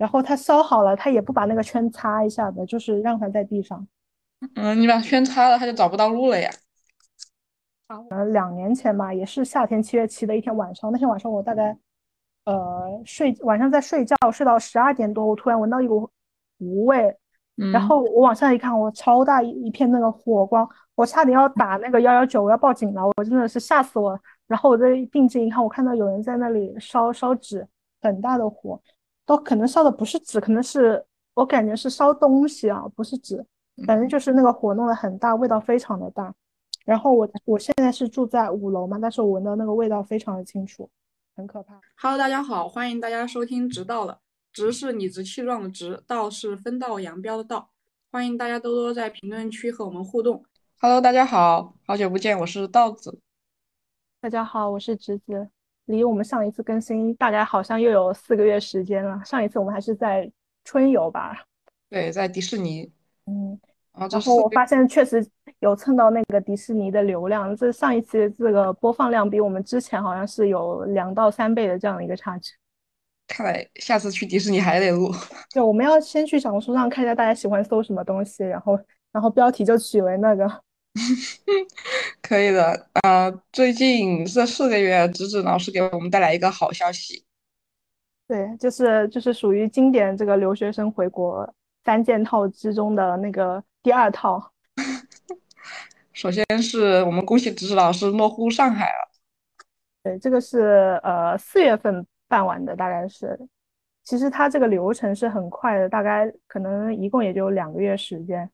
然后他烧好了，他也不把那个圈擦一下的，就是让它在地上。嗯，你把圈擦了，它就找不到路了呀。呃，两年前吧，也是夏天七月七的一天晚上，那天晚上我大概呃睡晚上在睡觉，睡到十二点多，我突然闻到一股糊味，然后我往下一看，我超大一一片那个火光，我差点要打那个幺幺九，我要报警了，我真的是吓死我了。然后我再定睛一看，我看到有人在那里烧烧纸，很大的火，都可能烧的不是纸，可能是我感觉是烧东西啊，不是纸，反正就是那个火弄得很大，味道非常的大。然后我我现在是住在五楼嘛，但是我闻到那个味道非常的清楚，很可怕。Hello，大家好，欢迎大家收听直道了，直是理直气壮的直，道是分道扬镳的道，欢迎大家多多在评论区和我们互动。Hello，大家好，好久不见，我是道子。大家好，我是直子。离我们上一次更新大概好像又有四个月时间了。上一次我们还是在春游吧？对，在迪士尼。嗯，然后我发现确实有蹭到那个迪士尼的流量。这上一期这个播放量比我们之前好像是有两到三倍的这样的一个差距。看来下次去迪士尼还得录。对，我们要先去小红书上看一下大家喜欢搜什么东西，然后然后标题就取为那个。可以的呃！最近这四个月，直子老师给我们带来一个好消息。对，就是就是属于经典这个留学生回国三件套之中的那个第二套。首先是我们恭喜直子老师落户上海了。对，这个是呃四月份办完的，大概是。其实它这个流程是很快的，大概可能一共也就两个月时间。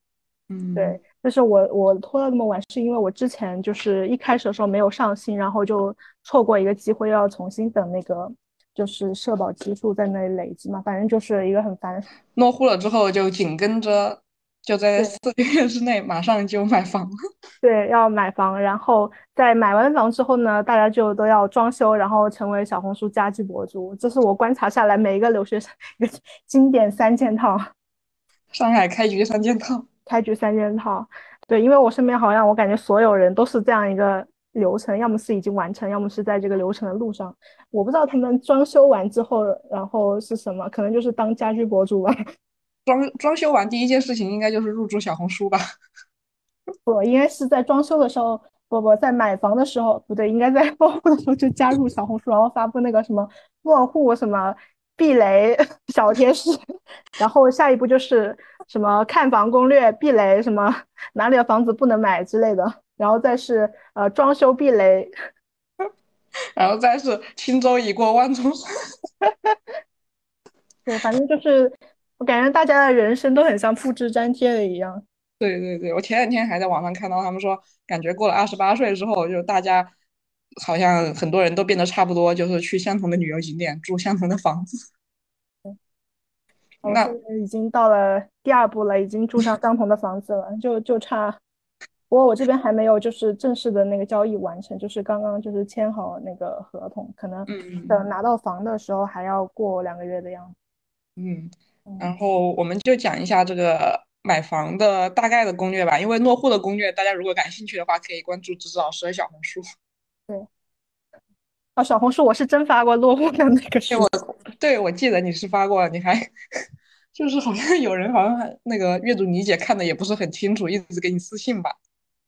嗯，对。但是我我拖到那么晚，是因为我之前就是一开始的时候没有上心，然后就错过一个机会，要重新等那个就是社保基数在那里累积嘛，反正就是一个很烦。落户了之后就紧跟着就在四个月之内马上就买房。对，要买房，然后在买完房之后呢，大家就都要装修，然后成为小红书家居博主。这是我观察下来每一个留学生一个经典三件套。上海开局三件套。开局三件套，对，因为我身边好像我感觉所有人都是这样一个流程，要么是已经完成，要么是在这个流程的路上。我不知道他们装修完之后，然后是什么，可能就是当家居博主吧。装装修完第一件事情应该就是入驻小红书吧？不，应该是在装修的时候，不不，在买房的时候，不对，应该在 落户的时候就加入小红书，然后发布那个什么落户什么。避雷 小贴士，然后下一步就是什么看房攻略、避雷什么 哪里的房子不能买之类的，然后再是呃装修避雷，然后再是轻舟已过万重山。对，反正就是我感觉大家的人生都很像复制粘贴的一样。对对对，我前两天还在网上看到他们说，感觉过了二十八岁之后，就大家。好像很多人都变得差不多，就是去相同的旅游景点，住相同的房子。那已经到了第二步了，已经住上相同的房子了，就就差。不过我这边还没有，就是正式的那个交易完成，就是刚刚就是签好那个合同，可能等拿到房的时候还要过两个月的样子。嗯，然后我们就讲一下这个买房的大概的攻略吧，因为落户的攻略，大家如果感兴趣的话，可以关注芝芝老师的小红书。对，啊，小红书我是真发过落户的那个，我对我记得你是发过，你还 就是好像有人好像那个阅读理解看的也不是很清楚，一直给你私信吧。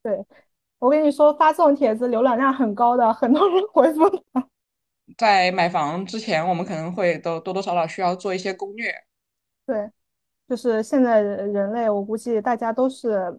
对，我跟你说发这种帖子浏览量很高的，很多人回复。在买房之前，我们可能会都多多少少需要做一些攻略。对，就是现在人类，我估计大家都是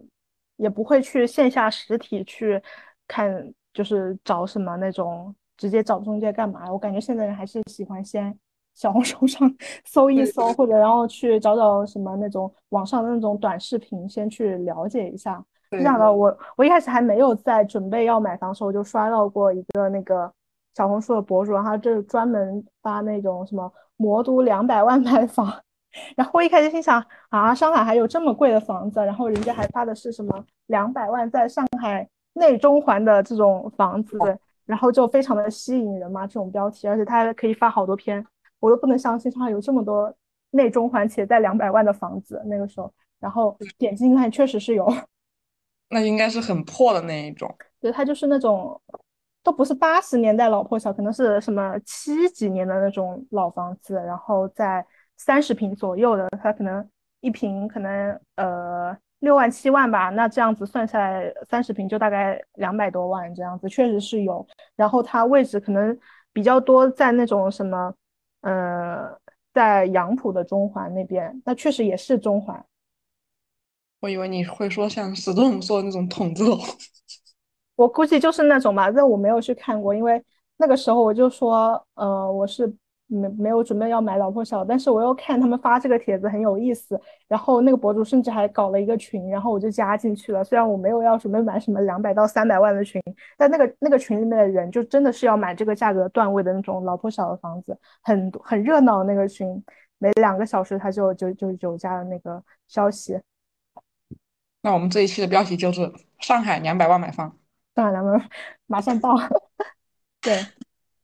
也不会去线下实体去看。就是找什么那种直接找中介干嘛？我感觉现在人还是喜欢先小红书上 搜一搜，或者然后去找找什么那种网上的那种短视频，先去了解一下。这样的，我我一开始还没有在准备要买房的时候，就刷到过一个那个小红书的博主，然后就是专门发那种什么魔都两百万买房。然后我一开始心想啊，上海还有这么贵的房子，然后人家还发的是什么两百万在上海。内中环的这种房子，然后就非常的吸引人嘛，这种标题，而且它还可以发好多篇，我都不能相信上海有这么多内中环且在两百万的房子。那个时候，然后点进去看，确实是有，那应该是很破的那一种。对，它就是那种都不是八十年代老破小，可能是什么七几年的那种老房子，然后在三十平左右的，它可能一平可能呃六万七万吧，那这样子算下来，三十平就大概两百多万这样子，确实是有。然后它位置可能比较多，在那种什么，呃，在杨浦的中环那边，那确实也是中环。我以为你会说像史栋说的那种筒子楼，我估计就是那种吧，但我没有去看过，因为那个时候我就说，呃，我是。没没有准备要买老破小，但是我又看他们发这个帖子很有意思，然后那个博主甚至还搞了一个群，然后我就加进去了。虽然我没有要准备买什么两百到三百万的群，但那个那个群里面的人就真的是要买这个价格段位的那种老破小的房子，很很热闹。那个群每两个小时他就就就有加的那个消息。那我们这一期的标题就是上海两百万买房，上海两百万马上到，对。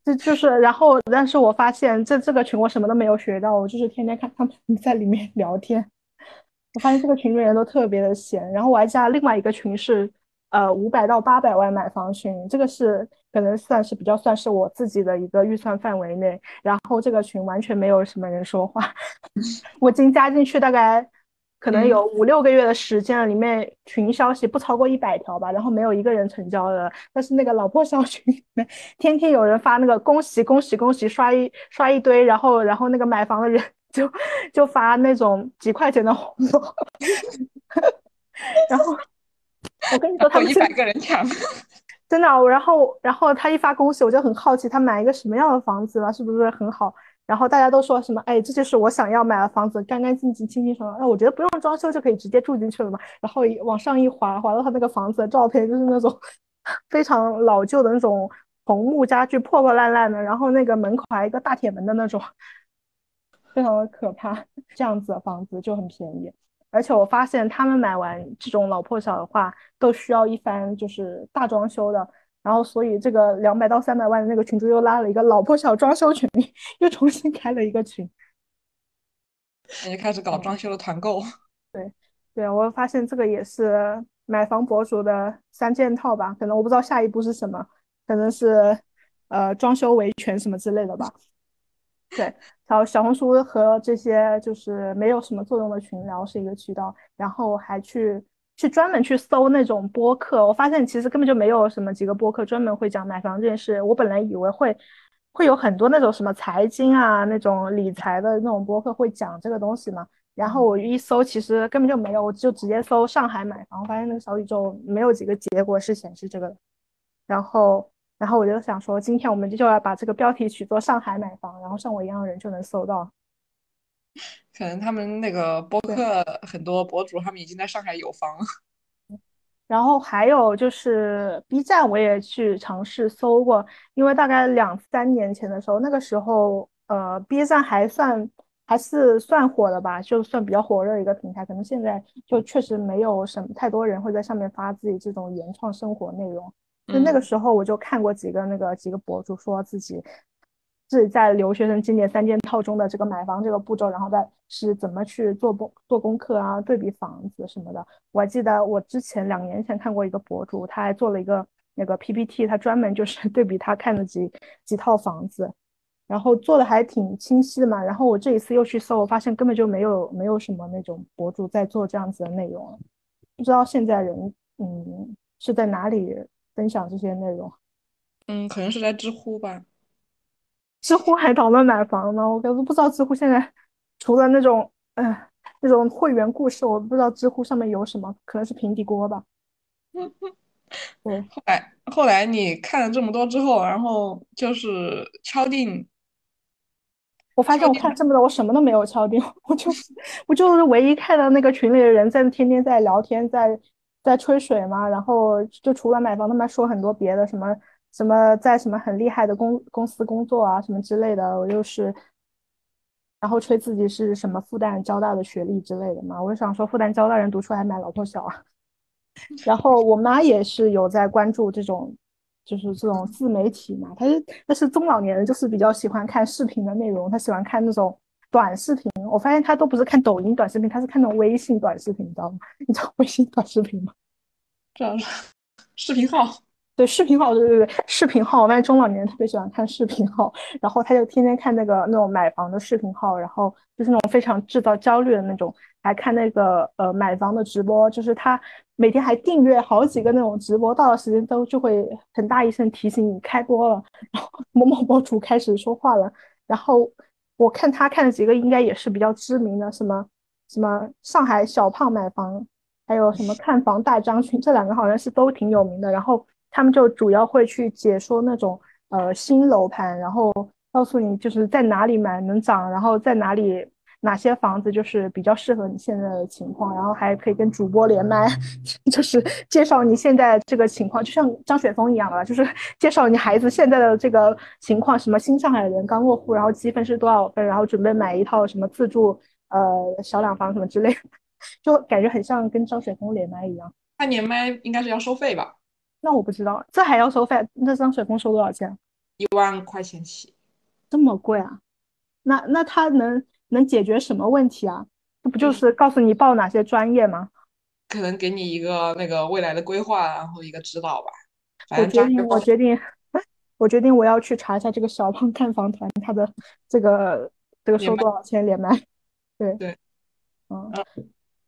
这就是，然后，但是我发现这这个群我什么都没有学到，我就是天天看他们 在里面聊天。我发现这个群里人都特别的闲，然后我还加了另外一个群是，呃，五百到八百万买房群，这个是可能算是比较算是我自己的一个预算范围内，然后这个群完全没有什么人说话，我今加进去大概。可能有五六个月的时间了，里面群消息不超过一百条吧，然后没有一个人成交的。但是那个老破小群里面，天天有人发那个恭喜恭喜恭喜，刷一刷一堆，然后然后那个买房的人就就发那种几块钱的红包，然后我跟你说，他们一百个人抢，真的。然后然后他一发恭喜，我就很好奇他买一个什么样的房子了，是不是很好？然后大家都说什么？哎，这就是我想要买的房子，干干净净、清清爽爽。那我觉得不用装修就可以直接住进去了嘛。然后往上一滑，滑到他那个房子的照片，就是那种 非常老旧的那种红木家具，破破烂烂的。然后那个门口还一个大铁门的那种，非常的可怕。这样子的房子就很便宜，而且我发现他们买完这种老破小的话，都需要一番就是大装修的。然后，所以这个两百到三百万的那个群主又拉了一个老破小装修群，又重新开了一个群，也就开始搞装修的团购。对，对我发现这个也是买房博主的三件套吧？可能我不知道下一步是什么，可能是呃装修维权什么之类的吧。对，然后小红书和这些就是没有什么作用的群聊是一个渠道，然后还去。去专门去搜那种播客，我发现其实根本就没有什么几个播客专门会讲买房这件事。我本来以为会会有很多那种什么财经啊、那种理财的那种播客会讲这个东西嘛，然后我一搜，其实根本就没有，我就直接搜上海买房，发现那个小宇宙没有几个结果是显示这个的。然后，然后我就想说，今天我们就要把这个标题取作上海买房，然后像我一样的人就能搜到。可能他们那个播客很多博主，他们已经在上海有房了。然后还有就是 B 站，我也去尝试搜过，因为大概两三年前的时候，那个时候呃 B 站还算还是算火的吧，就算比较火热一个平台。可能现在就确实没有什么太多人会在上面发自己这种原创生活内容。就那个时候我就看过几个那个几个博主说自己。是在留学生经典三件套中的这个买房这个步骤，然后再是怎么去做功做功课啊，对比房子什么的。我还记得我之前两年前看过一个博主，他还做了一个那个 PPT，他专门就是对比他看的几几套房子，然后做的还挺清晰的嘛。然后我这一次又去搜，我发现根本就没有没有什么那种博主在做这样子的内容，不知道现在人嗯是在哪里分享这些内容？嗯，可能是在知乎吧。知乎还讨论买房呢，我都不知道知乎现在除了那种，嗯，那种会员故事，我不知道知乎上面有什么，可能是平底锅吧。对，后来后来你看了这么多之后，然后就是敲定，我发现我看这么多，我什么都没有敲定，我就是我就是唯一看到那个群里的人在天天在聊天，在在吹水嘛，然后就除了买房，他们说很多别的什么。什么在什么很厉害的公公司工作啊，什么之类的，我就是，然后吹自己是什么复旦交大的学历之类的嘛，我就想说复旦交大人读书还买老破小啊。然后我妈也是有在关注这种，就是这种自媒体嘛，她是但是中老年人就是比较喜欢看视频的内容，她喜欢看那种短视频。我发现她都不是看抖音短视频，她是看那种微信短视频，你知道吗？你知道微信短视频吗？这样视频号。对视频号，对对对，视频号，我发现中老年人特别喜欢看视频号，然后他就天天看那个那种买房的视频号，然后就是那种非常制造焦虑的那种，还看那个呃买房的直播，就是他每天还订阅好几个那种直播，到了时间都就会很大一声提醒你开播了，然后某某博主开始说话了，然后我看他看的几个应该也是比较知名的，什么什么上海小胖买房，还有什么看房大张群，这两个好像是都挺有名的，然后。他们就主要会去解说那种呃新楼盘，然后告诉你就是在哪里买能涨，然后在哪里哪些房子就是比较适合你现在的情况，然后还可以跟主播连麦，就是介绍你现在这个情况，就像张雪峰一样的，就是 介绍你孩子现在的这个情况，什么新上海人刚落户，然后积分是多少分，然后准备买一套什么自住呃小两房什么之类的，就感觉很像跟张雪峰连麦一样。他连麦应该是要收费吧？那我不知道，这还要收费？那张水峰收多少钱？一万块钱起，这么贵啊？那那他能能解决什么问题啊？这不就是告诉你报哪些专业吗？可能给你一个那个未来的规划，然后一个指导吧。我决定，我决定，我决定我要去查一下这个小胖看房团，他的这个这个收多少钱连麦？对对，嗯。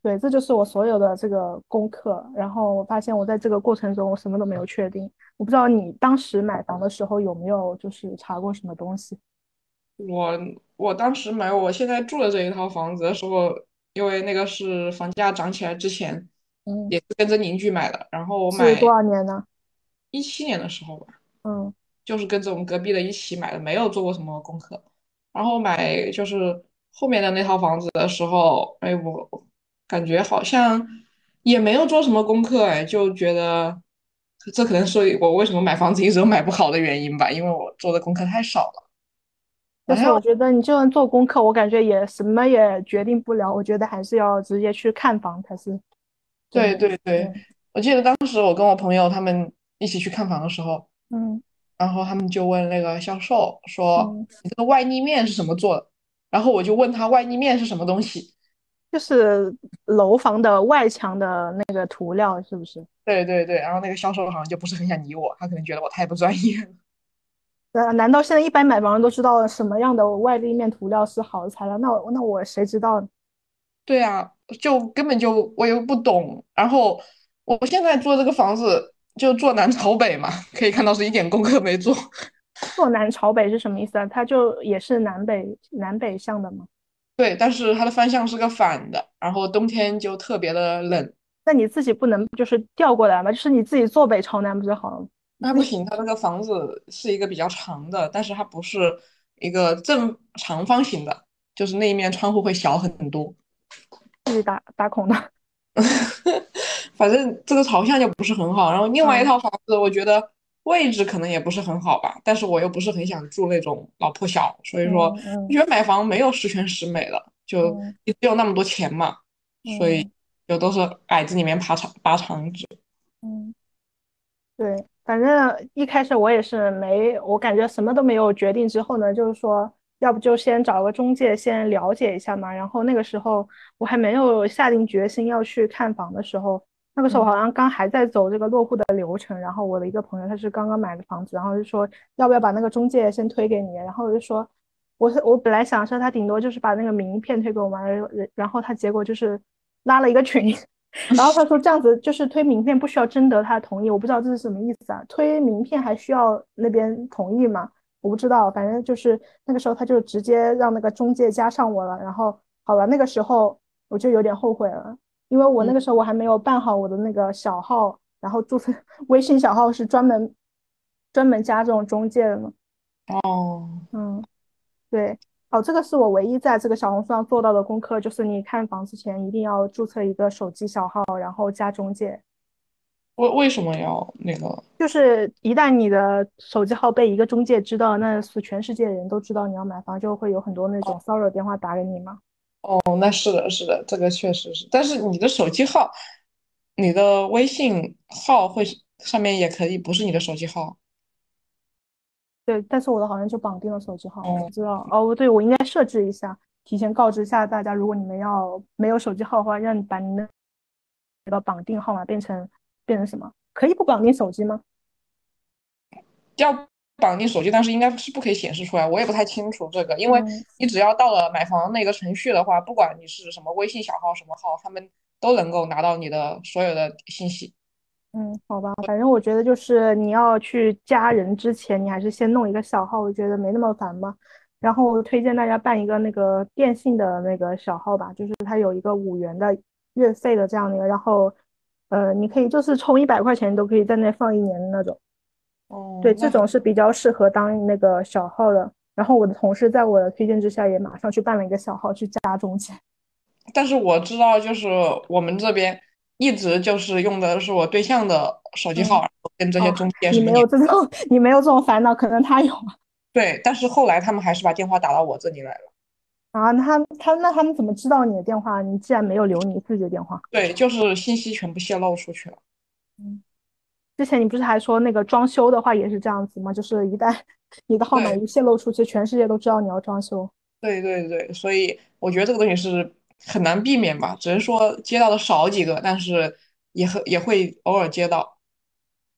对，这就是我所有的这个功课。然后我发现，我在这个过程中，我什么都没有确定。我不知道你当时买房的时候有没有就是查过什么东西。我我当时买我现在住的这一套房子的时候，因为那个是房价涨起来之前，嗯，也是跟着邻居买的。然后我买多少年呢？一七年的时候吧，嗯，就是跟着我们隔壁的一起买的，没有做过什么功课。然后买就是后面的那套房子的时候，哎我。感觉好像也没有做什么功课哎，就觉得这可能是我为什么买房子一直都买不好的原因吧，因为我做的功课太少了。但是我觉得你就算做功课，我感觉也什么也决定不了。我觉得还是要直接去看房才是。对对对，我记得当时我跟我朋友他们一起去看房的时候，嗯，然后他们就问那个销售说：“你这个外立面是什么做的？”然后我就问他外立面是什么东西。就是楼房的外墙的那个涂料，是不是？对对对，然后那个销售好像就不是很想理我，他可能觉得我太不专业了。呃，难道现在一般买房人都知道什么样的外立面涂料是好的材料？那我那我谁知道？对啊，就根本就我又不懂。然后我现在做这个房子就坐南朝北嘛，可以看到是一点功课没做。坐南朝北是什么意思啊？它就也是南北南北向的吗？对，但是它的方向是个反的，然后冬天就特别的冷。那你自己不能就是调过来吗？就是你自己坐北朝南不就好了？那不行，它那个房子是一个比较长的，但是它不是一个正长方形的，就是那一面窗户会小很多。自己打打孔的。反正这个朝向就不是很好。然后另外一套房子，我觉得。位置可能也不是很好吧，但是我又不是很想住那种老破小，所以说我觉得买房没有十全十美的，就只有那么多钱嘛，所以就都是矮子里面爬长拔长指。嗯，对，反正一开始我也是没，我感觉什么都没有决定之后呢，就是说要不就先找个中介先了解一下嘛，然后那个时候我还没有下定决心要去看房的时候。那个时候好像刚还在走这个落户的流程，然后我的一个朋友他是刚刚买的房子，然后就说要不要把那个中介先推给你，然后我就说，我我本来想说他顶多就是把那个名片推给我嘛，然后他结果就是拉了一个群，然后他说这样子就是推名片不需要征得他的同意，我不知道这是什么意思啊？推名片还需要那边同意吗？我不知道，反正就是那个时候他就直接让那个中介加上我了，然后好了，那个时候我就有点后悔了。因为我那个时候我还没有办好我的那个小号，然后注册 微信小号是专门专门加这种中介的嘛。哦，嗯，对，哦，这个是我唯一在这个小红书上做到的功课，就是你看房之前一定要注册一个手机小号，然后加中介。为为什么要那个？就是一旦你的手机号被一个中介知道，那是全世界人都知道你要买房，就会有很多那种骚扰电话打给你嘛。哦，那是的，是的，这个确实是。但是你的手机号，你的微信号会上面也可以不是你的手机号。对，但是我的好像就绑定了手机号，我不知道。哦，对，我应该设置一下，提前告知一下大家，如果你们要没有手机号的话，让你把你的那个绑定号码变成变成什么？可以不绑定手机吗？要绑定手机，但是应该是不可以显示出来。我也不太清楚这个，因为你只要到了买房那个程序的话，不管你是什么微信小号什么号，他们都能够拿到你的所有的信息。嗯，好吧，反正我觉得就是你要去加人之前，你还是先弄一个小号，我觉得没那么烦吧。然后推荐大家办一个那个电信的那个小号吧，就是它有一个五元的月费的这样的一个，然后呃，你可以就是充一百块钱都可以在那放一年的那种。哦，对，这种是比较适合当那个小号的。然后我的同事在我的推荐之下，也马上去办了一个小号去加中介。但是我知道，就是我们这边。一直就是用的是我对象的手机号，跟这些中介你没有这种，你没有这种烦恼，可能他有。对，但是后来他们还是把电话打到我这里来了。啊，那他他那他们怎么知道你的电话？你既然没有留你自己的电话。对，就是信息全部泄露出去了。嗯，之前你不是还说那个装修的话也是这样子吗？就是一旦你的号码一泄露出去，全世界都知道你要装修。对对对，所以我觉得这个东西是。很难避免吧，只是说接到的少几个，但是也很也会偶尔接到。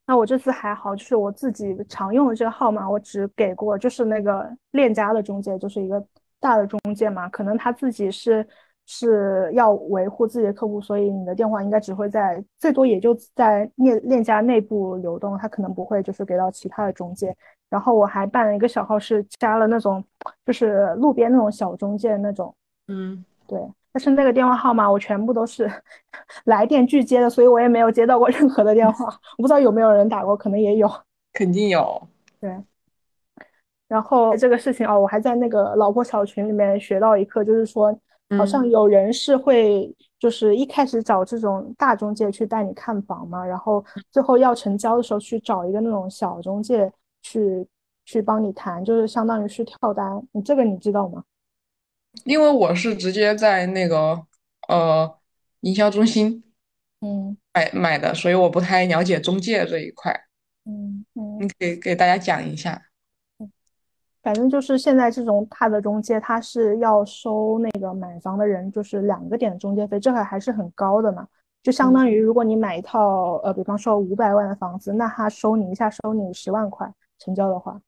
那我这次还好，就是我自己常用的这个号码，我只给过，就是那个链家的中介，就是一个大的中介嘛，可能他自己是是要维护自己的客户，所以你的电话应该只会在最多也就在链链家内部流动，他可能不会就是给到其他的中介。然后我还办了一个小号，是加了那种就是路边那种小中介那种，嗯，对。但是那个电话号码我全部都是 来电拒接的，所以我也没有接到过任何的电话。我不知道有没有人打过，可能也有，肯定有。对。然后这个事情哦，我还在那个老婆小群里面学到一课，就是说好像有人是会，就是一开始找这种大中介去带你看房嘛，然后最后要成交的时候去找一个那种小中介去去帮你谈，就是相当于是跳单。你这个你知道吗？因为我是直接在那个呃营销中心，嗯，买买的，所以我不太了解中介这一块，嗯嗯，你可以给大家讲一下。反正就是现在这种大的中介，他是要收那个买房的人就是两个点中介费，这个还是很高的嘛，就相当于如果你买一套呃，比方说五百万的房子，那他收你一下收你十万块成交的话，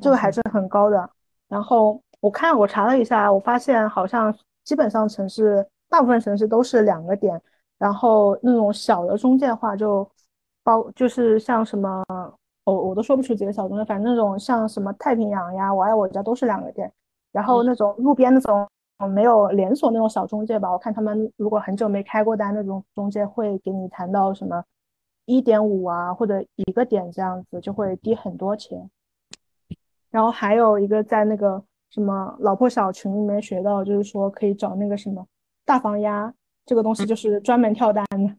这个还是很高的，然后。我看我查了一下，我发现好像基本上城市大部分城市都是两个点，然后那种小的中介的话就包就是像什么，我我都说不出几个小中介，反正那种像什么太平洋呀、我爱我家都是两个店，然后那种路边那种没有连锁那种小中介吧，我看他们如果很久没开过单那种中介会给你谈到什么一点五啊或者一个点这样子，就会低很多钱。然后还有一个在那个。什么老破小群里面学到，就是说可以找那个什么大房鸭这个东西，就是专门跳单的。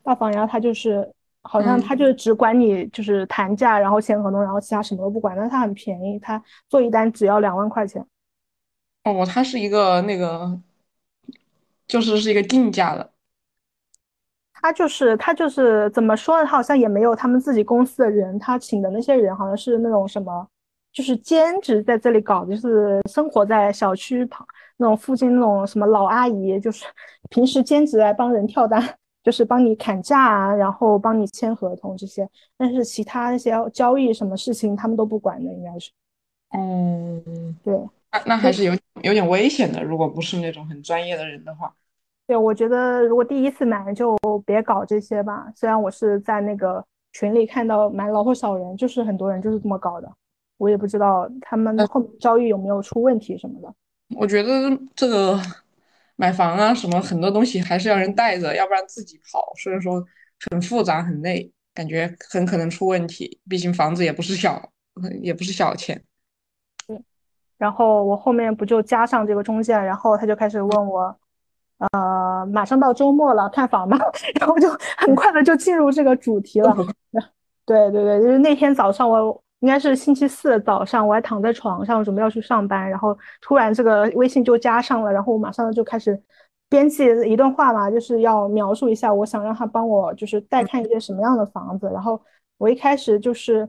大房鸭它就是好像他就是只管你就是谈价，然后签合同，然后其他什么都不管，但他很便宜，他做一单只要两万块钱。哦，他是一个那个，就是是一个定价的。他就是他就是怎么说呢？他好像也没有他们自己公司的人，他请的那些人好像是那种什么。就是兼职在这里搞，就是生活在小区旁那种附近那种什么老阿姨，就是平时兼职来帮人跳单，就是帮你砍价啊，然后帮你签合同这些。但是其他那些交易什么事情他们都不管的，应该是。嗯，对，那那还是有有点危险的，如果不是那种很专业的人的话。对，我觉得如果第一次买就别搞这些吧。虽然我是在那个群里看到买老虎小人，就是很多人就是这么搞的。我也不知道他们后面交易有没有出问题什么的。我觉得这个买房啊什么很多东西还是要人带着，要不然自己跑，所以说很复杂很累，感觉很可能出问题。毕竟房子也不是小，也不是小钱。对。然后我后面不就加上这个中介，然后他就开始问我，呃，马上到周末了，看房吗？然后就很快的就进入这个主题了。对对对，就是那天早上我。应该是星期四早上，我还躺在床上准备要去上班，然后突然这个微信就加上了，然后我马上就开始编辑一段话嘛，就是要描述一下我想让他帮我就是带看一些什么样的房子。然后我一开始就是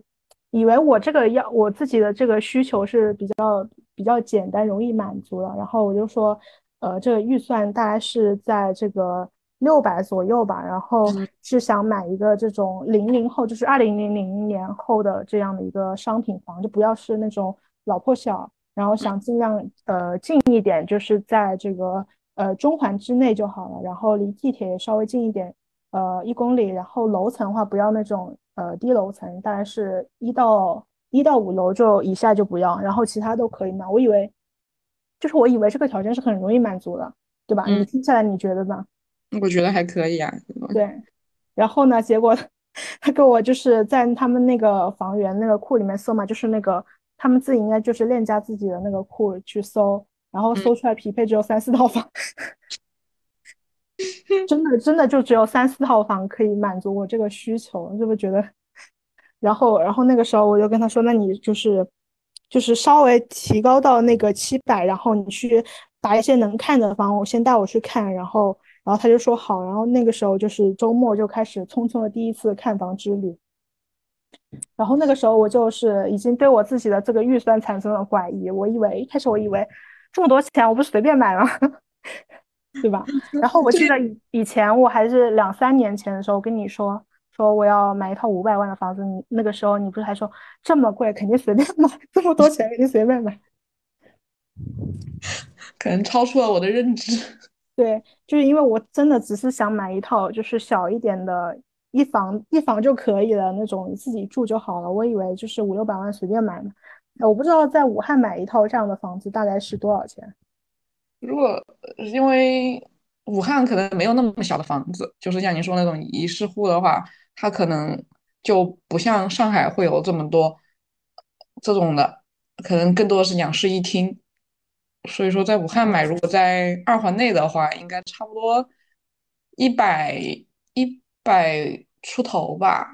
以为我这个要我自己的这个需求是比较比较简单容易满足了，然后我就说，呃，这个预算大概是在这个六百左右吧，然后是想买一个这种零零后，就是二零零零年后的这样的一个商品房，就不要是那种老破小，然后想尽量呃近一点，就是在这个呃中环之内就好了，然后离地铁也稍微近一点，呃一公里，然后楼层的话不要那种呃低楼层，大概是一到一到五楼就以下就不要，然后其他都可以买。我以为就是我以为这个条件是很容易满足的，对吧？你听下来你觉得呢？我觉得还可以啊。对，然后呢？结果他给我就是在他们那个房源那个库里面搜嘛，就是那个他们自己应该就是链家自己的那个库去搜，然后搜出来匹配只有三四套房，真的真的就只有三四套房可以满足我这个需求，是不是觉得？然后然后那个时候我就跟他说，那你就是就是稍微提高到那个七百，然后你去把一些能看的房，我先带我去看，然后。然后他就说好，然后那个时候就是周末就开始匆匆的第一次看房之旅。然后那个时候我就是已经对我自己的这个预算产生了怀疑，我以为一开始我以为这么多钱我不是随便买吗？对吧？然后我记得以以前我还是两三年前的时候跟你说说我要买一套五百万的房子，你那个时候你不是还说这么贵肯定随便买，这么多钱肯定随便买，可能超出了我的认知。对，就是因为我真的只是想买一套，就是小一点的，一房一房就可以了那种，自己住就好了。我以为就是五六百万随便买嘛，我不知道在武汉买一套这样的房子大概是多少钱。如果因为武汉可能没有那么小的房子，就是像您说那种一室户的话，它可能就不像上海会有这么多这种的，可能更多的是两室一厅。所以说，在武汉买，如果在二环内的话，应该差不多一百一百出头吧？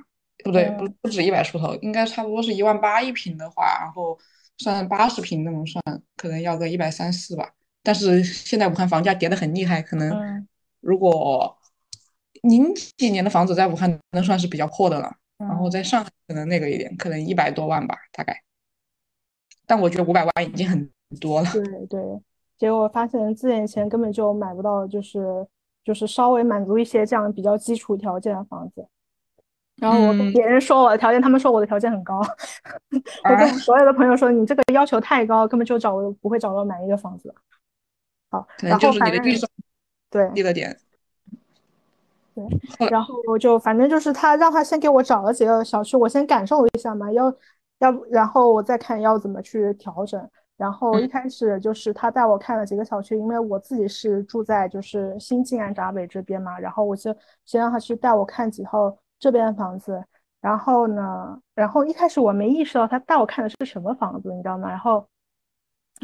不对，不不止一百出头，应该差不多是一万八一平的话，然后算八十平那么算，可能要个一百三四吧。但是现在武汉房价跌得很厉害，可能如果零几年的房子在武汉能算是比较破的了，然后在上海可能那个一点，可能一百多万吧，大概。但我觉得五百万已经很。多了，对对，结果发现自眼前根本就买不到，就是就是稍微满足一些这样比较基础条件的房子。然后我跟别人说我的条件，他们说我的条件很高。我跟所有的朋友说，你这个要求太高，根本就找不会找到满意的房子。好，然后反正对低了点。对，然后我就反正就是他让他先给我找了几个小区，我先感受一下嘛，要要不然后我再看要怎么去调整。然后一开始就是他带我看了几个小区，因为我自己是住在就是新静安闸北这边嘛，然后我就先让他去带我看几套这边的房子。然后呢，然后一开始我没意识到他带我看的是什么房子，你知道吗？然后，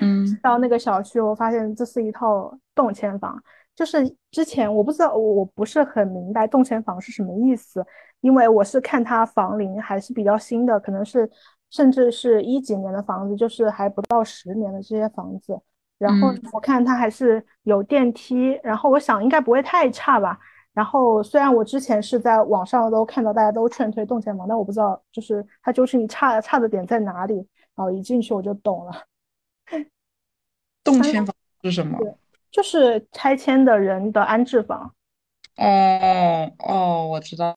嗯，到那个小区，我发现这是一套动迁房，就是之前我不知道，我不是很明白动迁房是什么意思，因为我是看他房龄还是比较新的，可能是。甚至是一几年的房子，就是还不到十年的这些房子，然后我看它还是有电梯，然后我想应该不会太差吧。然后虽然我之前是在网上都看到大家都劝退动迁房，但我不知道就是它究竟差差的点在哪里。然后一进去我就懂了，动迁房是什么？就是拆迁的人的安置房。哦哦，我知道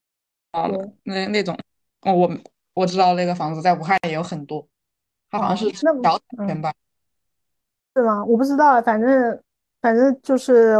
了，那那种哦我。我知道那个房子在武汉也有很多，它好像是小产权吧？是吗？我不知道，反正反正就是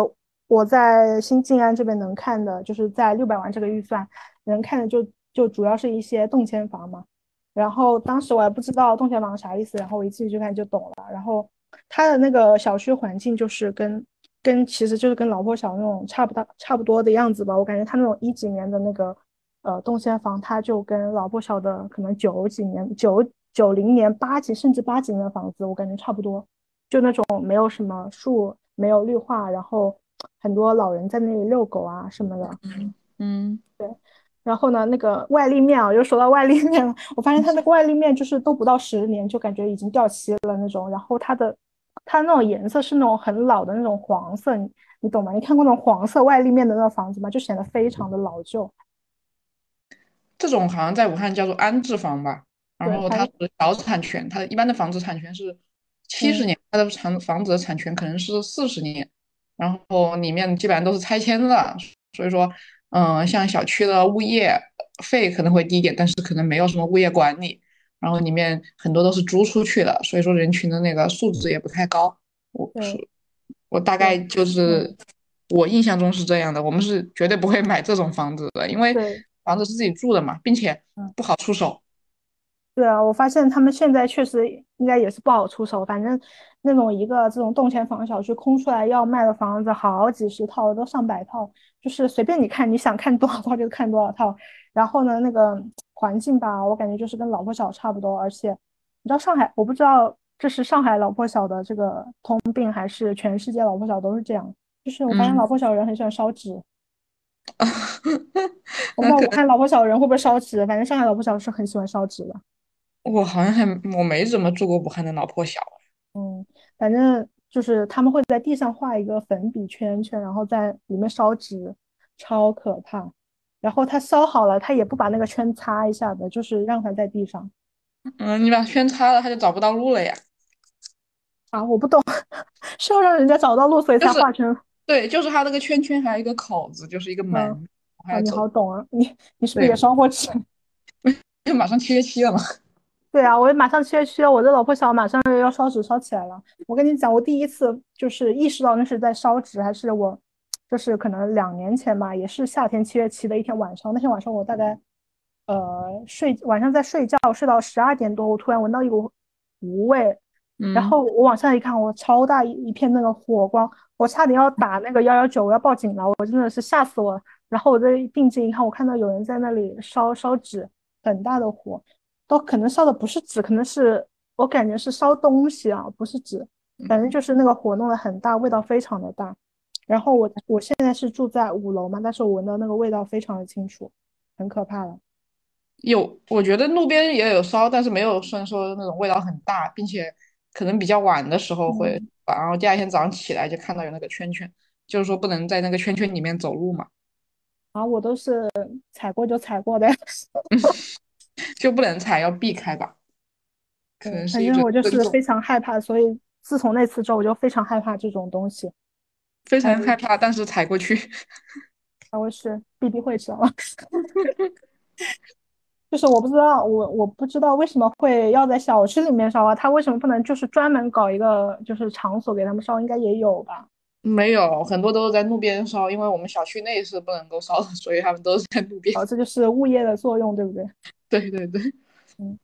我在新静安这边能看的，就是在六百万这个预算能看的，就就主要是一些动迁房嘛。然后当时我还不知道动迁房啥意思，然后我一进去看就懂了。然后它的那个小区环境就是跟跟其实就是跟老破小那种差不大差不多的样子吧。我感觉它那种一几年的那个。呃，动迁房它就跟老破小的可能九几年、九九零年、八几甚至八几年的房子，我感觉差不多，就那种没有什么树、没有绿化，然后很多老人在那里遛狗啊什么的。嗯嗯，对。然后呢，那个外立面啊，又说到外立面了，我发现它那个外立面就是都不到十年，就感觉已经掉漆了那种。然后它的它那种颜色是那种很老的那种黄色，你你懂吗？你看过那种黄色外立面的那种房子吗？就显得非常的老旧。这种好像在武汉叫做安置房吧，然后它是小产权，它一般的房子产权是七十年，它的产房子的产权可能是四十年，然后里面基本上都是拆迁的，所以说，嗯，像小区的物业费可能会低一点，但是可能没有什么物业管理，然后里面很多都是租出去的，所以说人群的那个素质也不太高。我是我大概，就是嗯，我印象中是这样的，我们是绝对不会买这种房子的，因为对，房子是自己住的嘛，并且嗯。不好出手。对啊，我发现他们现在确实应该也是不好出手。反正那种一个这种动迁房小区空出来要卖的房子，好几十套，都上百套，就是随便你看，你想看多少套就看多少套。然后呢，那个环境吧，我感觉就是跟老破小差不多。而且你知道上海，我不知道这是上海老破小的这个通病，还是全世界老破小都是这样。就是我发现嗯，老破小人很喜欢烧纸，我不知那可能道武汉老婆小人会不会烧纸，反正上海老婆小是很喜欢烧纸的。我好像还我没怎么住过武汉的老破小。嗯，反正就是他们会在地上画一个粉笔圈圈，然后在里面烧纸，超可怕。然后他烧好了，他也不把那个圈擦一下的，就是让它在地上嗯，你把圈擦了，他就找不到路了呀。啊。我不懂，是要让人家找到路，所以才画成。对，就是他那个圈圈还有一个口子，就是一个嗯，门，我还啊，你。好懂啊，你你是不是也对，烧过纸？就马上七月七了嘛。对啊，我马上七月七了，我的老破小马上要烧纸烧起来了。我跟你讲，我第一次就是意识到那是在烧纸，还是我就是可能两年前吧，也是夏天七月七的一天晚上。那天晚上我大概呃睡晚上在睡觉，睡到十二点多，我突然闻到一股糊味，然嗯，后我往下一看，我超大一一片那个火光，我差点要打那个幺幺九，我要报警了，我真的是吓死我了。然后我再定睛一看，我看到有人在那里烧烧纸，很大的火。都可能烧的不是纸，可能是我感觉是烧东西啊，不是纸，反正就是那个火弄得很大，味道非常的大。然后我我现在是住在五楼嘛，但是我闻到那个味道非常的清楚，很可怕了。有，我觉得路边也有烧，但是没有算说那种味道很大，并且可能比较晚的时候会，嗯，然后第二天早上起来就看到有那个圈圈，就是说不能在那个圈圈里面走路嘛，然后我都是踩过就踩过的呀，就不能踩，要避开吧，可，能是一种反正我就，是非常害怕，所以自从那次之后，我就非常害怕这种东西。非常害怕，但是踩过去，还会是必定会，知道？就是我不知道，我我不知道为什么会要在小区里面烧啊？他为什么不能就是专门搞一个就是场所给他们烧？应该也有吧？没有，很多都是在路边烧，因为我们小区内是不能够烧的，所以他们都是在路边。哦，这就是物业的作用，对不对？对对对，嗯，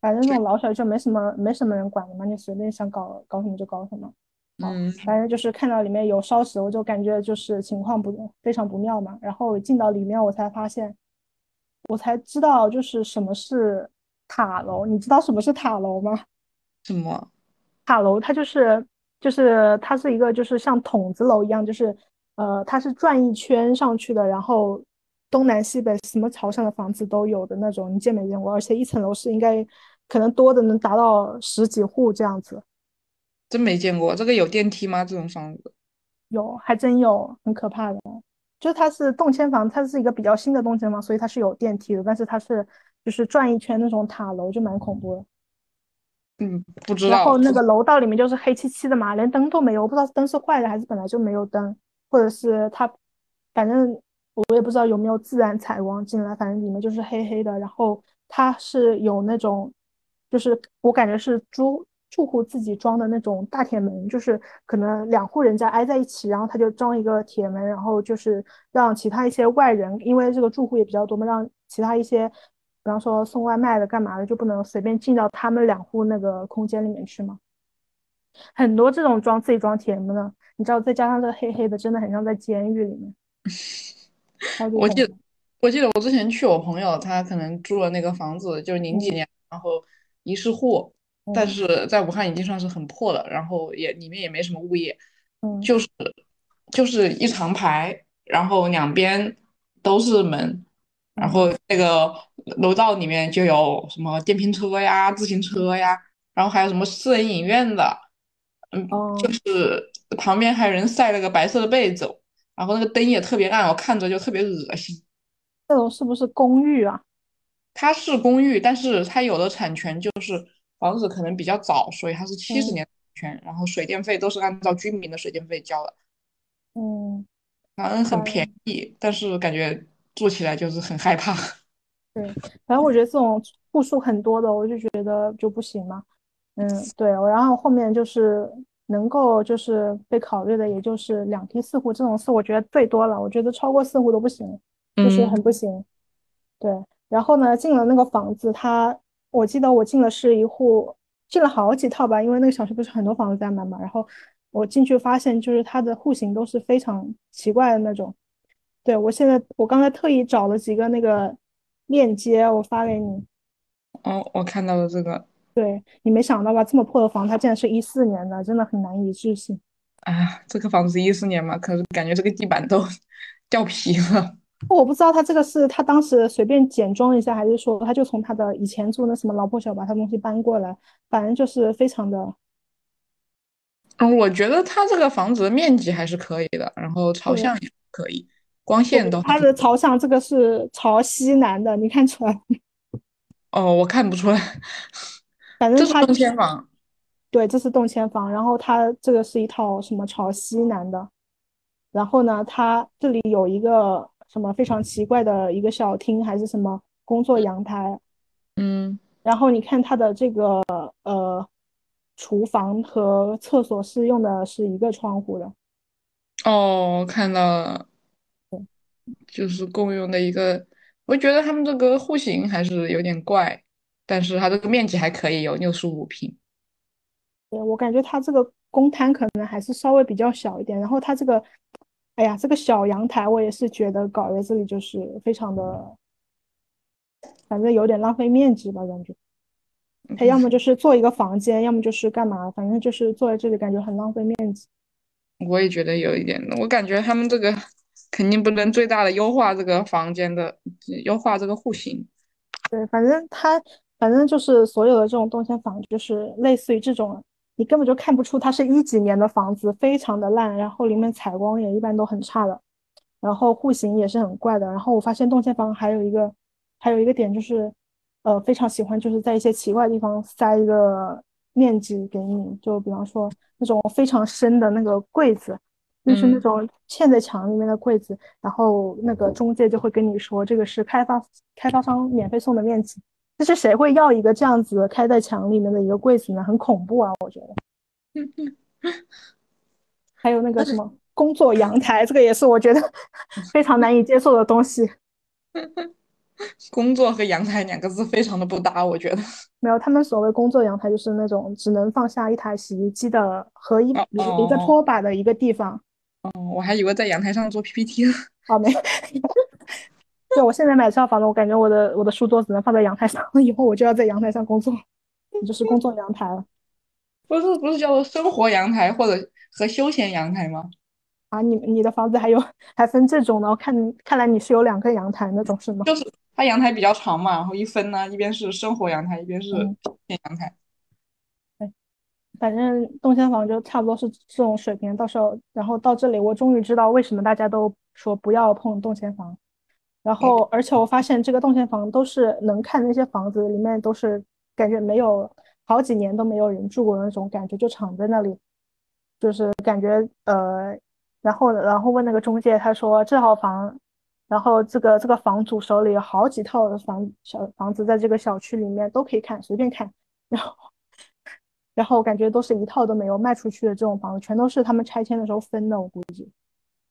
反正那种老小区就没什么没什么人管的嘛，你随便想搞搞什么就搞什么。好，嗯，反正就是看到里面有烧纸，我就感觉就是情况不非常不妙嘛。然后进到里面，我才发现，我才知道就是什么是塔楼。你知道什么是塔楼吗？什么？塔楼它就是就是它是一个就是像筒子楼一样，就是呃它是转一圈上去的，然后东南西北什么朝向的房子都有的那种，你见没见过？而且一层楼是应该可能多的能达到十几户这样子，真没见过，这个有电梯吗？这种房子？有还真有，很可怕的。就是它是动迁房，它是一个比较新的动迁房，所以它是有电梯的，但是它是就是转一圈那种塔楼，就蛮恐怖的。嗯，不知道，然后那个楼道里面就是黑漆漆的嘛，连灯都没有，我不知道灯是坏的还是本来就没有灯，或者是它，反正我也不知道有没有自然采光进来，反正里面就是黑黑的。然后它是有那种，就是我感觉是住住户自己装的那种大铁门，就是可能两户人家挨在一起，然后他就装一个铁门，然后就是让其他一些外人，因为这个住户也比较多嘛，让其他一些。比方说送外卖的干嘛的，就不能随便进到他们两户那个空间里面去吗？很多这种装自己装铁门的，你知道，再加上这个黑黑的，真的很像在监狱里面，我记得，我记得我之前去我朋友，他可能住了那个房子，就是零几嗯。年，然后一室户，但嗯。是在武汉已经算是很破了，然后也里面也没什么物业，嗯。就是就是一长排，然后两边都是门，然嗯后那个楼道里面就有什么电瓶车呀、自行嗯，车呀，然后还有什么私人影院的，嗯，就哦，是旁边还有人晒了个白色的被子，然后那个灯也特别暗，我看着就特别恶心。这种是不是公寓啊？它是公寓，但是它有的产权就是房子可能比较早，所以它是七十嗯年产权，然后水电费都是按照居民的水电费交的。嗯，反正很便宜，但是感觉住起来就是很害怕。对，反正我觉得这种户数很多的，我就觉得就不行嘛。嗯，对，然后后面就是能够就是被考虑的，也就是两梯四户这种事我觉得最多了，我觉得超过四户都不行，就是嗯，很不行。对，然后呢，进了那个房子，它我记得我进的是一户，进了好几套吧，因为那个小区不是很多房子在卖嘛，然后我进去发现就是它的户型都是非常奇怪的那种。对，我现在我刚才特意找了几个那个链接，我发给你。哦，我看到了这个，对，你没想到吧？这么破的房，它竟然是一四年的，真的很难以置信。啊，这个房子一四年嘛，可是感觉这个地板都 掉皮了。我不知道他这个是他当时随便简装一下，还是说他就从他的以前住那什么老破小把他东西搬过来，反正就是非常的嗯，我觉得他这个房子的面积还是可以的，然后朝向。也可以，光线都还挺。他的朝向这个是朝西南的，你看出来？哦，我看不出来，反正这是动迁房。对，这是动迁房，然后它这个是一套什么朝西南的，然后呢，它这里有一个什么非常奇怪的一个小厅，还是什么工作阳台，嗯，然后你看它的这个呃厨房和厕所是用的是一个窗户的，哦，看到了，就是共用的一个，我觉得他们这个户型还是有点怪，但是它这个面积还可以，有六十五平。对，我感觉它这个公摊可能还是稍微比较小一点，然后它这个，哎呀，这个小阳台我也是觉得搞在这里就是非常的，反正有点浪费面积吧，感觉。它要么就是做一个房间，要么就是干嘛，反正就是坐在这里感觉很浪费面积。我也觉得有一点，我感觉他们这个肯定不能最大的优化这个房间的，优化这个户型。对，反正它反正就是所有的这种动迁房，就是类似于这种，你根本就看不出它是一几年的房子，非常的烂，然后里面采光也一般都很差的，然后户型也是很怪的。然后我发现动迁房还有一个还有一个点就是，呃，非常喜欢就是在一些奇怪的地方塞一个面积给你，就比方说那种非常深的那个柜子，就是那嗯，种嵌在墙里面的柜子，然后那个中介就会跟你说这个是开发开发商免费送的面积。就是谁会要一个这样子开在墙里面的一个柜子呢？很恐怖啊，我觉得。还有那个什么 工作阳台，这个也是我觉得 非常难以接受的东西。工作和阳台两个字非常的不搭，我觉得。没有，他们所谓工作阳台就是那种只能放下一台洗衣机的和一哦一一个哦拖把的一个地方。哦，我还以为在阳台上做 PPT 呢。啊，没，就，我现在买这套房子，我感觉我的我的书桌只能放在阳台上，以后我就要在阳台上工作，就是工作阳台了不是不是叫做生活阳台或者和休闲阳台吗？啊！你你的房子还有还分这种呢，我看看来你是有两个阳台那种是吗？就是它阳台比较长嘛，然后一分呢，一边是生活阳台，一边是嗯，休闲阳台。对。反正动迁房就差不多是这种水平，到时候然后到这里，我终于知道为什么大家都说不要碰动迁房。然后，而且我发现这个动迁房都是能看那些房子里面都是感觉没有好几年都没有人住过的那种感觉，就躺在那里，就是感觉呃，然后然后问那个中介，他说这套房，然后这个这个房主手里有好几套的房小房子在这个小区里面都可以看，随便看，然后然后感觉都是一套都没有卖出去的这种房子，全都是他们拆迁的时候分的，我估计。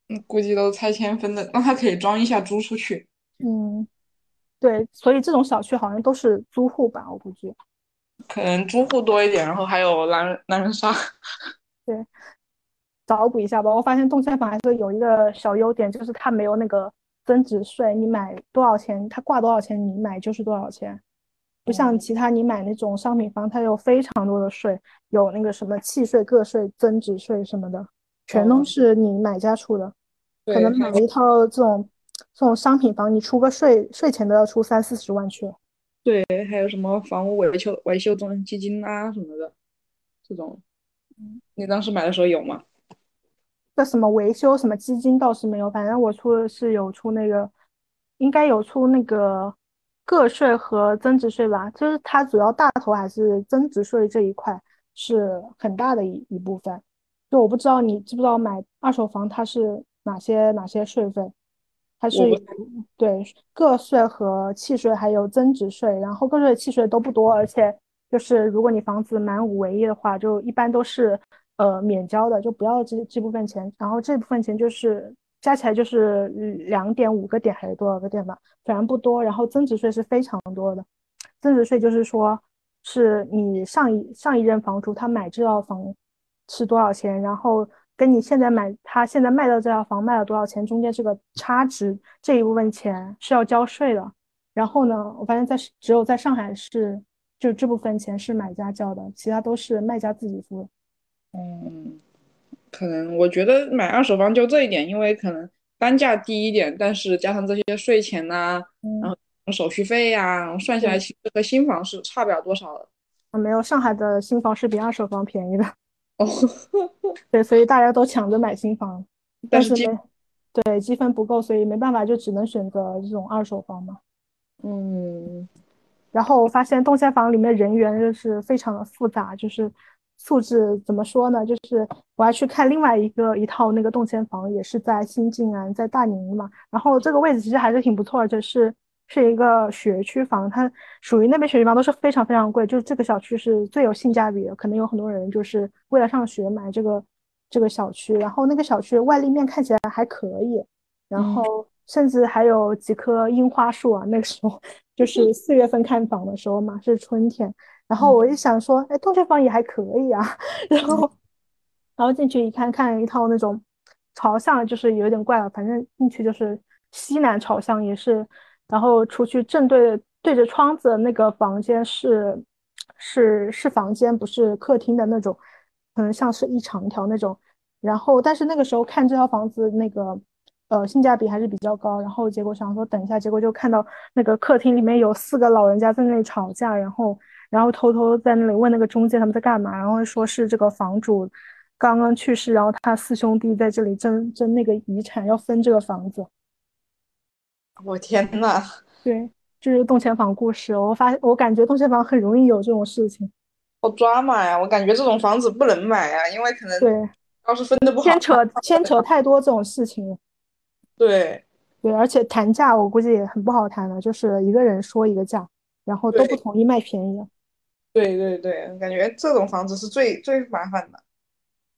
嗯估计都拆迁分的，那它可以装一下租出去，嗯，对，所以这种小区好像都是租户吧，我估计。可能租户多一点，然后还有狼人狼人杀。对，找补一下吧。我发现动迁房还是有一个小优点，就是它没有那个增值税，你买多少钱，它挂多少钱，你买就是多少钱。不像哦其他你买那种商品房，它有非常多的税，有那个什么契税、个税、增值税什么的，全都哦，是你买家出的。可能买一套这种这种商品房，你出个税，税前都要出三四十万去了。对，还有什么房屋维修维修中基金啊什么的，这种你当时买的时候有吗？那什么维修什么基金倒是没有，反正我出的是有出那个，应该有出那个个税和增值税吧，就是它主要大头还是增值税这一块是很大的一一部分。就我不知道你知不知道买二手房它是哪些哪些税费，它是对个税和契税还有增值税，然后个税契税都不多，而且就是如果你房子满五唯一的话，就一般都是呃免交的，就不要这这部分钱，然后这部分钱就是加起来就是两点五个点还是多少个点吧，反正不多，然后增值税是非常多的，增值税就是说。是你上一上一任房主他买这套房是多少钱，然后跟你现在买他现在卖的这套房卖了多少钱，中间这个差值这一部分钱是要交税的。然后呢，我发现在只有在上海是就这部分钱是买家交的，其他都是卖家自己付。嗯，可能我觉得买二手房就这一点，因为可能单价低一点，但是加上这些税钱呐，然后。手续费呀，算下来其实和新房是差不了多少的。啊，没有，上海的新房是比二手房便宜的。哦，对，所以大家都抢着买新房，但是没，对，积分不够，所以没办法，就只能选择这种二手房嘛。嗯，然后我发现动迁房里面人员就是非常的复杂，就是素质怎么说呢？就是我还去看另外一个一套那个动迁房，也是在新静安，在大宁嘛。然后这个位置其实还是挺不错，就是。是一个学区房，它属于那边学区房都是非常非常贵，就是这个小区是最有性价比的，可能有很多人就是为了上学买这个这个小区，然后那个小区外立面看起来还可以，然后甚至还有几棵樱花树啊，那个时候 就是 四月份看房的时候嘛，是春天，然后我一想说，哎，动迁房也还可以啊，然后然后进去一看，看一套那种朝向，就是有点怪了，反正进去就是西南朝向，也是。然后出去正对对着窗子那个房间是是是房间，不是客厅的那种，可能像是一长条那种。然后但是那个时候看这套房子那个呃性价比还是比较高。然后结果想说等一下，结果就看到那个客厅里面有四个老人家在那里吵架，然后然后偷偷在那里问那个中介他们在干嘛，然后说是这个房主刚刚去世，然后他四兄弟在这里争争那个遗产，要分这个房子。我天呐，对，就是动迁房故事。我发，我感觉动迁房很容易有这种事情，好抓马呀！我感觉这种房子不能买啊，因为可能对，要是分的不好，牵扯牵扯太多这种事情了。对对，而且谈价我估计也很不好谈了，就是一个人说一个价，然后都不同意卖便宜。对对对，感觉这种房子是最最麻烦的。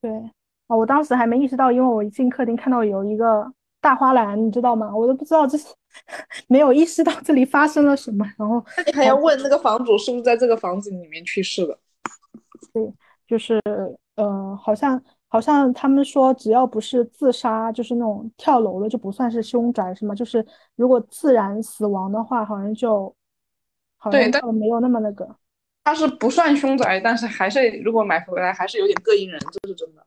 对，哦，我当时还没意识到，因为我一进客厅看到有一个。大花篮，你知道吗？我都不知道这是 没有意识到这里发生了什么。然后那你还要问那个房主是不是在这个房子里面去世的？对，就是呃，好像好像他们说，只要不是自杀，就是那种跳楼的，就不算是凶宅，是吗？就是如果自然死亡的话，好像就好像没有那么那个。他是不算凶宅，但是还是如果买回来还是有点膈应人，这是真的。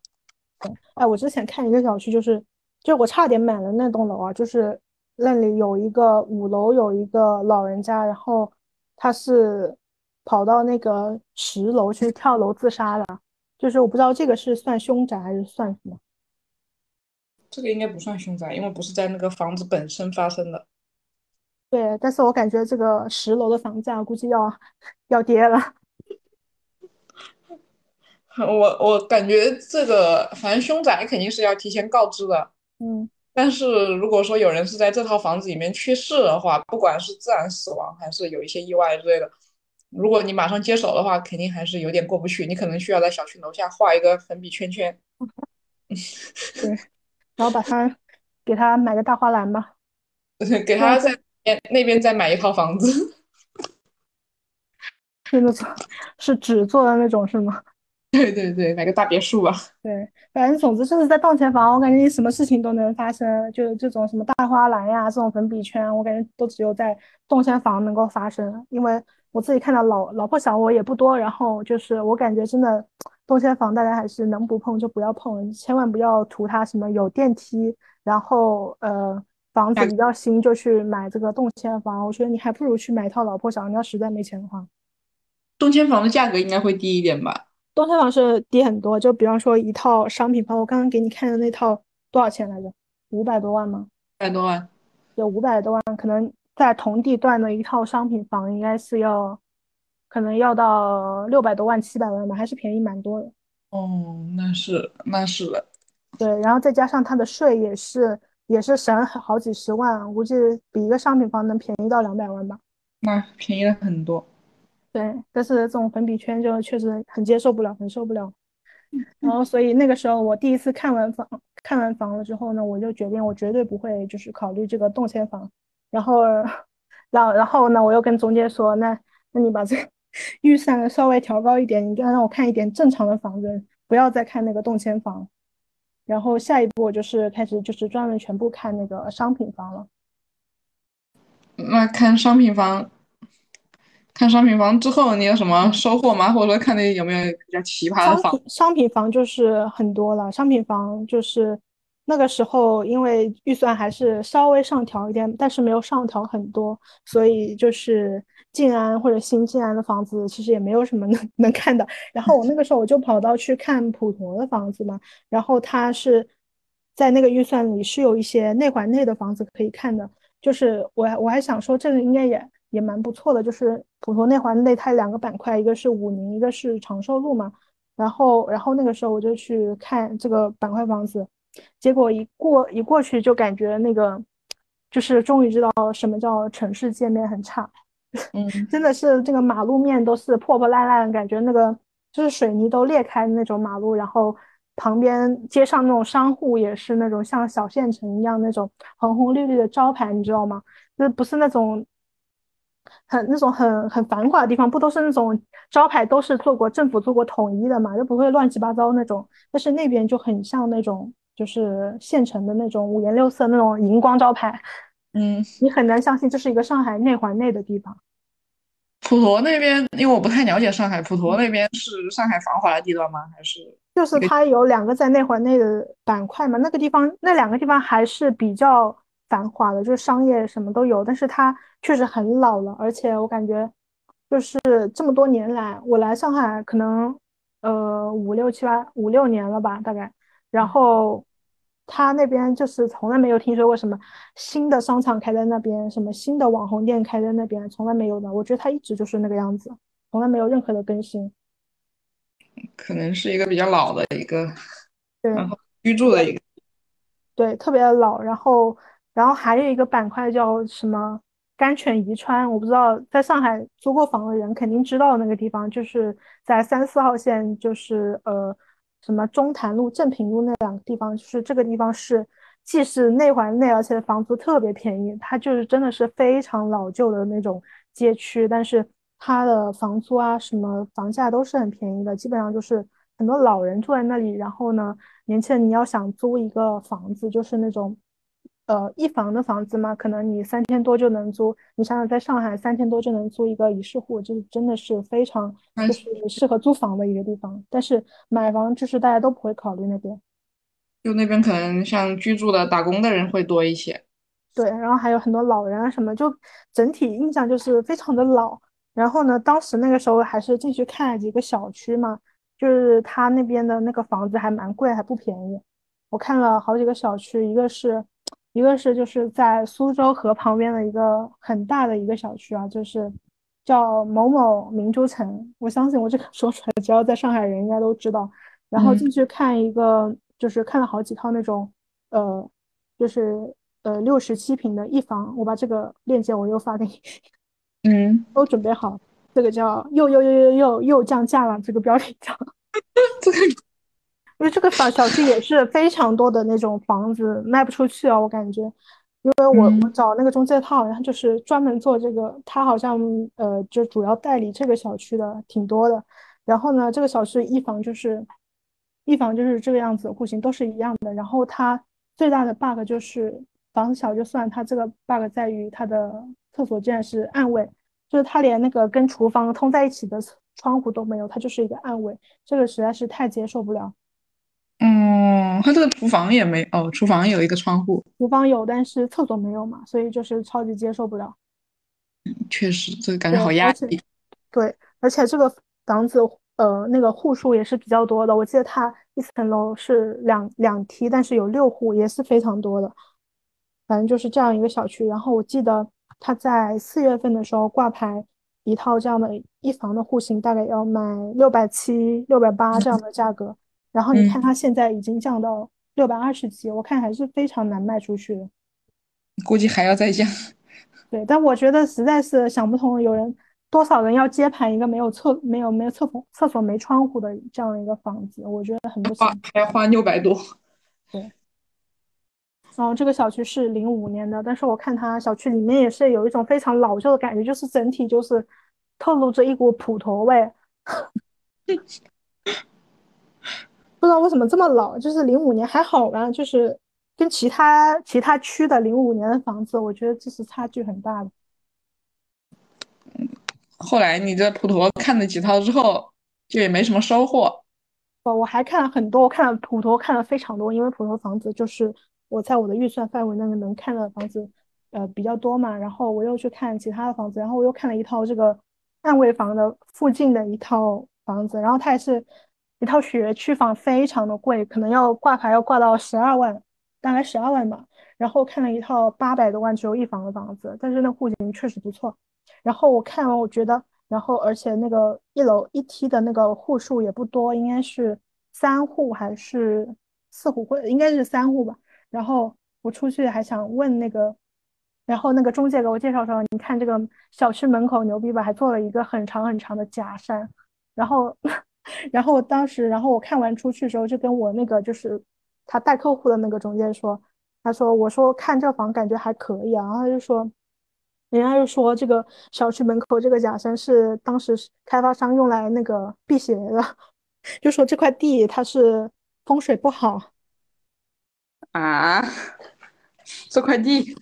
哎，我之前看一个小区就是。就我差点买了那栋楼啊，就是那里有一个五楼有一个老人家，然后他是跑到那个十楼去跳楼自杀了。就是我不知道这个是算凶宅还是算什么。这个应该不算凶宅，因为不是在那个房子本身发生的。对，但是我感觉这个十楼的房价估计要要跌了。我我感觉这个反正凶宅肯定是要提前告知的。嗯，但是如果说有人是在这套房子里面去世的话，不管是自然死亡还是有一些意外之类的，如果你马上接手的话，肯定还是有点过不去。你可能需要在小区楼下画一个粉笔圈圈，对，然后把它给他买个大花篮吧，给他在那边再买一套房子，是那种是纸做的那种是吗？对对对，买个大别墅吧。对，反正总之就是在动迁房，我感觉你什么事情都能发生，就这种什么大花篮呀，这种粉笔圈，我感觉都只有在动迁房能够发生。因为我自己看到老老破小我也不多，然后就是我感觉真的动迁房大家还是能不碰就不要碰，千万不要图它什么有电梯，然后呃房子比较新就去买这个动迁房。我觉得你还不如去买一套老破小，你要实在没钱的话，动迁房的价格应该会低一点吧。动迁房是低很多，就比方说一套商品房，我刚刚给你看的那套多少钱来着？五百多万吗？五百多万，有五百多万，可能在同地段的一套商品房应该是要，可能要到六百多万、七百万吧，还是便宜蛮多的。哦，那是那是的，对，然后再加上它的税也是也是省好几十万，估计比一个商品房能便宜到两百万吧。那便宜了很多。对，但是这种粉笔圈就确实很接受不了，很受不了。然后，所以那个时候我第一次看完房，看完房了之后呢，我就决定我绝对不会就是考虑这个动迁房。然后，然然后呢，我又跟中介说，那那你把这个预算稍微调高一点，你就让我看一点正常的房子，不要再看那个动迁房。然后下一步我就是开始就是专门全部看那个商品房了。那看商品房。看商品房之后，你有什么收获吗？或者说看的有没有比较奇葩的房？商品房就是很多了。商品房就是那个时候，因为预算还是稍微上调一点，但是没有上调很多，所以就是静安或者新静安的房子其实也没有什么能 能看的。然后我那个时候我就跑到去看普陀的房子嘛，然后它是在那个预算里是有一些内环内的房子可以看的。就是我我还想说这个应该也。也蛮不错的，就是普陀内环内它两个板块，一个是武宁，一个是长寿路嘛。然后，然后那个时候我就去看这个板块房子，结果一过一过去就感觉那个，就是终于知道什么叫城市界面很差。嗯，真的是这个马路面都是破破烂烂，感觉那个就是水泥都裂开的那种马路，然后旁边街上那种商户也是那种像小县城一样那种红红绿绿的招牌，你知道吗？就是不是那种。很那种很很繁华的地方，不都是那种招牌都是做过政府做过统一的嘛，就不会乱七八糟那种。但是那边就很像那种就是县城的那种五颜六色那种荧光招牌，嗯，你很难相信这是一个上海内环内的地方。普陀那边，因为我不太了解上海，普陀那边是上海繁华的地段吗？还是就是它有两个在内环内的板块嘛？那个地方那两个地方还是比较。繁华的，就是商业什么都有，但是它确实很老了，而且我感觉就是这么多年来，我来上海可能呃五六七八五六年了吧，大概，然后他那边就是从来没有听说过什么新的商场开在那边，什么新的网红店开在那边，从来没有的。我觉得他一直就是那个样子，从来没有任何的更新。可能是一个比较老的一个，对，然后居住的一个，对，特别老，然后。然后还有一个板块叫什么甘泉宜川，我不知道在上海租过房的人肯定知道那个地方，就是在三四号线，就是呃什么中潭路、镇平路那两个地方，就是这个地方是既是内环内，而且房租特别便宜，它就是真的是非常老旧的那种街区，但是它的房租啊什么房价都是很便宜的，基本上就是很多老人住在那里，然后呢，年轻人你要想租一个房子，就是那种。呃，一房的房子嘛，可能你三千多就能租。你想想，在上海三千多就能租一个一室户，就是真的是非常就是适合租房的一个地方。但是买房就是大家都不会考虑那边，就那边可能像居住的打工的人会多一些。对，然后还有很多老人啊什么，就整体印象就是非常的老。然后呢，当时那个时候还是进去看了几个小区嘛，就是他那边的那个房子还蛮贵，还不便宜。我看了好几个小区，一个是。一个是就是在苏州河旁边的一个很大的一个小区啊，就是叫某某明珠城。我相信我这个 说出来，只要在上海人应该都知道。然后进去看一个，就是看了好几套那种，呃，就是呃六十七平的一房。我把这个链接我又发给你，嗯，都准备好。这个叫又又又又又又降价了，这个标题叫 这个。因为这个小小区也是非常多的那种房子卖不出去啊，我感觉，因为我我找那个中介，他好像就是专门做这个，他好像呃就主要代理这个小区的挺多的。然后呢，这个小区一房就是一房就是这个样子，户型都是一样的。然后它最大的 bug 就是房子小就算，它这个 bug 在于它的厕所竟然是暗卫，就是它连那个跟厨房通在一起的窗户都没有，它就是一个暗卫，这个实在是太接受不了。嗯，它这个厨房也没哦，厨房有一个窗户，厨房有，但是厕所没有嘛，所以就是超级接受不了。嗯，确实，这个感觉好压抑。对，而且这个房子呃，那个户数也是比较多的。我记得它一层楼是两两梯，但是有六户，也是非常多的。反正就是这样一个小区。然后我记得它在四月份的时候挂牌一套这样的一房的户型，大概要卖六百七、六百八这样的价格。然后你看，它现在已经降到六百二十几，我看还是非常难卖出去的。估计还要再降。对，但我觉得实在是想不通，有人多少人要接盘一个没有厕、没有没有厕所、厕所没窗户的这样的一个房子，我觉得很不花行。还要花六百多。对。然后这个小区是零五年的，但是我看它小区里面也是有一种非常老旧的感觉，就是整体就是透露着一股普陀味。不知道为什么这么老，就是零五年还好吧，就是跟其他其他区的零五年的房子，我觉得这是差距很大的。后来你在普陀看了几套之后，就也没什么收获。哦，我还看了很多，我看了普陀看了非常多，因为普陀房子就是我在我的预算范围内能看的房子，呃比较多嘛。然后我又去看其他的房子，然后我又看了一套这个暗卫房的附近的一套房子，然后它也是。一套学区房非常的贵，可能要挂牌要挂到十二万，大概十二万吧。然后看了一套八百多万只有一房的房子，但是那户型确实不错。然后我看完，我觉得，然后而且那个一楼一梯的那个户数也不多，应该是三户还是四户，或应该是三户吧。然后我出去还想问那个，然后那个中介给我介绍说，你看这个小区门口牛逼吧，还做了一个很长很长的假山，然后。然后当时，然后我看完出去的时候，就跟我那个就是他带客户的那个中介说，他说我说看这房感觉还可以啊，然后他就说，人家就说这个小区门口这个假山是当时开发商用来那个辟邪的，就说这块地它是风水不好啊，这块地，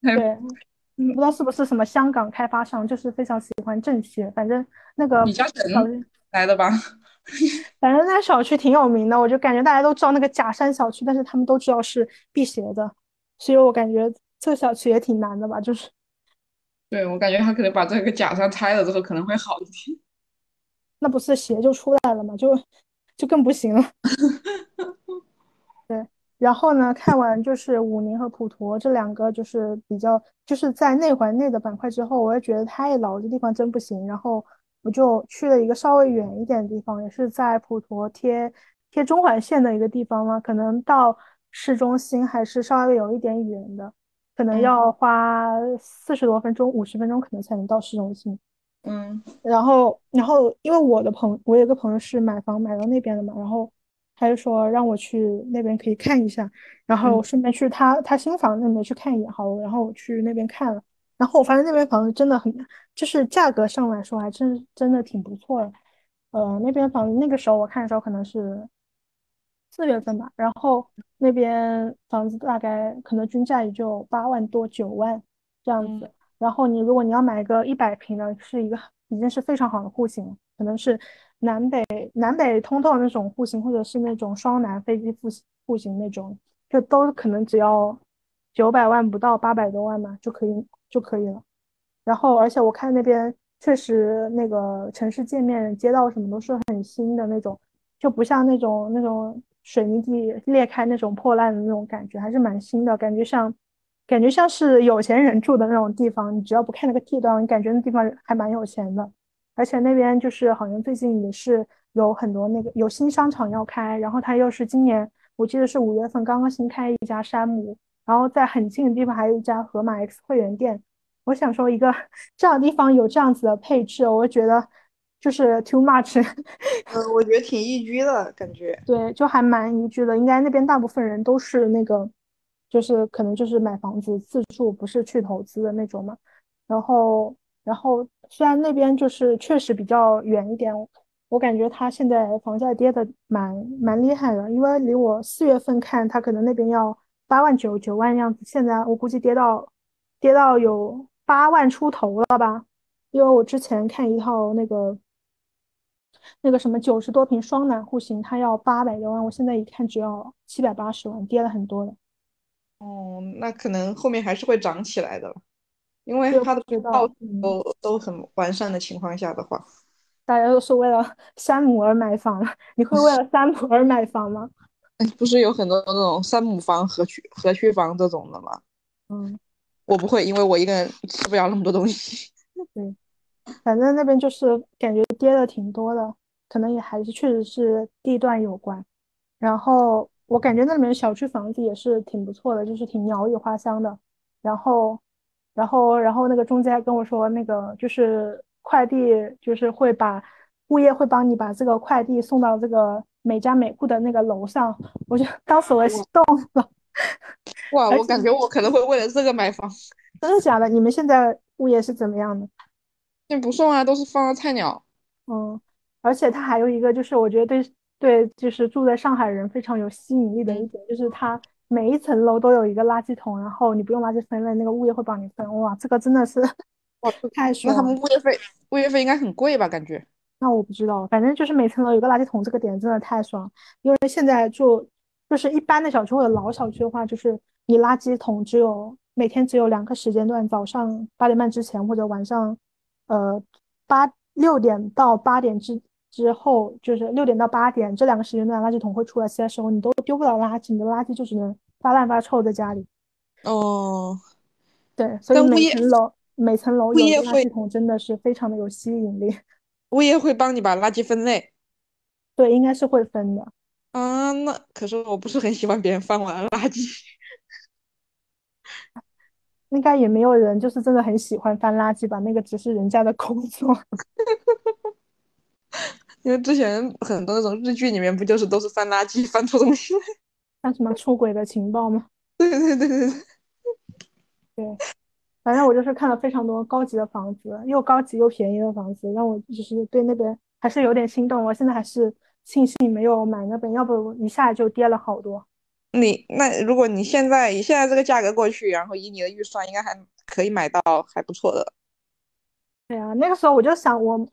对。不知道是不是什么香港开发商，就是非常喜欢正邪。反正那个来的吧，反正那小区挺有名的，我就感觉大家都知道那个假山小区，但是他们都知道是辟邪的，所以我感觉这个小区也挺难的吧。就是，对我感觉他可能把这个假山拆了之后可能会好一点，那不是邪就出来了嘛？就就更不行了。对。然后呢，看完就是武宁和普陀这两个，就是比较就是在内环内的板块之后，我也觉得太老，这地方真不行。然后我就去了一个稍微远一点的地方，也是在普陀贴贴中环线的一个地方嘛，可能到市中心还是稍微有一点远的，可能要花四十多分钟、五十分钟可能才能到市中心。嗯，然后然后因为我的朋我有个朋友是买房买到那边的嘛，然后。他就说让我去那边可以看一下，然后顺便去他他新房那边去看一眼，好，然后我去那边看了，然后我发现那边房子真的很，就是价格上来说还真真的挺不错的，呃，那边房子那个时候我看的时候可能是四月份吧，然后那边房子大概可能均价也就八万多九万这样子，然后你如果你要买个一百平的，是一个已经是非常好的户型，可能是。南北南北通透那种户型，或者是那种双南飞机户户型那种，就都可能只要九百万不到八百多万嘛，就可以就可以了。然后，而且我看那边确实那个城市界面、街道什么都是很新的那种，就不像那种那种水泥地裂开那种破烂的那种感觉，还是蛮新的，感觉像感觉像是有钱人住的那种地方。你只要不看那个地段，你感觉那地方还蛮有钱的。而且那边就是好像最近也是有很多那个有新商场要开，然后它又是今年我记得是五月份刚刚新开一家山姆，然后在很近的地方还有一家盒马 X 会员店。我想说一个这样的地方有这样子的配置，我觉得就是 too much。嗯，我觉得挺宜居的感觉。对，就还蛮宜居的。应该那边大部分人都是那个，就是可能就是买房子自住，不是去投资的那种嘛。然后。然后虽然那边就是确实比较远一点，我感觉它现在房价跌的蛮蛮厉害的，因为离我四月份看它可能那边要八万九九万样子，现在我估计跌到跌到有八万出头了吧？因为我之前看一套那个那个什么九十多平双南户型，它要八百多万，我现在一看只要七百八十万，跌了很多了。哦，那可能后面还是会涨起来的。因为它的套都都很完善的情况下的话，大家都是为了 山姆而买房，你会为了山姆而买房吗？不是有很多那种山姆房、合区合区房这种的吗？嗯，我不会，因为我一个人吃不了那么多东西。对，反正那边就是感觉跌的挺多的，可能也还是确实是地段有关。然后我感觉那里面小区房子也是挺不错的，就是挺鸟语花香的。然后，然后，然后那个中介还跟我说，那个就是快递，就是会把物业会帮你把这个快递送到这个每家每户的那个楼上。我就当时我心动了。哇，我感觉我可能会为了这个买房。真的假的？你们现在物业是怎么样的？那不送啊，都是放到菜鸟。嗯，而且它还有一个，就是我觉得对对，就是住在上海人非常有吸引力的一点，就是它每一层楼都有一个垃圾桶，然后你不用垃圾分类，那个物业会帮你分。哇，这个真的是哇，太爽！那他们物业费物业费应该很贵吧？感觉？那我不知道，反正就是每层楼有个垃圾桶，这个点真的太爽。因为现在就就是一般的小区或者老小区的话，就是你垃圾桶只有每天只有两个时间段，早上八点半之前或者晚上呃八。六点到八点之之后，就是六点到八点这两个时间段，垃圾桶会出来，其他时候你都丢不了垃圾，你的垃圾就只能发烂发臭在家里。哦，对，所以每层楼每层楼有垃圾桶真的是非常的有吸引力。物业会帮你把垃圾分类？对，应该是会分的。啊，那可是我不是很喜欢别人翻我的垃圾。应该也没有人就是真的很喜欢翻垃圾吧？那个只是人家的工作。因为之前很多那种日剧里面不就是都是翻垃圾翻出东西来？翻什么出轨的情报吗？对对对对对。对，反正我就是看了非常多高级的房子，又高级又便宜的房子，让我就是对那边还是有点心动。我现在还是庆幸没有买那边，要不一下就跌了好多。你那如果你现在以现在这个价格过去，然后以你的预算，应该还可以买到还不错的。对啊，那个时候我就想我。我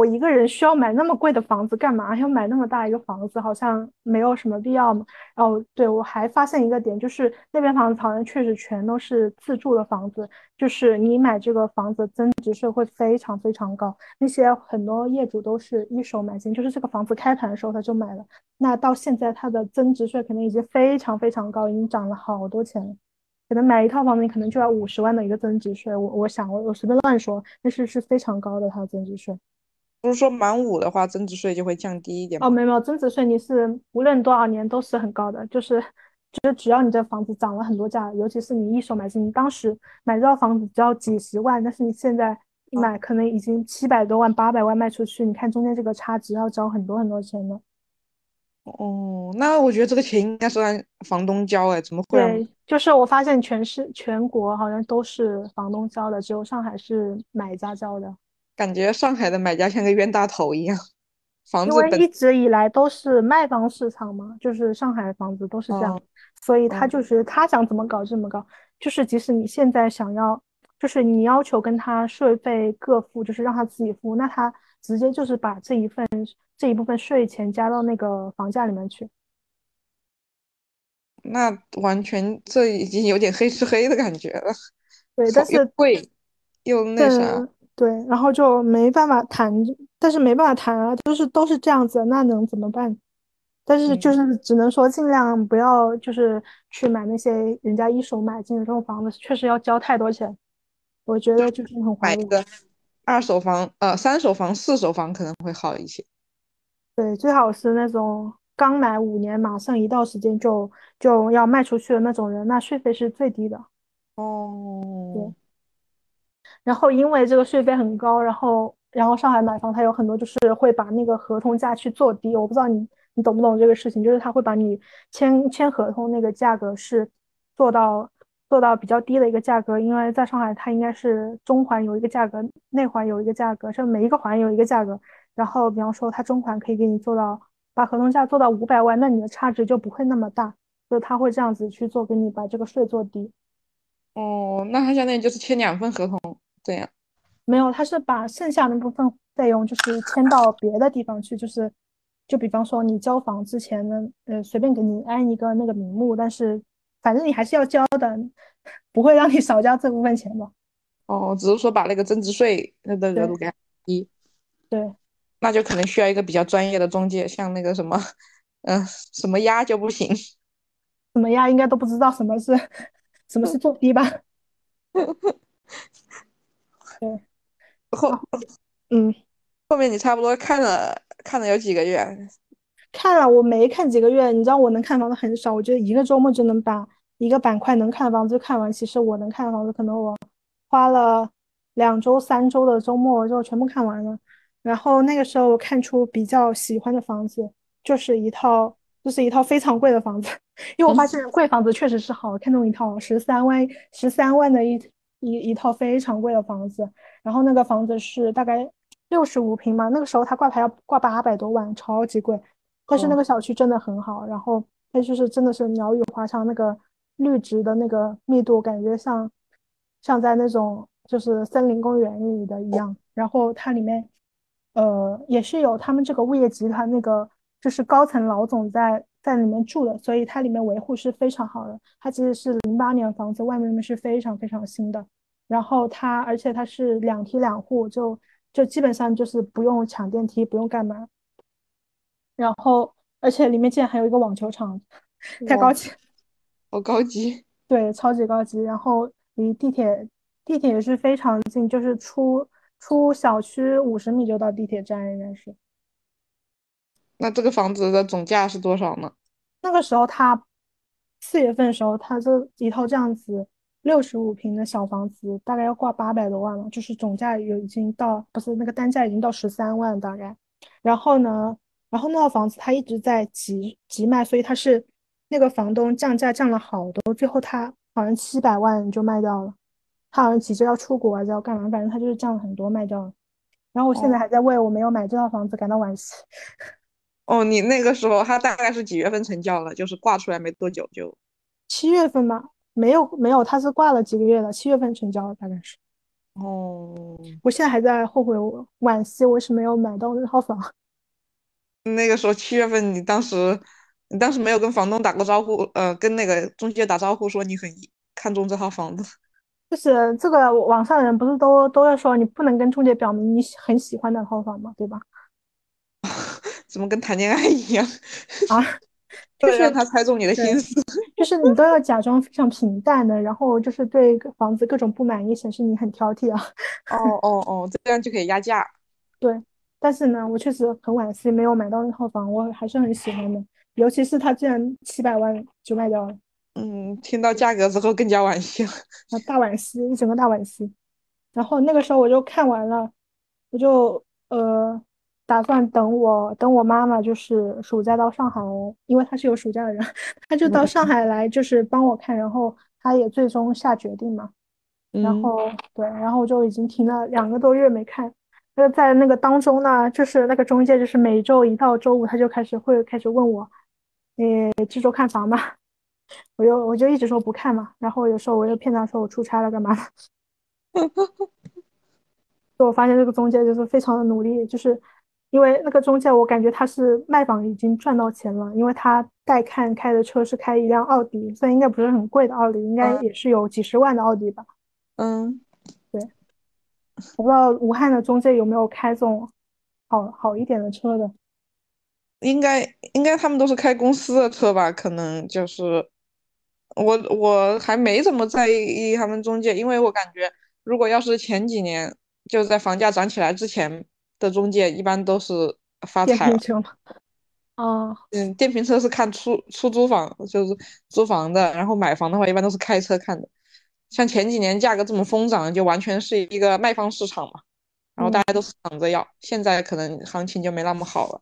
我一个人需要买那么贵的房子干嘛？要买那么大一个房子，好像没有什么必要嘛。然后，对我还发现一个点，就是那边房子好像确实全都是自住的房子，就是你买这个房子增值税会非常非常高。那些很多业主都是一手买进，就是这个房子开盘的时候他就买了，那到现在它的增值税肯定已经非常非常高，已经涨了好多钱。可能买一套房子你可能就要五十万的一个增值税。我我想我我随便乱说，但是是非常高的它的增值税。不是说满五的话，增值税就会降低一点吗？哦，没有没有，增值税你是无论多少年都是很高的，就是就是只要你这房子涨了很多价，尤其是你一手买进，你当时买这套房子只要几十万，但是你现在一买可能已经七百多万、八百万卖出去，你看中间这个差值要交很多很多钱的。哦，那我觉得这个钱应该是让房东交哎，怎么会？对，就是我发现全市全国好像都是房东交的，只有上海是买家交的。感觉上海的买家像个冤大头一样，房子因为一直以来都是卖方市场嘛，就是上海房子都是这样，所以他就是他想怎么搞怎么搞，就是即使你现在想要，就是你要求跟他税费各付，就是让他自己付，那他直接就是把这一份这一部分税钱加到那个房价里面去，那完全这已经有点黑吃黑的感觉了。对，但是贵又那啥。对，然后就没办法谈，但是没办法谈啊，就是都是这样子，那能怎么办？但是就是只能说尽量不要，就是去买那些人家一手买进的这种房子，确实要交太多钱。我觉得就是很买一个二手房，呃，三手房、四手房可能会好一些。对，最好是那种刚买五年，马上一到时间就就要卖出去的那种人，那税费是最低的。哦，对。然后因为这个税费很高，然后然后上海买房它有很多就是会把那个合同价去做低，我不知道你你懂不懂这个事情，就是他会把你签签合同那个价格是做到做到比较低的一个价格，因为在上海它应该是中环有一个价格，内环有一个价格，就每一个环有一个价格，然后比方说它中环可以给你做到把合同价做到五百万，那你的差值就不会那么大，就他会这样子去做给你把这个税做低。哦，那他相当于就是签两份合同。这样，没有，他是把剩下那部分费用就是迁到别的地方去，就是，就比方说你交房之前呢，呃，随便给你安一个那个名目，但是反正你还是要交的，不会让你少交这部分钱吧。哦，只是说把那个增值税那个额度给低。对，那就可能需要一个比较专业的中介，像那个什么，嗯，什么押就不行，什么押应该都不知道什么是什么是做低吧。对，后，嗯，后面你差不多看了看了有几个月？看了，我没看几个月，你知道我能看房子很少，我觉得一个周末就能把一个板块能看的房子看完。其实我能看的房子，可能我花了两周、三周的周末就全部看完了。然后那个时候我看出比较喜欢的房子，就是一套，就是一套非常贵的房子，因为我发现贵房子确实是好，看中一套十三万、十三万的一一一套非常贵的房子，然后那个房子是大概六十五平嘛，那个时候它挂牌要挂八百多万，超级贵。但是那个小区真的很好，然后它就是真的是鸟语花香，那个绿植的那个密度感觉像像在那种就是森林公园里的一样。然后它里面呃也是有他们这个物业集团那个就是高层老总在在里面住的，所以它里面维护是非常好的。它其实是零八年房子，外面是非常非常新的。然后它而且它是两梯两户，就就基本上就是不用抢电梯，不用干嘛。然后，而且里面竟然还有一个网球场，太高级，好高级，对，超级高级。然后离地铁，地铁也是非常近，就是出出小区五十米就到地铁站，应该是。那这个房子的总价是多少呢？那个时候他四月份的时候，他这一套这样子六十五平的小房子，大概要挂八百多万了，就是总价有已经到，不是那个单价已经到十三万大概。然后呢？然后那套房子他一直在急急卖，所以他是那个房东降价降了好多，最后他好像七百万就卖掉了。他好像急着要出国还是，要干嘛？反正他就是降了很多卖掉了。然后我现在还在为我没有买这套房子感到惋惜。哦，你那个时候他大概是几月份成交了？就是挂出来没多久就七月份吧？没有没有，他是挂了几个月的，七月份成交了大概是。哦，我现在还在后悔，我惋惜我是没有买到那套房。那个时候七月份，你当时，你当时没有跟房东打过招呼，呃，跟那个中介打招呼，说你很看中这套房子。就是这个网上人不是都都在说，你不能跟中介表明你很喜欢那套房嘛？对吧？怎么跟谈恋爱一样 啊？就是让他猜中你的心思。就是你都要假装非常平淡的，然后就是对房子各种不满意，显示你很挑剔啊。哦哦哦，这样就可以压价。对。但是呢，我确实很惋惜没有买到那套房，我还是很喜欢的，尤其是它竟然七百万就卖掉了。嗯，听到价格之后更加惋惜了，啊，大惋惜，一整个大惋惜。然后那个时候我就看完了，我就呃打算等我等我妈妈就是暑假到上海，因为她是有暑假的人，她就到上海来就是帮我看，然后她也最终下决定嘛。然后对，然后我就已经停了两个多月没看。那在那个当中呢，就是那个中介，就是每周一到周五，他就开始会开始问我，你，这周看房吗？我就我就一直说不看嘛。然后有时候我又骗他说我出差了干嘛的。就我发现这个中介就是非常的努力，就是因为那个中介，我感觉他是卖房已经赚到钱了，因为他带看开的车是开一辆奥迪，虽然应该不是很贵的奥迪，应该也是有几十万的奥迪吧。嗯。对我不知道武汉的中介有没有开这种好好一点的车的，应该应该他们都是开公司的车吧？可能就是我我还没怎么在意他们中介，因为我感觉如果要是前几年就在房价涨起来之前的中介，一般都是发财了。啊，嗯，电瓶车是看出出租房，就是租房的，然后买房的话一般都是开车看的。像前几年价格这么疯涨，就完全是一个卖方市场嘛，然后大家都是抢着要。现在可能行情就没那么好了。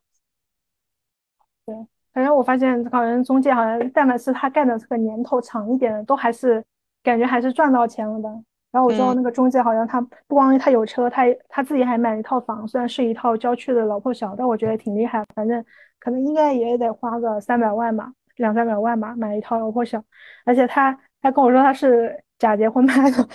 对，反正我发现好像中介好像，但凡是他干的这个年头长一点的，都还是感觉还是赚到钱了的。然后我知道那个中介好像他不光他有车，他他自己还买了一套房，虽然是一套郊区的老破小，但我觉得挺厉害。反正可能应该也得花个三百万吧，两三百万吧，买一套老破小。而且他他跟我说他是。假结婚买的，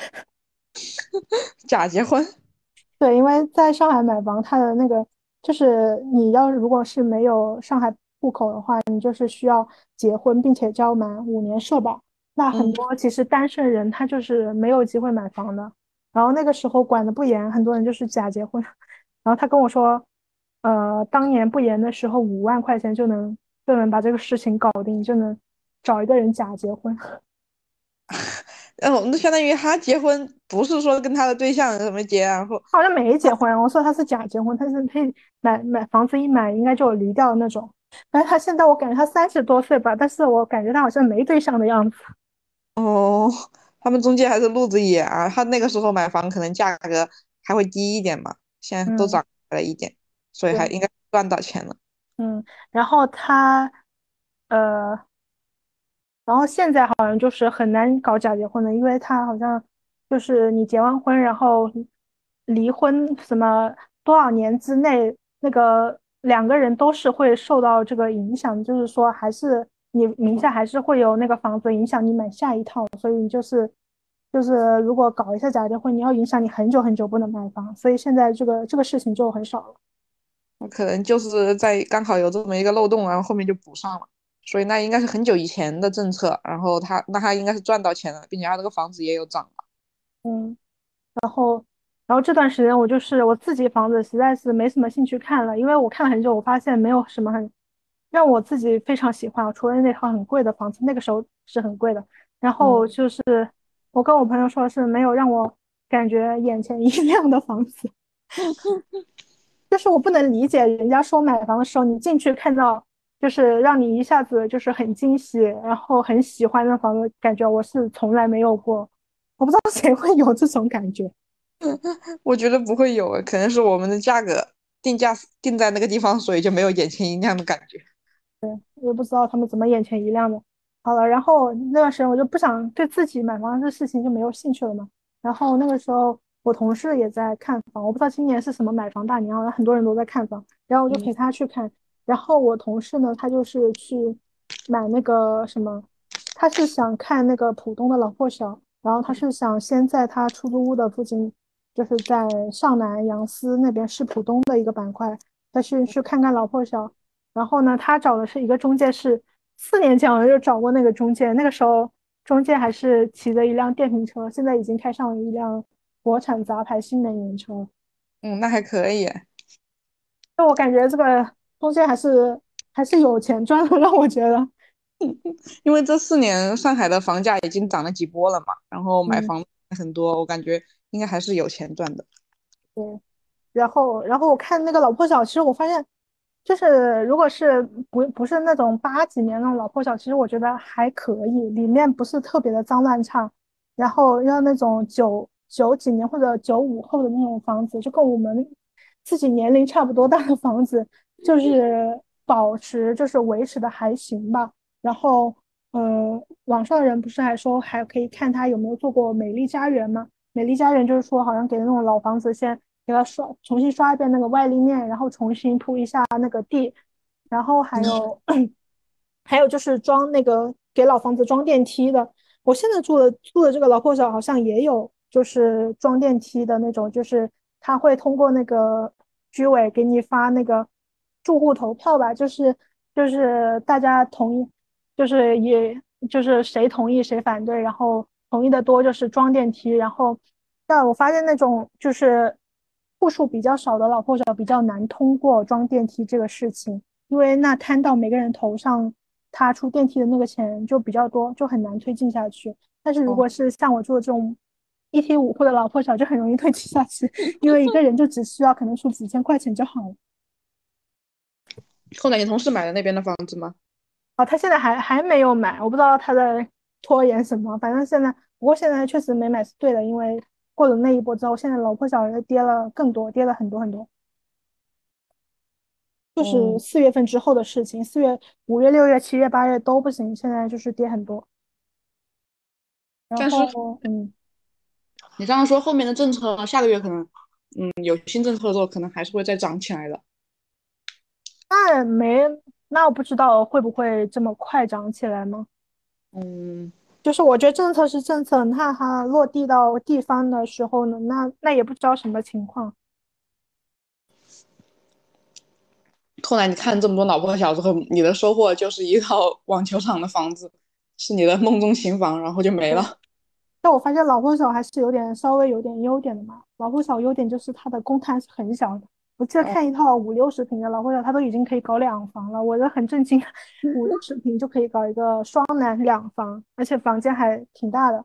假结婚，对，因为在上海买房，他的那个就是你要如果是没有上海户口的话，你就是需要结婚，并且交满五年社保。那很多其实单身人他就是没有机会买房的。然后那个时候管的不严，很多人就是假结婚。然后他跟我说，呃，当年不严的时候，五万块钱就能就能把这个事情搞定，就能找一个人假结婚。哦，那相当于他结婚不是说跟他的对象什么结，然后好像没结婚。我说他是假结婚，他是他买买房子一买应该就离掉的那种，反正他现在我感觉他三十多岁吧，但是我感觉他好像没对象的样子。哦，他们中间还是路子野啊，他那个时候买房可能价格还会低一点嘛，现在都嗯，涨了一点，所以还，应该赚到钱了。嗯，然后他，呃，然后现在好像就是很难搞假结婚的，因为他好像就是你结完婚，然后离婚什么多少年之内，那个两个人都是会受到这个影响，就是说还是你名下还是会有那个房子影响你买下一套，所以你就是就是如果搞一下假结婚，你要影响你很久很久不能买房，所以现在这个这个事情就很少了。那可能就是在刚好有这么一个漏洞，然后后面就补上了。所以那应该是很久以前的政策，然后他那他应该是赚到钱了，并且他这个房子也有涨了。嗯。然后这段时间我就是我自己房子实在是没什么兴趣看了，因为我看了很久，我发现没有什么很让我自己非常喜欢，除了那套很贵的房子，那个时候是很贵的。然后嗯，就是我跟我朋友说是没有让我感觉眼前一 亮的房子，就是我不能理解人家说买房的时候你进去看到就是让你一下子就是很惊喜，然后很喜欢的房子，感觉我是从来没有过，我不知道谁会有这种感觉。我觉得不会有，可能是我们的价格定价定在那个地方，所以就没有眼前一亮的感觉。我也不知道他们怎么眼前一亮的。好了，然后那段时间我就不想对自己买房这事情就没有兴趣了嘛。然后那个时候我同事也在看房，我不知道今年是什么买房大年啊，很多人都在看房，然后我就嗯陪他去看。然后我同事呢，他就是去买那个什么，他是想看那个浦东的老破小，然后他是想先在他出租屋的附近，就是在上南杨思那边是浦东的一个板块，他去去看看老破小。然后呢，他找的是一个中介，是四年前好像就找过那个中介，那个时候中介还是骑着一辆电瓶车，现在已经开上了一辆国产杂牌新能源车。嗯，那还可以。那我感觉这个中介还是还是有钱赚的，让我觉得，因为这四年上海的房价已经涨了几波了嘛，然后买嗯，房很多，我感觉应该还是有钱赚的。对。然后，然后我看那个老破小，其实我发现，就是如果是不不是那种八几年那种老破小，其实我觉得还可以，里面不是特别的脏乱差。然后要那种九九几年或者九五后的那种房子，就跟我们自己年龄差不多大的房子，就是保持就是维持的还行吧。然后，呃，网上人不是还说还可以看他有没有做过美丽家园吗？美丽家园就是说，好像给那种老房子先给它刷，重新刷一遍那个外立面，然后重新铺一下那个地，然后还嗯有 还有就是装那个给老房子装电梯的。我现在住的住的这个老破小好像也有，就是装电梯的那种，就是他会通过那个居委给你发那个住户投票吧，就是就是大家同意，就是也就是谁同意谁反对，然后同意的多就是装电梯，然后但我发现那种就是户数比较少的老破小比较难通过装电梯这个事情，因为那摊到每个人头上，他出电梯的那个钱就比较多，就很难推进下去。但是如哦，果是像我住的这种一梯五户的老破小，就很容易推进下去，因为一个人就只需要可能出几千块钱就好了。后来你同事买了那边的房子吗？哦，他现在还还没有买，我不知道他在拖延什么。反正现在，不过现在确实没买是对的，因为过了那一波之后，现在老破小又跌了更多，跌了很多很多。就是哦，四月份之后的事情，四月、五月、六月、七月、八月都不行，现在就是跌很多。然但是，嗯，你刚刚说，后面的政策下个月可能，嗯，有新政策之后，可能还是会再涨起来的。那没，那我不知道会不会这么快涨起来吗？嗯，就是我觉得政策是政策，那它落地到地方的时候呢，那那也不知道什么情况。后来你看这么多老破小之后，你的收获就是一套 网球场的房子，是你的梦中情房，然后就没，了。但我发现老破小还是有点稍微有点优点的嘛。老破小优点就是它的公摊是很小的，我记得哦，看一套五六十平的老破小，他都已经可以搞两房了，我就很震惊，五六十平就可以搞一个双男两房，而且房间还挺大的。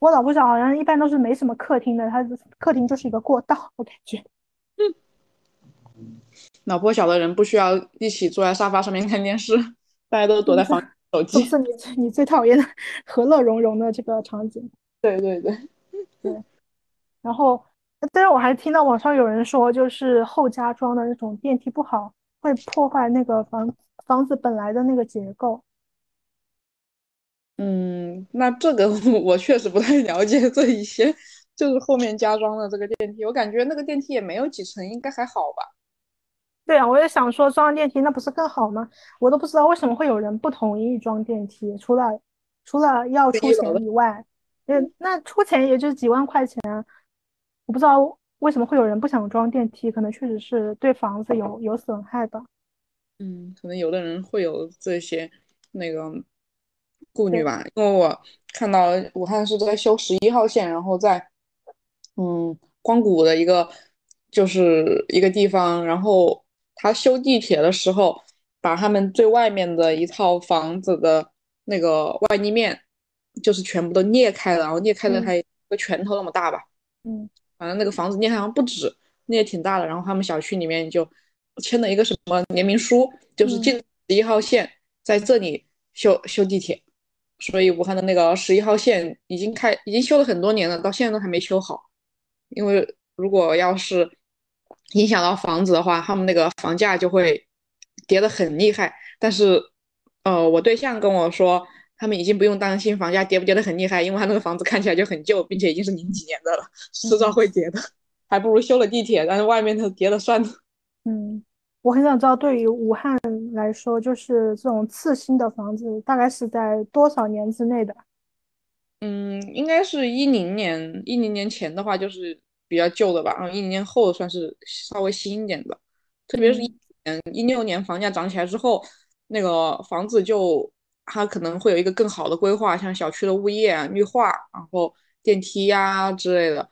我老破小好像一般都是没什么客厅的，他客厅就是一个过道，我感觉。嗯老破小的人不需要一起坐在沙发上面看电视，大家都躲在房手机。是你你最讨厌的 和乐融融的这个场景。对对对对。然后，但是我还听到网上有人说，就是后加装的那种电梯不好，会破坏那个房房子本来的那个结构。嗯，那这个 我确实不太了解这一些，就是后面加装的这个电梯，我感觉那个电梯也没有几层，应该还好吧。对啊，我也想说装电梯那不是更好吗？我都不知道为什么会有人不同意装电梯，除了除了要出钱以外，嗯，那出钱也就几万块钱，我不知道为什么会有人不想装电梯，可能确实是对房子有有损害吧。嗯，可能有的人会有这些那个顾虑吧，因为我看到武汉是在修十一号线，然后在嗯光谷的一个就是一个地方，然后。他修地铁的时候，把他们最外面的一套房子的那个外立面，就是全部都裂开了，然后裂开了还一个拳头那么大吧。嗯，反正那个房子裂好像不止，裂挺大的。然后他们小区里面就签了一个什么联名书，就是禁十一号线在这里修修地铁。所以武汉的那个十一号线已经开，已经修了很多年了，到现在都还没修好。因为如果要是影响到房子的话，他们那个房价就会跌得很厉害。但是，呃，我对象跟我说，他们已经不用担心房价跌不跌得很厉害，因为他那个房子看起来就很旧，并且已经是零几年的了，迟早会跌的。还不如修了地铁，但是外面的跌了算了。嗯，我很想知道，对于武汉来说，就是这种次新的房子，大概是在多少年之内的？嗯，应该是一零年，一零年前的话就是。比较旧的吧，然后一零年后算是稍微新一点的，特别是一年一六年房价涨起来之后，那个房子就它可能会有一个更好的规划，像小区的物业啊、绿化，然后电梯呀之类的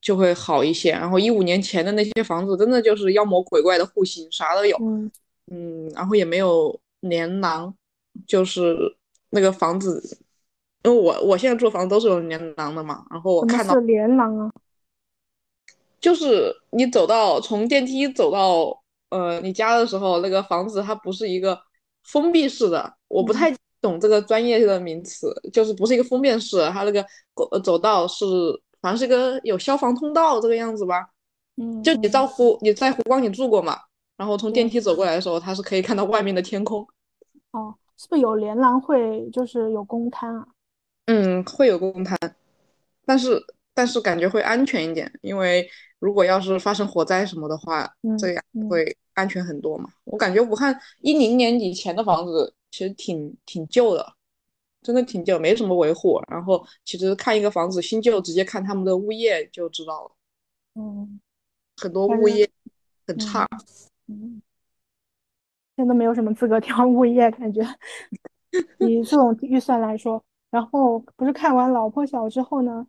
就会好一些。然后一五年前的那些房子真的就是妖魔鬼怪的户型，啥都有，嗯，然后也没有连廊，就是那个房子，因为我我现在住房子都是有连廊的嘛，然后我看到连廊啊。就是你走到从电梯走到呃你家的时候，那个房子它不是一个封闭式的，我不太懂这个专业的名词，就是不是一个封闭式，它那个走道是反正是一个有消防通道这个样子吧。嗯，就你到湖你在湖光你住过嘛？然后从电梯走过来的时候，它是可以看到外面的天空。哦，是不是有连廊会就是有公摊啊？嗯，会有公摊，但是但是感觉会安全一点，因为。如果要是发生火灾什么的话，这样会安全很多嘛？我感觉武汉一零年以前的房子其实挺挺旧的，真的挺旧，没什么维护。然后其实看一个房子新旧，直接看他们的物业就知道了。嗯，很多物业很差。嗯，现在都没有什么资格挑物业，感觉 以这种预算来说。然后不是看完《老破小》之后呢？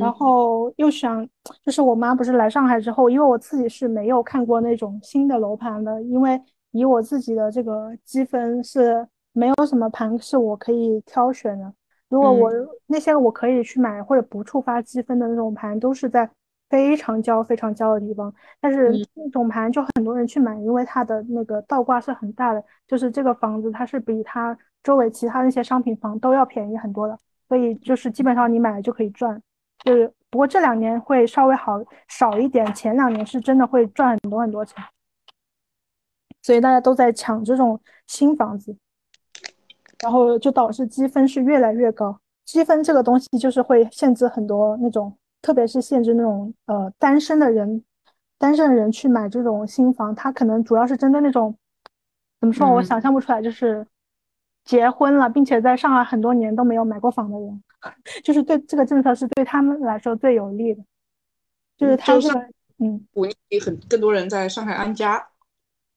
然后又想，就是我妈不是来上海之后，因为我自己是没有看过那种新的楼盘的，因为以我自己的这个积分是没有什么盘是我可以挑选的。如果我那些我可以去买或者不触发积分的那种盘，都是在非常焦非常焦的地方。但是那种盘就很多人去买，因为它的那个倒挂是很大的，就是这个房子它是比它周围其他那些商品房都要便宜很多的，所以就是基本上你买了就可以赚。是，不过这两年会稍微好少一点，前两年是真的会赚很多很多钱，所以大家都在抢这种新房子，然后就导致积分是越来越高。积分这个东西就是会限制很多那种，特别是限制那种呃单身的人，单身的人去买这种新房，他可能主要是针对那种怎么说，我想象不出来，就是结婚了并且在上海很多年都没有买过房的人。就是对这个政策是对他们来说最有利的，就是他是嗯鼓励很更多人在上海安家，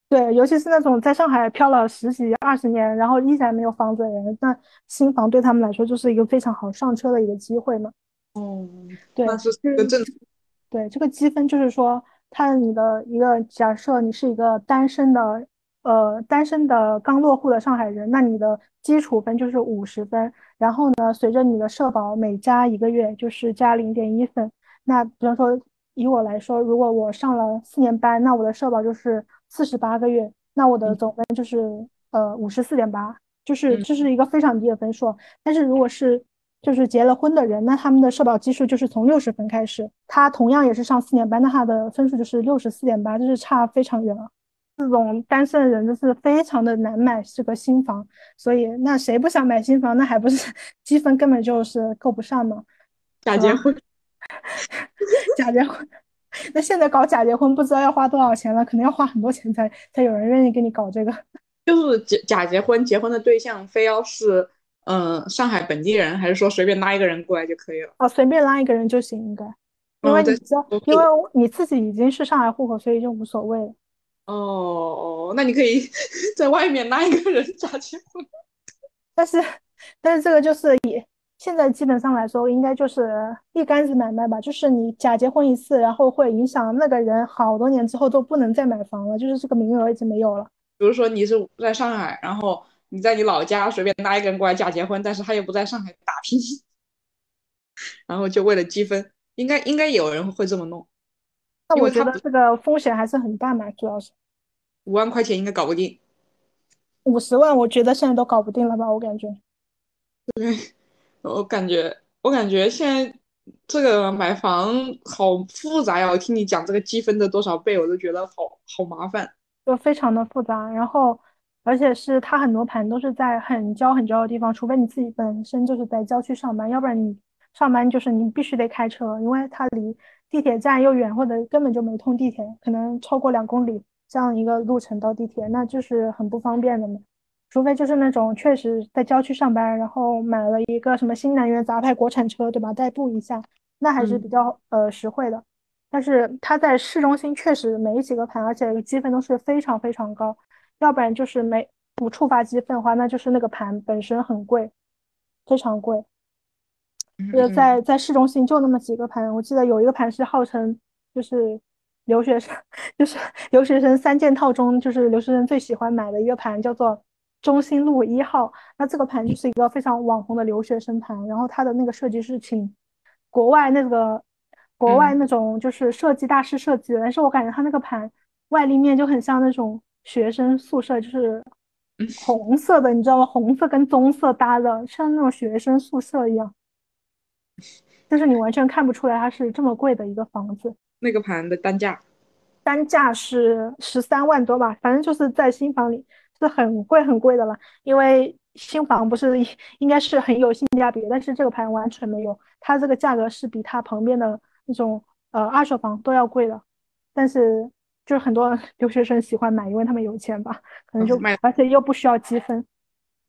对，尤其是那种在上海漂了十几二十年，然后依然没有房子的人，那新房对他们来说就是一个非常好上车的一个机会嘛。嗯，对，是个政策对这个积分就是说，他你的一个假设，你是一个单身的呃单身的刚落户的上海人，那你的基础分就是五十分。然后呢，随着你的社保每加一个月，就是加零点一分。那比方说，以我来说，如果我上了四年班，那我的社保就是四十八个月，那我的总分就是呃五十四点八，就是嗯这是一个非常低的分数。但是如果是就是结了婚的人，那他们的社保基数就是从六十分开始，他同样也是上四年班，那他的分数就是六十四点八，就是差非常远了。这种单身的人就是非常的难买这个新房，所以那谁不想买新房？那还不是积分根本就是够不上吗？假结婚，假结婚，那现在搞假结婚不知道要花多少钱了，可能要花很多钱才才有人愿意给你搞这个。就是假假结婚，结婚的对象非要是嗯、呃上海本地人，还是说随便拉一个人过来就可以了？哦，随便拉一个人就行，应该，因为你知道，因为你自己已经是上海户口，所以就无所谓了。哦哦，那你可以 在外面拉一个人假结婚。但是，但是这个就是也现在基本上来说，应该就是一竿子买卖吧，就是你假结婚一次，然后会影响那个人好多年之后都不能再买房了，就是这个名额已经没有了。比如说你是在上海，然后你在你老家随便拉一个人过来假结婚，但是他又不在上海打拼，然后就为了积分，应该应该有人会这么弄。那我觉得这个风险还是很大嘛，主要是五万块钱应该搞不定。五十万，我觉得现在都搞不定了吧，我感觉。对我感觉我感觉现在这个买房好复杂呀！我听你讲这个积分的多少倍，我都觉得好好麻烦。就非常的复杂，然后而且是它很多盘都是在很郊很郊的地方，除非你自己本身就是在郊区上班，要不然你上班就是你必须得开车，因为它离地铁站又远，或者根本就没通地铁，可能超过两公里这样一个路程到地铁，那就是很不方便的嘛。除非就是那种确实在郊区上班，然后买了一个什么新能源杂牌国产车，对吧？代步一下，那还是比较呃实惠的。但是它在市中心确实没几个盘，而且积分都是非常非常高，要不然就是没不触发积分的话，那就是那个盘本身很贵，非常贵。就是在在市中心就那么几个盘，我记得有一个盘是号称就是留学生，就是留学生三件套中，就是留学生最喜欢买的一个盘，叫做中心路一号。那这个盘就是一个非常网红的留学生盘，然后它的那个设计是请国外那个国外那种就是设计大师设计的，但是我感觉它那个盘外立面就很像那种学生宿舍，就是红色的，你知道吗？红色跟棕色搭的，像那种学生宿舍一样。但是你完全看不出来它是这么贵的一个房子，那个盘的单价，单价是十三万多吧，反正就是在新房里是很贵很贵的了。因为新房不是应该是很有性价比，但是这个盘完全没有，它这个价格是比它旁边的那种呃二手房都要贵的。但是就是很多 留学生喜欢买，因为他们有钱吧，可能就买而且又不需要积分。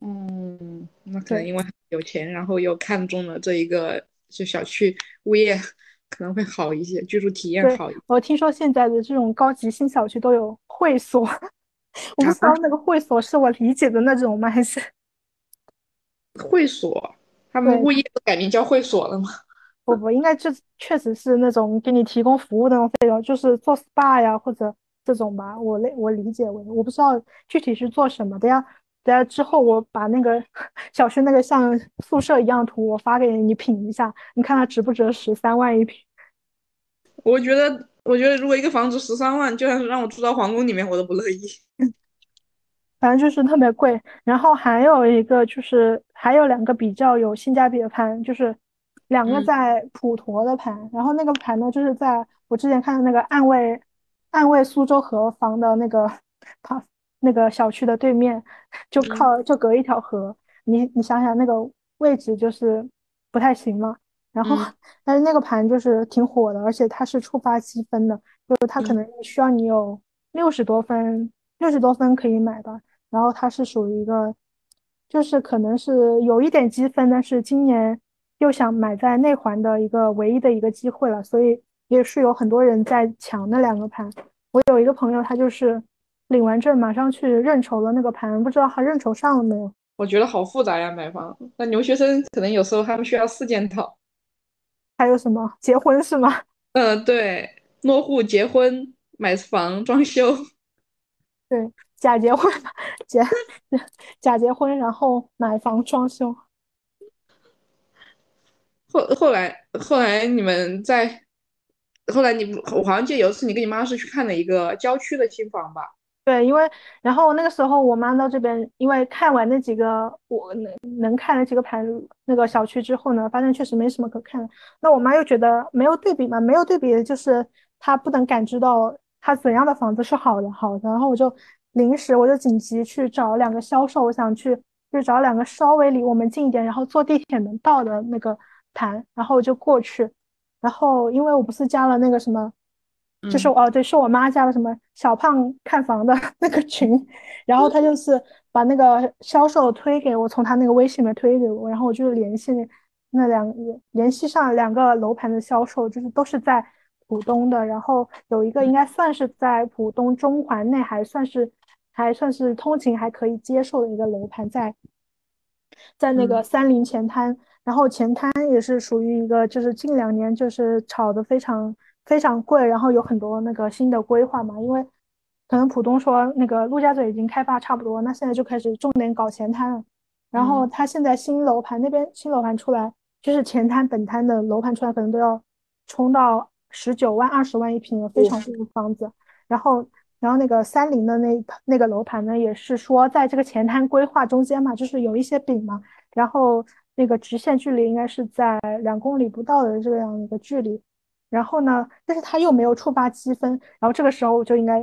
嗯，那可能因为有钱，然后又看中了这一个就小区物业可能会好一些，居住体验好一些。我听说现在的这种高级新小区都有会所，我不知道那 个会所是我理解的那种吗？还是 会所，他们物业都改名叫会所了吗？不不，应该这确实是那种给你提供服务的那种费用，就是做 SPA 呀或者这种吧。我理我理解为，我不知道具体是做什么的呀。等下之后我把那个小区那个像宿舍一样图我发给你你品一下，你看它值不值十三万一平？我觉得，我觉得如果一个房子十三万，就算是让我住到皇宫里面，我都不乐意。反正就是特别贵。然后还有一个就是还有两个比较有性价比的盘，就是两个嗯在普陀的盘，然后那个盘呢就是在我之前看的那个暗卫暗卫苏州河房的那个旁 那个小区的对面，就靠就隔一条河，你你想想那个位置就是不太行嘛。然后，嗯 但是那个盘就是挺火的，而且它是触发积分的，就是它可嗯能需要你有六十多分，六十多分可以买吧。然后它是属于一个，就是可能是有一点积分，但是今年又想买在内环的一个唯一的一个机会了，所以也是有很多人在抢那两个盘。我有一个朋友，他就是领完证马上去认筹了那个盘，不知道他认筹上了没有？我觉得好复杂呀，买房。那留学生可能有时候他们需要四件套。还有什么结婚是吗？嗯，对，落户、结婚、买房、装修。对，假结婚，假假结婚，然后买房装修。后后来后来你们在，后来你我好像记得有一次你跟你妈是去看了一个郊区的新房吧？对，因为然后那个时候我妈到这边，因为看完那几个我能能看的几个盘那个小区之后呢，发现确实没什么可看的。那我妈又觉得没有对比嘛，没有对比就是她不能感知到她怎样的房子是好的好的。然后我就临时我就紧急去找两个销售，我想去就找两个稍微离我们近一点，然后坐地铁能到的那个盘，然后我就过去。然后因为我不是加了那个什么。就是哦，对，是我妈加了什么小胖看房的 那个群，然后他就是把那个销售推给我，从他那个微信里面推给我，然后我就联系那两联系上两个楼盘的销售，就是都是在浦东的，然后有一个应该算是在浦东中环内还算是还算是通勤还可以接受的一个楼盘，在在那个三林前滩，然后前滩也是属于一个就是近两年就是炒的非常。非常贵，然后有很多那个新的规划嘛，因为可能浦东说那个陆家嘴已经开发差不多，那现在就开始重点搞前滩了。然后他现在新楼盘那边新楼盘出来，就是前滩本滩的楼盘出来，可能都要冲到十九万、二十万一平的非常贵的房子。然后，然后那个三菱的那那个楼盘呢，也是说在这个前滩规划中间嘛，就是有一些饼嘛，然后那个直线距离应该是在两公里不到的这样一个距离。然后呢？但是他又没有触发积分，然后这个时候我就应该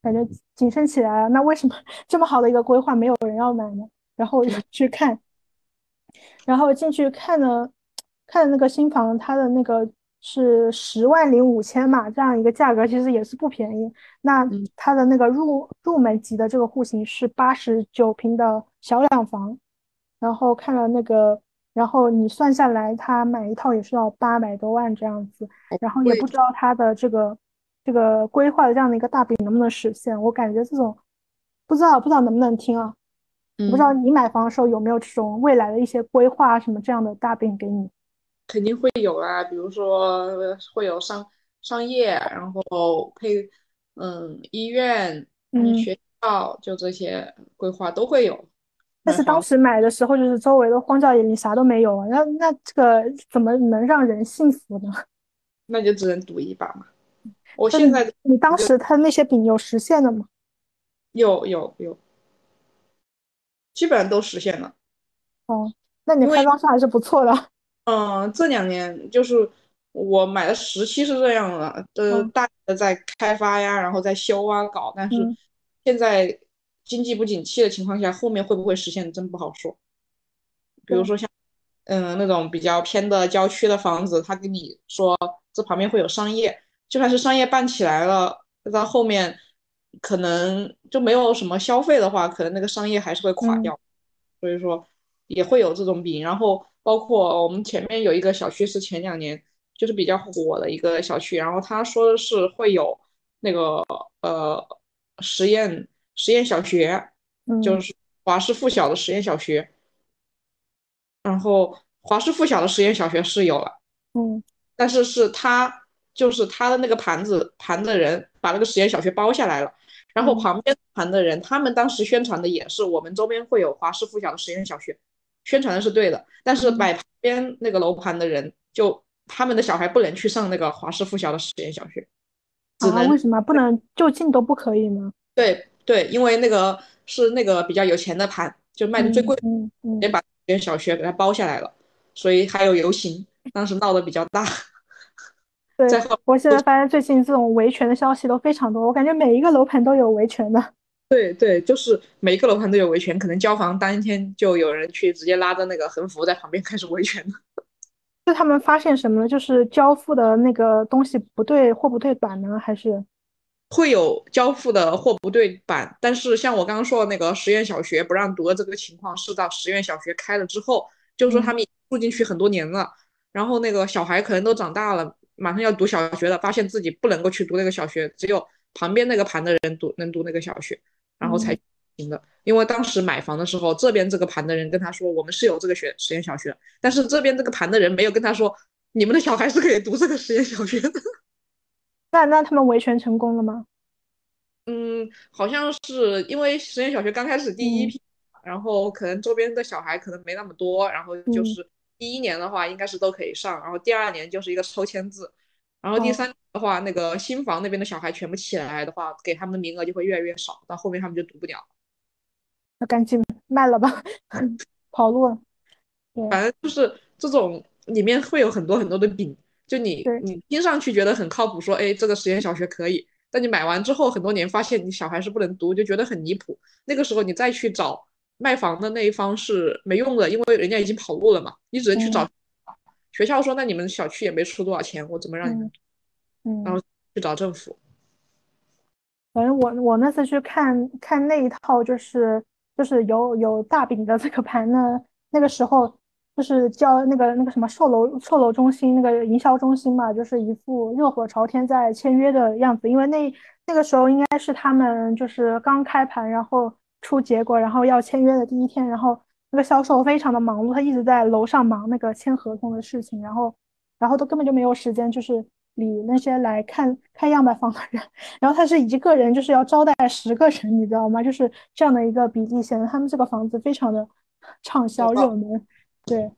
感觉谨慎起来了。那为什么 这么好的一个规划没有人要买呢？然后我就去看，然后进去看了，看那个新房，它的那个是十万零五千嘛，这样一个价格其实也是不便宜。那它的那个入入门级的这个户型是八十九平的小两房，然后看了那个。然后你算下来，他买一套也是要八百多万这样子，然后也不知道他的这个这个规划的这样的一个大饼能不能实现。我感觉这种不知道不知道能不能听啊？不知道你买房的时候有没有这种未来的一些规划什么这样的大饼给你？肯定会有啊，比如说会有商商业，然后配嗯医院、嗯学校，就这些规划都会有。但是当时买的时候，就是周围的荒郊野岭啥都没有啊，那那这个怎么能让人信服呢？那就只能赌一把嘛。我现在你当时他那些饼有实现的吗？有有有，基本上都实现了。哦，那你开发商还是不错的。嗯，这两年就是我买的时期是这样的，都大的在开发呀，然后在修啊搞，但是现在。经济不景气的情况下，后面会不会实现，真不好说。比如说像，嗯，那种比较偏的郊区的房子，他跟你说这旁边会有商业，就算是商业办起来了，到后面可能就没有什么消费的话，可能那个商业还是会垮掉。所以说也会有这种比，然后包括我们前面有一个小区是前两年就是比较火的一个小区，然后他说的是会有那个呃实验。实验小学，就是华师附小的实验小学，然后华师附小的实验小学是有了，嗯，但是是他就是他的那个盘子盘的人把那个实验小学包下来了，然后旁边盘的人他们当时宣传的也是我们周边会有华师附小的实验小学，宣传的是对的，但是买旁边那个楼盘的人就他们的小孩不能去上那个华师附小的实验小学，只能为什么？不能就近都不可以吗？对。对，因为那个是那个比较有钱的盘，就卖的最贵，也把连小学给它包下来了，所以还有游行，当时闹得比较大。对，我现在发现最近这种维权的消息都非常多，我感觉每一个楼盘都有维权的。对对，就是每一个楼盘都有维权，可能交房当天就有人去直接拉着那个横幅在旁边开始维权了。是他们发现什么呢？就是交付的那个东西不对，货不对版呢，还是？会有交付的货不对版，但是像我刚刚说的那个实验小学不让读的这个情况，是到实验小学开了之后，就是说他们住进去很多年了，然后那个小孩可能都长大了，马上要读小学了，发现自己不能够去读那个小学，只有旁边那个盘的人读能读那个小学，然后才行的。因为当时买房的时候，这边这个盘的人跟他说，我们是有这个学实验小学，但是这边这个盘的人没有跟他说，你们的小孩是可以读这个实验小学的。那那他们维权成功了吗？嗯，好像是因为实验小学刚开始第一批，然后可能周边的小孩可能没那么多，然后就是第一年的话应该是都可以上，然后第二年就是一个抽签制，然后第三的话，那个新房那边的小孩全部起来的话，给他们的名额就会越来越少，到后面他们就读不了。那赶紧卖了吧，跑路了。反正就是这种里面会有很多很多的饼，就你你听上去觉得很靠谱，说哎这个实验小学可以，但你买完之后很多年发现你小孩是不能读，就觉得很离谱。那个时候你再去找卖房的那一方是没用的，因为人家已经跑路了嘛，你只能去找学校说那你们小区也没出多少钱，我怎么让你们？嗯，然后去找政府。反正我我那次去看看那一套，就是就是有有大饼的这个盘呢，那个时候就是叫那个那个什么售楼售楼中心那个营销中心嘛，就是一副热火朝天在签约的样子，因为那那个时候应该是他们就是刚开盘，然后出结果，然后要签约的第一天，然后那个销售非常的忙碌，他一直在楼上忙那个签合同的事情，然后然后都根本就没有时间就是。理那些来看看样板房的人，然后他是一个人就是要招待十个人，你知道吗？就是这样的一个比例，显得他们这个房子非常的畅销热门。对，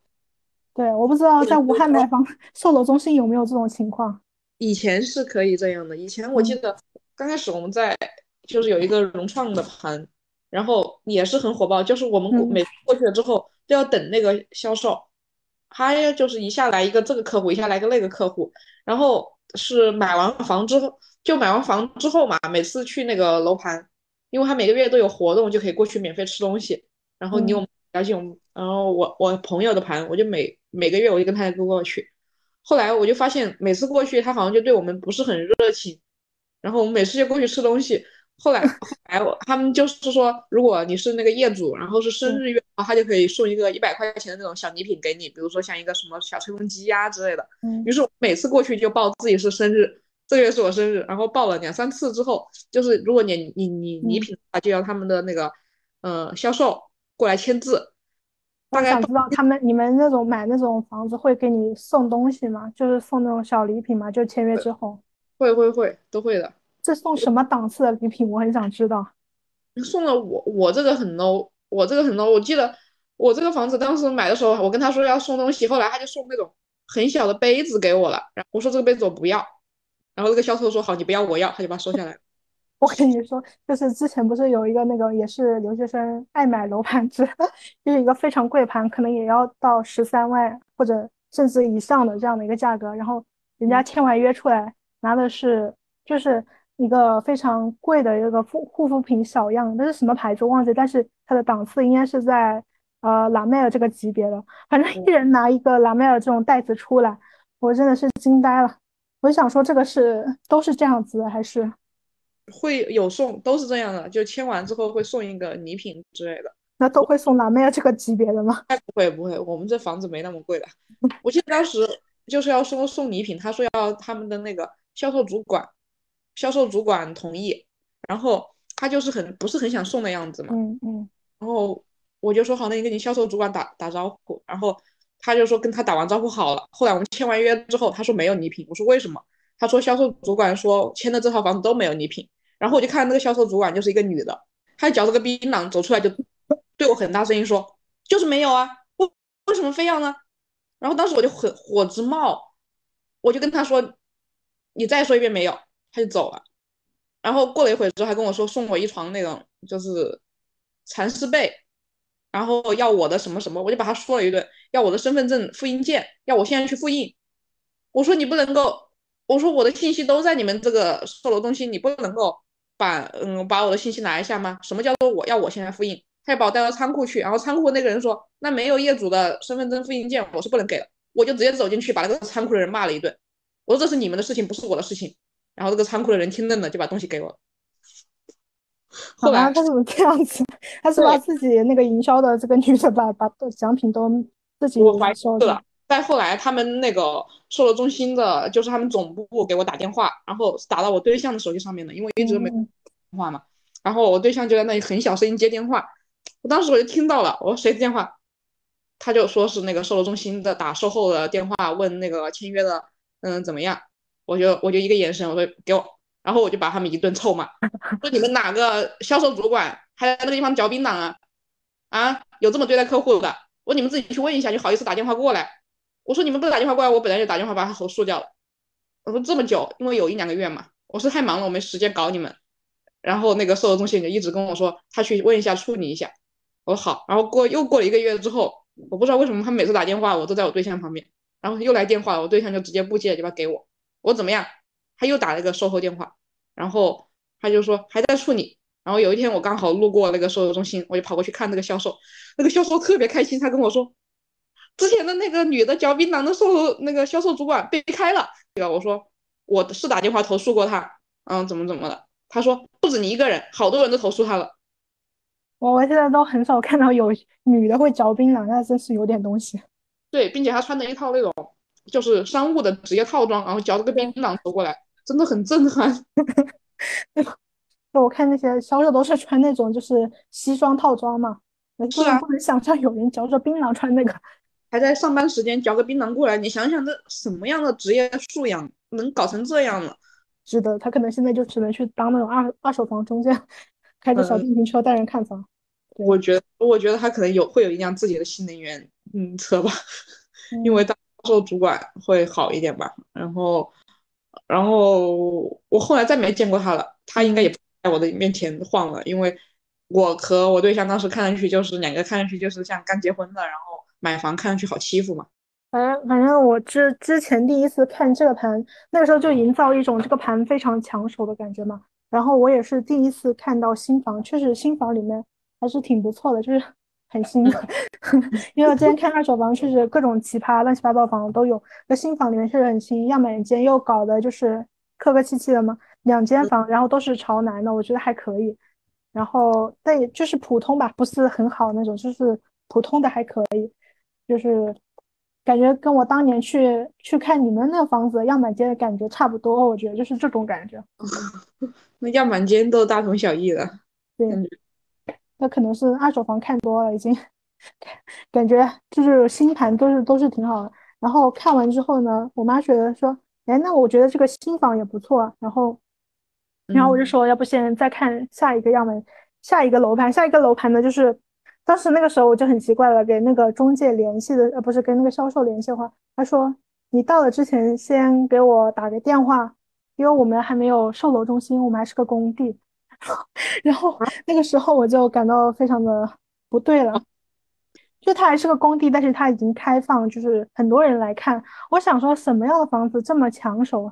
对，我不知道在武汉买房售楼中心有没有这种情况。以前是可以这样的，以前我记得刚开始我们在就是有一个融创的盘，然后也是很火爆，就是我们每次过去了之后都要等那个销售。他就是一下来一个这个客户，一下来个那个客户，然后是买完房之后，就买完房之后嘛，每次去那个楼盘，因为他每个月都有活动，就可以过去免费吃东西。然后你有了解我们，然后我我朋友的盘，我就每每个月我就跟他过去。后来我就发现，每次过去他好像就对我们不是很热情，然后我们每次就过去吃东西。后来，后来我，他们就是说，如果你是那个业主，然后是生日月，他就可以送一个一百块钱的那种小礼品给你，比如说像一个什么小吹风机呀之类的。嗯。于是我每次过去就报自己是生日，这个月是我生日，然后报了两三次之后，就是如果你你你礼品的话，就要他们的那个呃销售过来签字。我想知道他们你们那种买那种房子会给你送东西吗？就是送那种小礼品吗？就签约之后。会会会，都会的。这送什么档次的礼品？我很想知道。送了我，我这个很 low，我这个很 low。我记得我这个房子当时买的时候，我跟他说要送东西，后来他就送那种很小的杯子给我了。然后我说这个杯子我不要，然后那个销售说好，你不要我要，他就把它收下来。我跟你说，就是之前不是有一个那个也是留学生爱买楼盘子，就是一个非常贵盘，可能也要到十三万或者甚至以上的这样的一个价格，然后人家签完约出来拿的是就是。一个非常贵的一个护护肤品小样，那是什么牌子忘记，但是它的档次应该是在呃拉妹尔这个级别的。反正一人拿一个拉妹尔这种袋子出来，我真的是惊呆了。我就想说，这个是都是这样子，还是会有送，都是这样的，就签完之后会送一个礼品之类的。那都会送拉梅尔这个级别的吗？不会不会，我们这房子没那么贵的。我记得当时就是要送送礼品，他说要他们的那个销售主管。销售主管同意，然后他就是很不是很想送的样子嘛。嗯嗯。然后我就说好，那你跟你销售主管打打招呼。然后他就说跟他打完招呼好了。后来我们签完约之后，他说没有礼品。我说为什么？他说销售主管说签的这套房子都没有礼品。然后我就看那个销售主管就是一个女的，她嚼着个槟榔走出来就对我很大声音说，就是没有啊，为为什么非要呢？然后当时我就很火直冒，我就跟他说，你再说一遍没有。他就走了，然后过了一会儿之后，还跟我说送我一床那种就是蚕丝被，然后要我的什么什么，我就把他说了一顿，要我的身份证复印件，要我现在去复印。我说你不能够，我说我的信息都在你们这个售楼中心，你不能够把嗯把我的信息拿一下吗？什么叫做我要我先来复印？他就把我带到仓库去，然后仓库那个人说那没有业主的身份证复印件，我是不能给的。我就直接走进去把那个仓库的人骂了一顿，我说这是你们的事情，不是我的事情。然后这个仓库的人听愣了，就把东西给我了。后来他怎么这样子？他是把自己那个营销的这个女的把把奖品都自己收了。再后来，他们那个售楼中心的，就是他们总部给我打电话，然后打到我对象的手机上面的，因为一直没电话嘛。然后我对象就在那里很小声音接电话，我当时我就听到了，我说谁的电话？他就说是那个售楼中心的打售后的电话，问那个签约的，嗯，怎么样？我就我就一个眼神，我说给我，然后我就把他们一顿臭骂，说你们哪个销售主管还在那个地方嚼槟榔啊？啊，有这么对待客户的？我说你们自己去问一下，就好意思打电话过来？我说你们不打电话过来，我本来就打电话把他投诉掉了。我说这么久，因为有一两个月嘛，我是太忙了，我没时间搞你们。然后那个售楼中心就一直跟我说，他去问一下，处理一下。我说好。然后过又过了一个月之后，我不知道为什么他每次打电话，我都在我对象旁边。然后又来电话，我对象就直接不接，就把给我。我怎么样？他又打了一个售后电话，然后他就说还在处理。然后有一天我刚好路过那个售楼中心，我就跑过去看那个销售，那个销售特别开心，他跟我说，之前的那个女的嚼槟榔的售后那个销售主管被开了。对吧？我说我是打电话投诉过他，嗯，怎么怎么的？他说不止你一个人，好多人都投诉他了。我我现在都很少看到有女的会嚼槟榔，那真是有点东西。对，并且她穿的一套那种就是商务的职业套装，然后嚼了个槟榔走过来，真的很震撼。我看那些销售都是穿那种就是西装套装嘛，是啊，不能想象有人嚼着槟榔穿那个，还在上班时间嚼个槟榔过来，你想想这什么样的职业素养能搞成这样呢？是的，他可能现在就只能去当那种二二手房中介，开着小电瓶车带人看房。我觉得，我觉得他可能有会有一辆自己的新能源嗯车吧，因为当销售主管会好一点吧。然后，然后我后来再没见过他了，他应该也不在我的面前晃了，因为我和我对象当时看上去就是两个看上去就是像刚结婚的，然后买房看上去好欺负嘛。反正反正我之之前第一次看这个盘，那个时候就营造一种这个盘非常抢手的感觉嘛。然后我也是第一次看到新房，确实新房里面还是挺不错的，就是很新。因为我之前看二手房，确实各种奇葩乱七八糟房都有。那新房里面确实很新，样板间又搞的就是客客气气的嘛，两间房，然后都是朝南的，我觉得还可以。然后但也就是普通吧，不是很好那种，就是普通的还可以，就是。感觉跟我当年去去看你们那个房子样板间的感觉差不多，我觉得就是这种感觉。那样板间都大同小异了。对，那可能是二手房看多了，已经 感觉就是新盘都是都是挺好的。然后看完之后呢，我妈觉得说，哎，那我觉得这个新房也不错。然后，然后我就说，要不先再看下一个样板，下一个楼盘，下一个楼盘呢就是。当时那个时候我就很奇怪了，给那个中介联系的，呃，不是跟那个销售联系的话，他说你到了之前先给我打个电话，因为我们还没有售楼中心，我们还是个工地。然后那个时候我就感到非常的不对了，就它还是个工地，但是它已经开放，就是很多人来看。我想说什么样的房子这么抢手？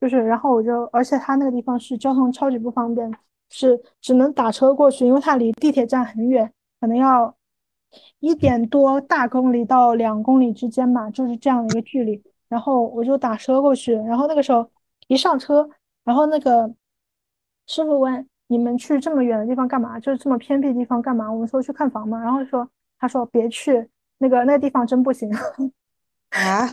就是然后我就，而且它那个地方是交通超级不方便，是只能打车过去，因为它离地铁站很远。可能要一点多大公里到两公里之间吧，就是这样的一个距离。然后我就打车过去，然后那个时候一上车，然后那个师傅问：“你们去这么远的地方干嘛？就是这么偏僻的地方干嘛？”我们说去看房嘛。然后说：“他说别去，那个那个地方真不行。”啊？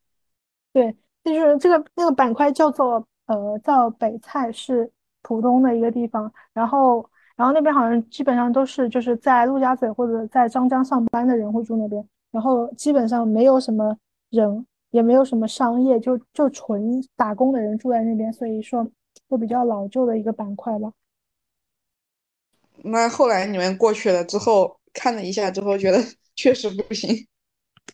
对，就是这个那个板块叫做呃叫北蔡，是浦东的一个地方。然后。然后那边好像基本上都是就是在陆家嘴或者在张江上班的人会住那边，然后基本上没有什么人，也没有什么商业，就就纯打工的人住在那边，所以说都比较老旧的一个板块吧。那后来你们过去了之后看了一下之后，觉得 确实不行。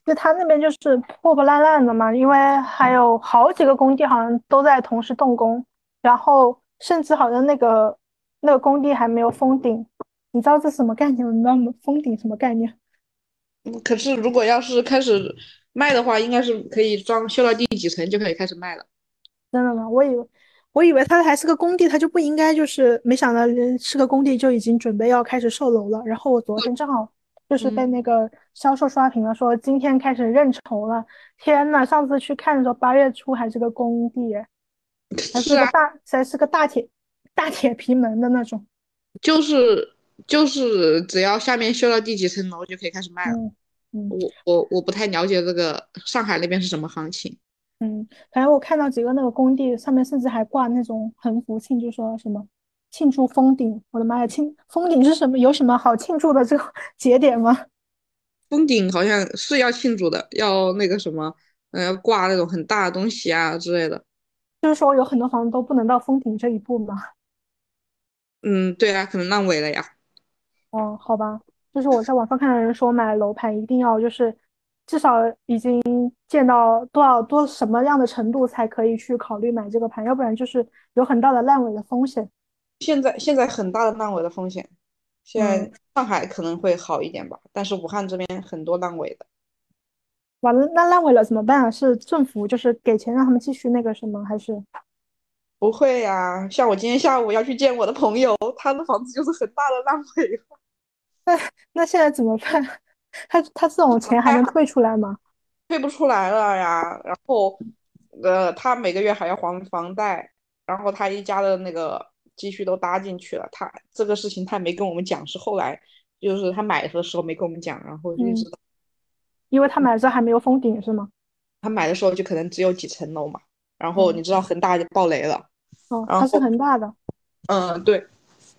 就他那边就是破破烂烂的嘛，因为还有好几个工地好像都在同时动工，然后甚至好像那个。那个工地还没有封顶，你知道这什么概念吗？你知道吗？封顶什么概念？可是如果要是开始卖的话，应该是可以装修到第几层就可以开始卖了。真的吗？我以为我以为它还是个工地，它就不应该就是，没想到是个工地就已经准备要开始售楼了。然后我昨天正好就是被那个销售刷屏了，说今天开始认筹了。天呐，上次去看的时候八月初还是个工地，还是个大还是个大铁。大铁皮门的那种，就是就是只要下面修到第几层楼就可以开始卖了。嗯，我我我不太了解这个上海那边是什么行情。嗯，反正我看到几个那个工地上面甚至还挂那种横幅庆祝，说什么庆祝封顶。我的妈呀，庆封顶是什么？有什么好庆祝的这个节点吗？封顶好像是要庆祝的，要那个什么，嗯，要挂那种很大的东西啊之类的。就是说有很多房子都不能到封顶这一步吗？嗯，对啊，可能烂尾了呀。哦，好吧，就是我在网上看到人说买楼盘一定要就是至少已经建到多少多什么样的程度才可以去考虑买这个盘，要不然就是有很大的烂尾的风险。现在现在很大的烂尾的风险，现在嗯上海可能会好一点吧，但是武汉这边很多烂尾的。完了，那烂尾了怎么办啊？是政府就是给钱让他们继续那个什么，还是？不会呀、像我今天下午要去见我的朋友，他的房子就是很大的烂尾。那那现在怎么办？他他这种钱还能退出来吗？退不出来了呀。然后，呃，他每个月还要还房贷，然后他一家的那个积蓄都搭进去了。他这个事情他没跟我们讲，是后来就是他买的时候没跟我们讲，然后就嗯知道因为他买的时候还没有封顶是吗？他买的时候就可能只有几层楼嘛。然后嗯你知道恒大就爆雷了，哦，它是恒大的。嗯，对，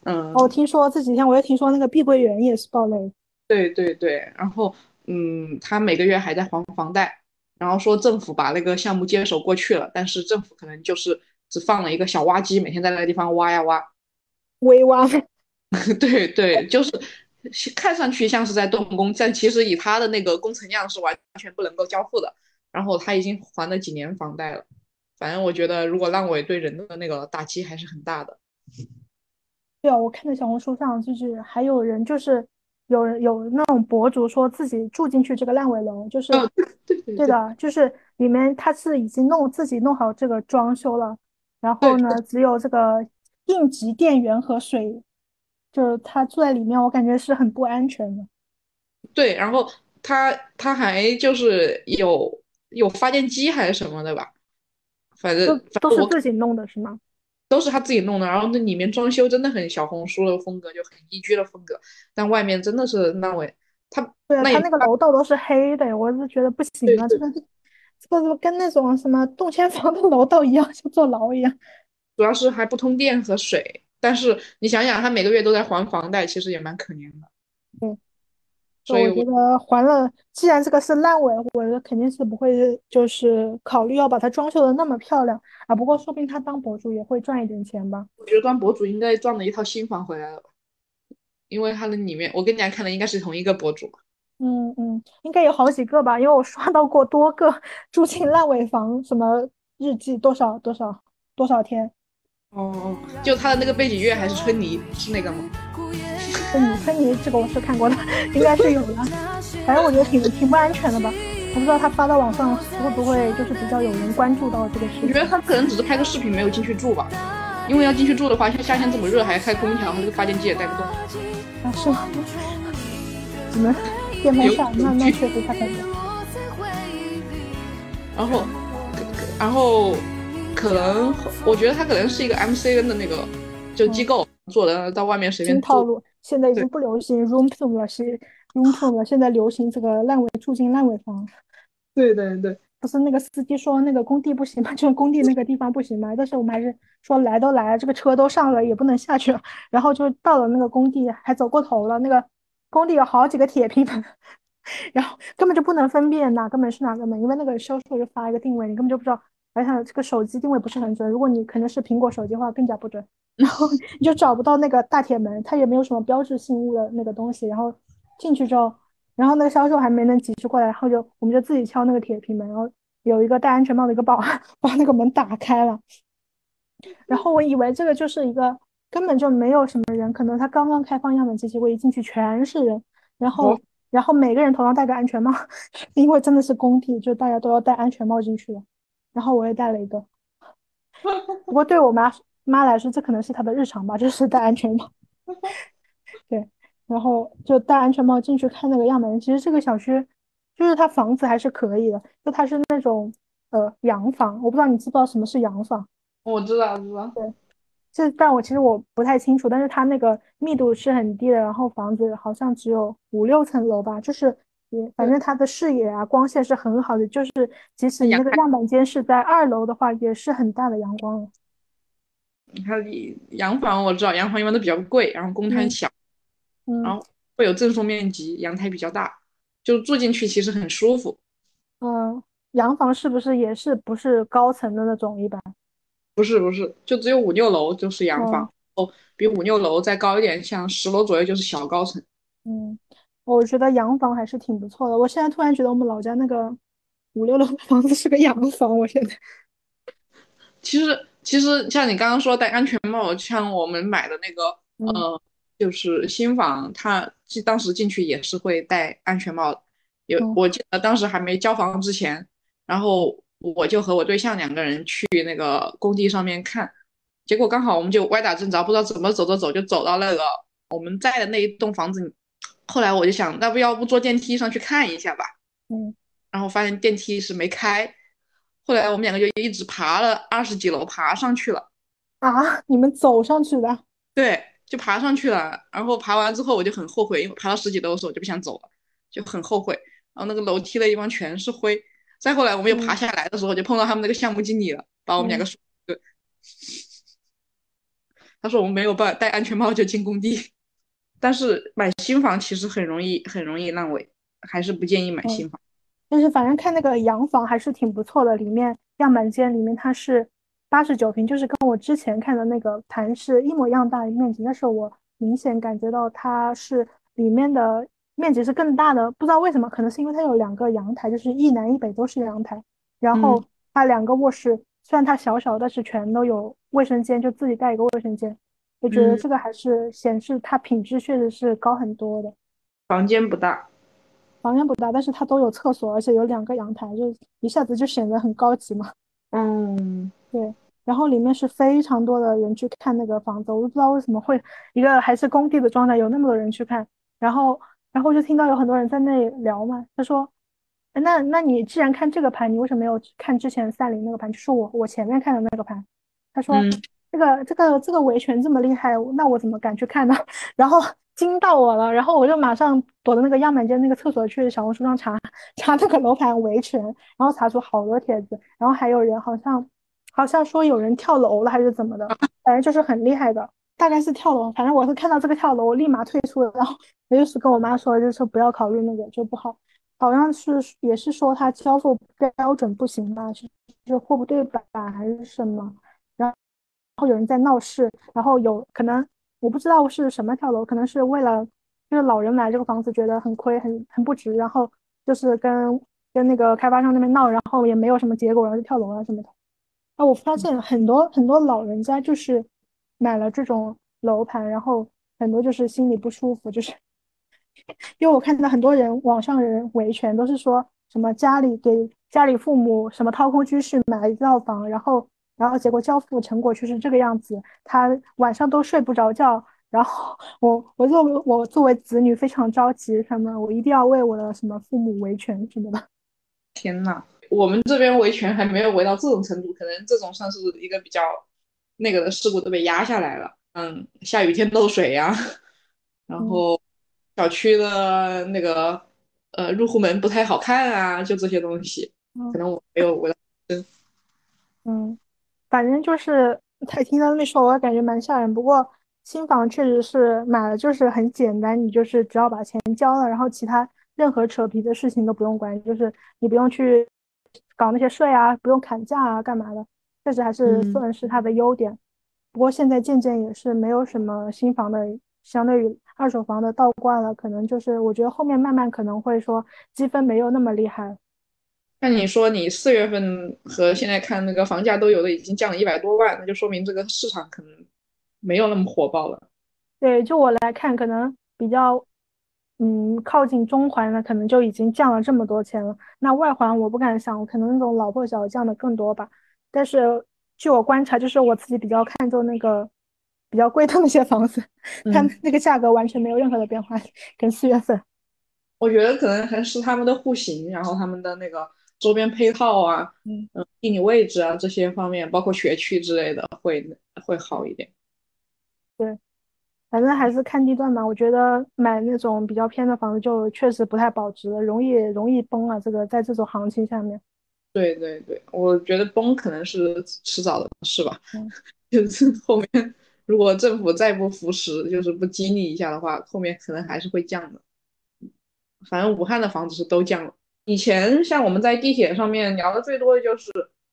嗯，哦，我听说这几天我又听说那个碧桂园也是暴雷。对对对，然后嗯，他每个月还在还房贷，然后说政府把那个项目接手过去了，但是政府可能就是只放了一个小挖机，每天在那个地方挖呀挖。微挖，对对，就是看上去像是在动工，但其实以他的那个工程量是完全不能够交付的。然后他已经还了几年房贷了，反正我觉得如果烂尾对人的那个打击还是很大的。对啊，我看到小红书上就是还有人就是有人有那种博主说自己住进去这个烂尾楼，就是哦对对对的，就是里面他是已经弄自己弄好这个装修了，然后呢只有这个应急电源和水，就是他住在里面，我感觉是很不安全的。对，然后他他还就是有有发电机还是什么的吧，反正都是自己弄的是吗？都是他自己弄的，然后那里面装修真的很小红书的风格，就很宜居的风格，但外面真的是烂尾。他他那个楼道都是黑的，我是觉得不行啊，这个这个跟那种什么动迁房的楼道一样，像坐牢一样。主要是还不通电和水，但是你想想，他每个月都在还房贷，其实也蛮可怜的。对，所以我觉得还了，既然这个是烂尾，我觉得肯定是不会就是考虑要把它装修的那么漂亮啊。不过说不定他当博主也会赚一点钱吧。我觉得当博主应该赚了一套新房回来了吧，因为他的里面，我跟你讲看的应该是同一个博主。嗯嗯，应该有好几个吧，因为我刷到过多个住进烂尾房，什么日记多少多少多少天，哦，就他的那个背景乐还是春泥，是那个吗？嗯，芬妮这个我是看过的，应该是有的。反正我觉得挺挺不安全的吧，我不知道他发到网上会不会就是比较有人关注到这个事情。我觉得他可能只是拍个视频，没有进去住吧。因为要进去住的话，像夏天这么热，还要开空调，他那个发电机也带不动。啊，是吗？只能电风扇，那那确实太可怜。然后，然后可能我觉得他可能是一个 MCN 的那个就机构做的，到外面随便套路，现在已经不流行 room tour 了，是 room tour 了，现在流行这个烂尾住进烂尾房。对对对，不是那个司机说那个工地不行吗？就是工地那个地方不行吗？但是我们还是说来都来了，这个车都上了，也不能下去了。然后就到了那个工地，还走过头了。那个工地有好几个铁皮门，然后根本就不能分辨哪个门是哪个门，因为那个销售就发一个定位，你根本就不知道。而且这个手机定位不是很准，如果你可能是苹果手机的话，更加不准。然后 你就找不到那个大铁门，它也没有什么标志性物的那个东西。然后进去之后。然后那个销售还没能及时过来，然后就我们就自己敲那个铁皮门，然后有一个戴安全帽的一个保安 把那个门打开了。然后我以为这个就是一个根本就没有什么人，可能他刚刚开放样本机器，我一进去全是人，然后、哦然后每个人头上戴个安全帽，因为真的是工地，就大家都要戴安全帽进去的。然后我也带了一个，不过对我妈妈来说，这可能是她的日常吧，就是戴安全帽。对。然后就戴安全帽进去看那个样本。其实这个小区就是它房子还是可以的，就它是那种呃洋房，我不知道你知不知道什么是洋房？我知道，知道。对，这但我其实我不太清楚，但是它那个密度是很低的，然后房子好像只有五六层楼吧，就是也反正它的视野啊光线是很好的，就是即使你那个样板间是在二楼的话，也是很大的阳光了。它洋房我知道，洋房一般都比较贵，然后公摊小。嗯，然后会有赠送面积，阳台比较大，就住进去其实很舒服。嗯，洋房是不是也是不是高层的那种一般？不是不是，就只有五六楼就是洋房，哦哦，比五六楼再高一点，像十楼左右就是小高层。嗯，我觉得洋房还是挺不错的。我现在突然觉得我们老家那个五六楼的房子是个洋房，我现在。其实，其实像你刚刚说戴安全帽，像我们买的那个，呃，就是新房，他当时进去也是会戴安全帽。有，我记得当时还没交房之前，然后我就和我对象两个人去那个工地上面看，结果刚好我们就歪打正着，不知道怎么走着走就走到那个我们在的那一栋房子。后来我就想，那不要不坐电梯上去看一下吧？嗯，然后发现电梯是没开。后来我们两个就一直爬了二十几楼，爬上去了。啊，你们走上去的？对，就爬上去了。然后爬完之后，我就很后悔，因为爬到十几楼的时候我就不想走了，就很后悔。然后那个楼梯的地方全是灰。再后来我们又爬下来的时候，就碰到他们那个项目经理了，把我们两个说，他说我们没有办戴安全帽就进工地。但是买新房其实很容易，很容易烂尾，还是不建议买新房。但是反正看那个洋房还是挺不错的，里面样板间里面它是八十九平，就是跟我之前看的那个盘是一模一样大的面积，但是我明显感觉到它是里面的面积是更大的，不知道为什么，可能是因为它有两个阳台，就是一南一北都是阳台，然后它两个卧室虽然它小小，但是全都有卫生间，就自己带一个卫生间，我觉得这个还是显示它品质确实是高很多的。房间不大。房间不大，但是它都有厕所，而且有两个阳台，就一下子就显得很高级嘛。嗯，对。然后里面是非常多的人去看那个房子，我都不知道为什么会一个还是工地的状态，有那么多人去看。然后，然后就听到有很多人在那里聊嘛。他说：“那那你既然看这个盘，你为什么没有看之前三菱那个盘？就是我我前面看的那个盘。”他说：“这个这个这个维权这么厉害，那我怎么敢去看呢？” 然后。惊到我了，然后我就马上躲到那个样板间那个厕所去小红书上查查那个楼盘维权，然后查出好多帖子，然后还有人好像好像说有人跳楼了还是怎么的，反正就是很厉害的，大概是跳楼，反正我是看到这个跳楼，我立马退出了，然后我就是跟我妈说，就是不要考虑那个就不好，好像是也是说他交付标准不行吧，是是货不对版还是什么，有人在闹事，然后有可能。我不知道是什么跳楼，可能是为了就是老人买这个房子觉得很亏，很很不值，然后就是跟跟那个开发商那边闹，然后也没有什么结果，然后就跳楼了什么的。啊，我发现很多很多老人家就是买了这种楼盘，然后很多就是心里不舒服，就是 因为我看到很多人网上人维权都是说什么家里给家里父母什么掏空居室买了一套房，然后。然后结果交付成果却是这个样子，他晚上都睡不着觉。然后我我作为我作为子女非常着急，什么我一定要为我的什么父母维权什么的。天呐，我们这边维权还没有维到这种程度，可能这种算是一个比较那个的事故都被压下来了。嗯，下雨天漏水呀，然后小区的那个呃入户门不太好看啊，就这些东西，可能我没有维到。嗯。反正就是他听他那么说，我感觉蛮吓人。不过新房确实是买了，就是很简单，你就是只要把钱交了，然后其他任何扯皮的事情都不用管，就是你不用去搞那些税啊，不用砍价啊，干嘛的，确实还是算是它的优点。不过现在渐渐也是没有什么新房的，相对于二手房的倒挂了，可能就是我觉得后面慢慢可能会说积分没有那么厉害。那你说你四月份和现在看那个房价都有的已经降了一百多万，那就说明这个市场可能没有那么火爆了。对，就我来看，可能比较嗯靠近中环的，可能就已经降了这么多钱了。那外环我不敢想，可能那种老破小降的更多吧。但是据我观察，就是我自己比较看重那个比较贵的那些房子，它那个价格完全没有任何的变化，跟四月份。我觉得可能还是他们的户型，然后他们的那个。周边配套啊，嗯嗯，地理位置啊这些方面，包括学区之类的，会会好一点。对，反正还是看地段吧。我觉得买那种比较偏的房子就确实不太保值，容易容易崩啊。这个在这种行情下面，对对对，我觉得崩可能是迟早的事吧。嗯，就是后面如果政府再不扶持，就是不激励一下的话，后面可能还是会降的。反正武汉的房子是都降了。以前像我们在地铁上面聊的最多的就是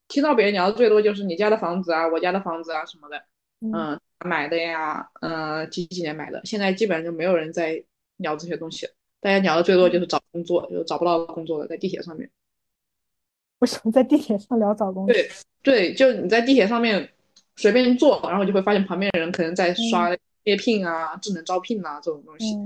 听到别人聊的最多就是你家的房子啊，我家的房子啊什么的，嗯，买的呀，嗯，几几年买的，现在基本上就没有人在聊这些东西了。大家聊的最多就是找工作，就找不到工作的，在地铁上面。为什么在地铁上聊找工作？对对，就你在地铁上面随便坐，然后就会发现旁边的人可能在刷猎聘啊、智能招聘啊这种东西，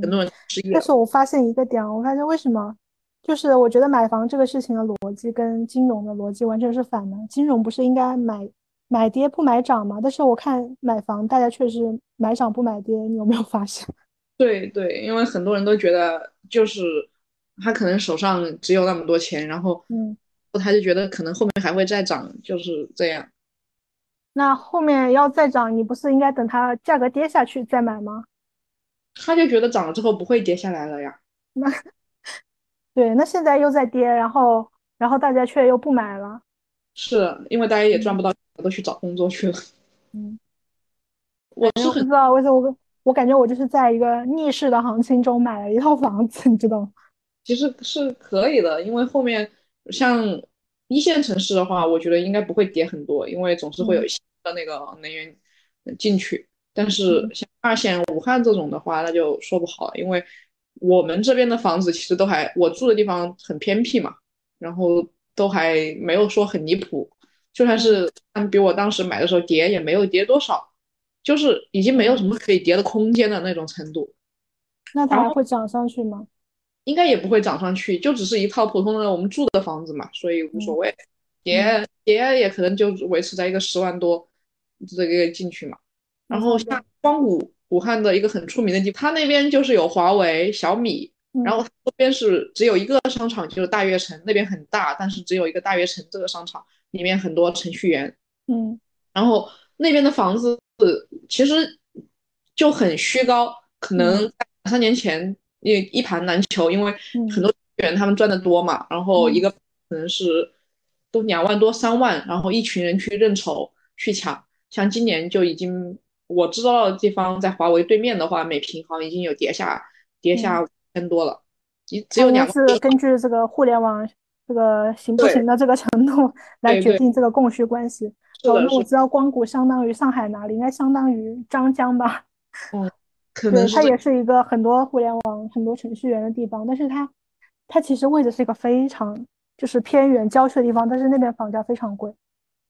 很多人失业。但是我发现一个点，我发现为什么，就是我觉得买房这个事情的逻辑跟金融的逻辑完全是反的。金融不是应该买买跌不买涨吗？但是我看买房，大家确实买涨不买跌，你有没有发现？对对，因为很多人都觉得，就是他可能手上只有那么多钱，然后嗯。他就觉得可能后面还会再涨，就是这样。那后面要再涨，你不是应该等它价格跌下去再买吗？他就觉得涨了之后不会跌下来了呀。那对，那现在又在跌，然后然后大家却又不买了。是因为大家也赚不到，都去找工作去了。嗯，我是不知道为什么我我感觉我就是在一个逆势的行情中买了一套房子，你知道吗？其实是可以的，因为后面。像一线城市的话，我觉得应该不会跌很多，因为总是会有新的那个能源进去。但是像二线武汉这种的话，那就说不好，因为我们这边的房子其实都还，我住的地方很偏僻嘛，然后都还没有说很离谱。就算是比我当时买的时候跌，也没有跌多少，就是已经没有什么可以跌的空间的那种程度。那它还会涨上去吗？应该也不会涨上去，就只是一套普通的我们住的房子嘛，所以无所谓。跌跌也可能就维持在一个十万多这个进去嘛。然后像光谷，武汉的一个很出名的地方，它那边就是有华为、小米，然后周边是只有一个商场，就是大悦城，那边很大，但是只有一个大悦城这个商场里面很多程序员。嗯，然后那边的房子其实就很虚高，可能两三年前。一一盘难求，因为很多员他们赚的多嘛，然后一个可能是都两万多三万，然后一群人去认筹去抢，像今年就已经我知道的地方在华为对面的话，每平好像已经有跌下跌下五千多了，你只有两是根据这个互联网这个行不行的这个程度 来决定这个供需关系。哦，那我知道光谷相当于上海哪里？应该相当于张江吧？嗯。对，它也是一个很多互联网、很多程序员的地方，但是它，它其实位置是一个非常就是偏远郊区的地方，但是那边房价非常贵。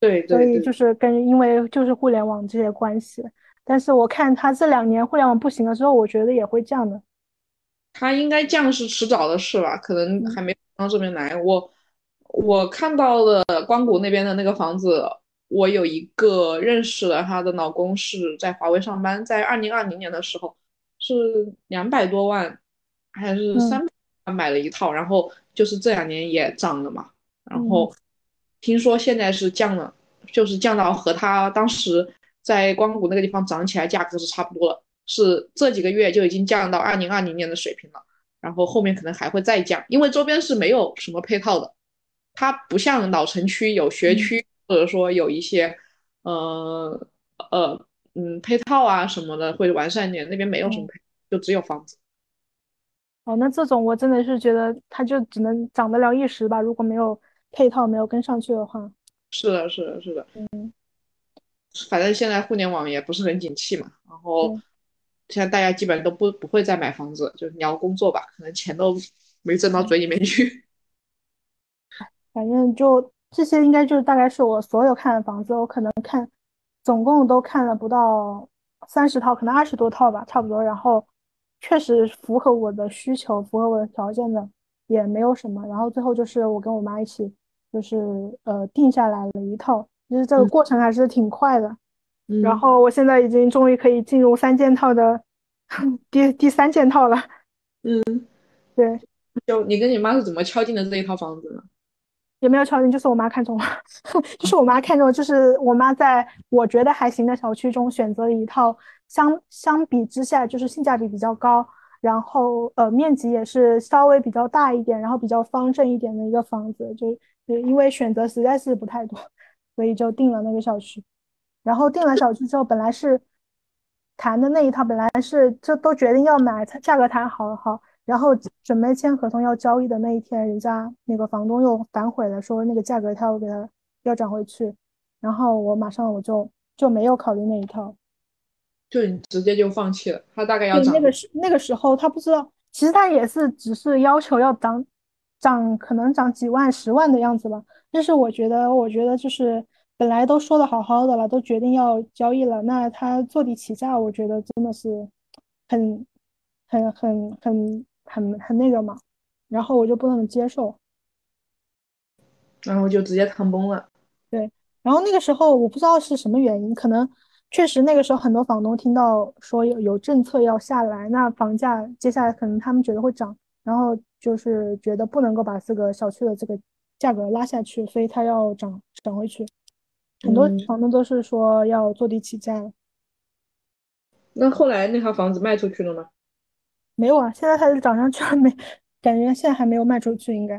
对，所以就是跟因为就是互联网这些关系，但是我看它这两年互联网不行了之后，我觉得也会降的。它应该降是迟早的事吧？可能还没到这边来。我我看到的光谷那边的那个房子。我有一个认识的，她的老公是在华为上班，在二零二零年的时候是两百多万还是三百万买了一套，然后就是这两年也涨了嘛，然后听说现在是降了，就是降到和他当时在光谷那个地方涨起来价格是差不多了，是这几个月就已经降到二零二零年的水平了，然后后面可能还会再降，因为周边是没有什么配套的，它不像老城区有学区。或者说有一些，呃呃嗯配套啊什么的会完善一点，那边没有什么配，就只有房子。哦，那这种我真的是觉得它就只能涨得了一时吧，如果没有配套没有跟上去的话。是的，是的，是的。嗯。反正现在互联网也不是很景气嘛，然后现在大家基本上都不不会再买房子，就聊工作吧，可能钱都没挣到嘴里面去。反正就。这些应该就是大概是我所有看的房子，我可能看总共都看了不到三十套，可能二十多套吧，差不多。然后确实符合我的需求、符合我的条件的也没有什么。然后最后就是我跟我妈一起，就是呃定下来了一套，其实这个过程还是挺快的。然后我现在已经终于可以进入三件套的第第三件套了。嗯，对。就你跟你妈是怎么敲定的这一套房子呢？也没有敲定，就是我妈看中了，就是我妈看中，就是我妈在我觉得还行的小区中选择了一套相相比之下就是性价比比较高，然后呃面积也是稍微比较大一点，然后比较方正一点的一个房子，就因为选择实在是不太多，所以就定了那个小区。然后定了小区之后，本来是谈的那一套，本来是这都决定要买，价格谈好了好。然后准备签合同要交易的那一天，人家那个房东又反悔了，说那个价格他要给他要涨回去，然后我马上我就就没有考虑那一套，就你直接就放弃了。他大概要涨那个时那个时候他不知道，其实他也是只是要求要涨涨，可能涨几万、十万的样子吧。但是我觉得，我觉得就是本来都说的好好的了，都决定要交易了，那他坐地起价，我觉得真的是很、很、很、很、很、很那个嘛。然后我就不能接受。然后就直接谈崩了。对，然后那个时候我不知道是什么原因，可能确实那个时候很多房东听到说有有政策要下来，那房价接下来可能他们觉得会涨，然后就是觉得不能够把这个小区的这个价格拉下去，所以他要涨涨回去。很多房东都是说要坐地起价。那后来那套房子卖出去了吗？没有啊，现在它是涨上去了没？感觉现在还没有卖出去，应该。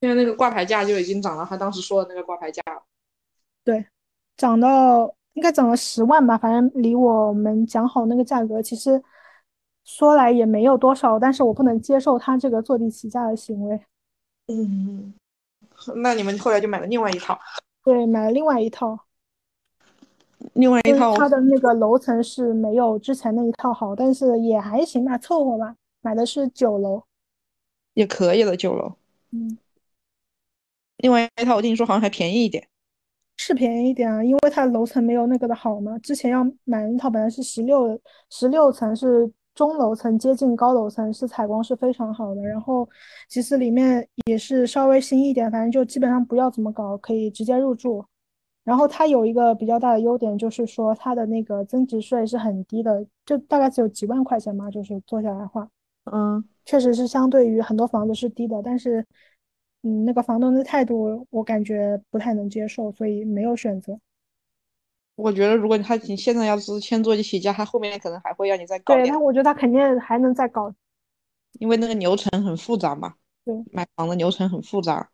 现在那个挂牌价就已经涨了，他当时说的那个挂牌价，对，涨到应该涨了十万吧，反正离我们讲好那个价格，其实说来也没有多少，但是我不能接受他这个坐地起价的行为。嗯，那你们后来就买了另外一套？对，买了另外一套，另外一套，它的那个楼层是没有之前那一套好，但是也还行吧，凑合吧。买的是九楼，也可以了，九楼。嗯。另外一套我听你说好像还便宜一点，是便宜一点啊，因为它楼层没有那个的好嘛。之前要买一套本来是十六十六层，是中楼层接近高楼层，是采光是非常好的。然后其实里面也是稍微新一点，反正就基本上不要怎么搞，可以直接入住。然后它有一个比较大的优点，就是说它的那个增值税是很低的，就大概只有几万块钱嘛，就是做下来话，嗯，确实是相对于很多房子是低的，但是。嗯，那个房东的态度我感觉不太能接受，所以没有选择。我觉得如果他你现在要是先坐地起价，他后面可能还会让你再搞。对，那我觉得他肯定还能再搞，因为那个流程很复杂嘛。对，买房的流程很复杂，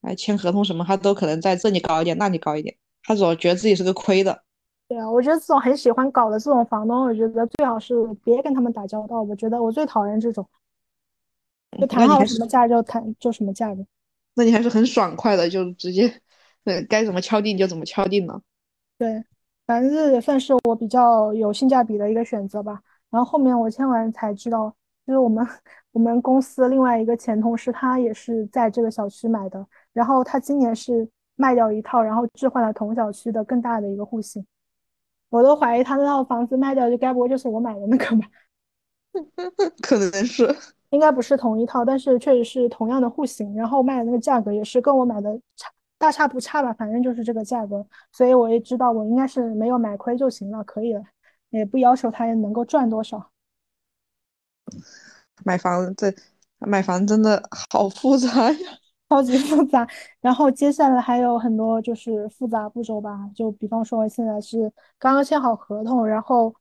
来签合同什么，他都可能在这里搞一点，那里搞一点，他总觉得自己是个亏的。对啊，我觉得这种很喜欢搞的这种房东，我觉得最好是别跟他们打交道。我觉得我最讨厌这种。就谈好什么价就谈就什么价格，那你还是很爽快的，就直接，呃，该怎么敲定就怎么敲定了。对，反正这也算是我比较有性价比的一个选择吧。然后后面我签完才知道，就是我们我们公司另外一个前同事，他也是在这个小区买的，然后他今年是卖掉一套，然后置换了同小区的更大的一个户型。我都怀疑他那套房子卖掉，就该不会就是我买的那个吧？可能是。应该不是同一套，但是确实是同样的户型，然后卖的那个价格也是跟我买的差大差不差吧，反正就是这个价格，所以我也知道我应该是没有买亏就行了，可以了，也不要求他能够赚多少。买房这买房真的好复杂呀，超级复杂。然后接下来还有很多就是复杂步骤吧，就比方说现在是刚刚签好合同，然后。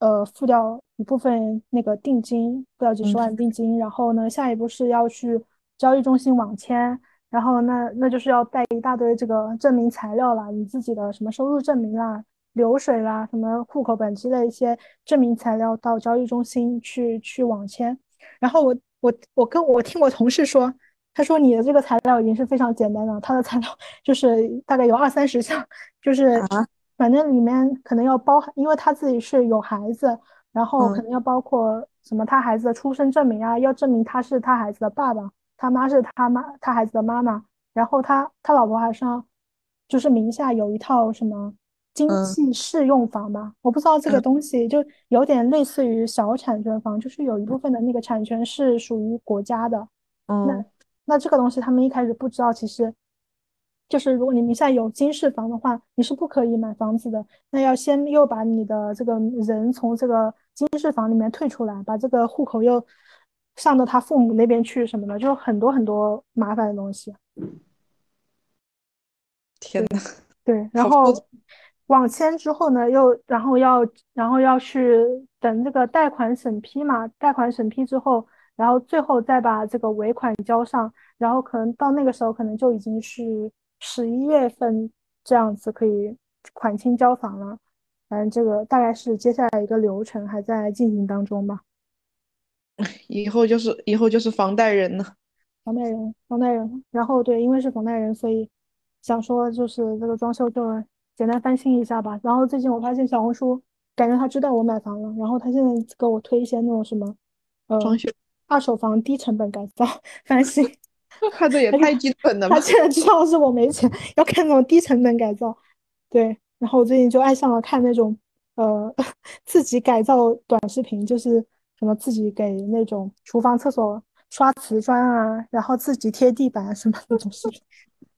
呃，付掉一部分那个定金，付掉几十万定金，然后呢，下一步是要去交易中心网签，然后那那就是要带一大堆这个证明材料啦，你自己的什么收入证明啦、流水啦、什么户口本之类一些证明材料到交易中心去去网签。然后我我我跟我听我同事说，他说你的这个材料已经是非常简单了，他的材料 就是大概有二三十项，就是。反正里面可能要包含，因为他自己是有孩子，然后可能要包括什么他孩子的出生证明啊，要证明他是他孩子的爸爸，他妈是他妈他孩子的妈妈，然后他他老婆还是就是名下有一套什么经济适用房吧，我不知道这个东西就有点类似于小产权房，就是有一部分的那个产权是属于国家的。那那这个东西他们一开始不知道，其实。就是如果你名下有经适房的话，你是不可以买房子的。那要先又把你的这个人从这个经适房里面退出来，把这个户口又上到他父母那边去什么的，就很多很多麻烦的东西。天呐，对，然后网签之后呢，又然后要然后要去等这个贷款审批嘛，贷款审批之后，然后最后再把这个尾款交上，然后可能到那个时候可能就已经是。十一月份这样子可以款清交房了，反正这个大概是接下来一个流程还在进行当中吧。以后就是以后就是房贷人了，房贷人，房贷人。然后对，因为是房贷人，所以想说就是这个装修就简单翻新一下吧。然后最近我发现小红书，感觉他知道我买房了，然后他现在给我推一些那种什么呃装修二手房低成本改造翻新，他这也太基本了吧他？现在知道是我没钱，要看那种低成本改造。对，然后我最近就爱上了看那种呃 自己改造短视频，就是什么自己给那种厨房、厕所刷瓷砖啊，然后自己贴地板啊什么那种视频。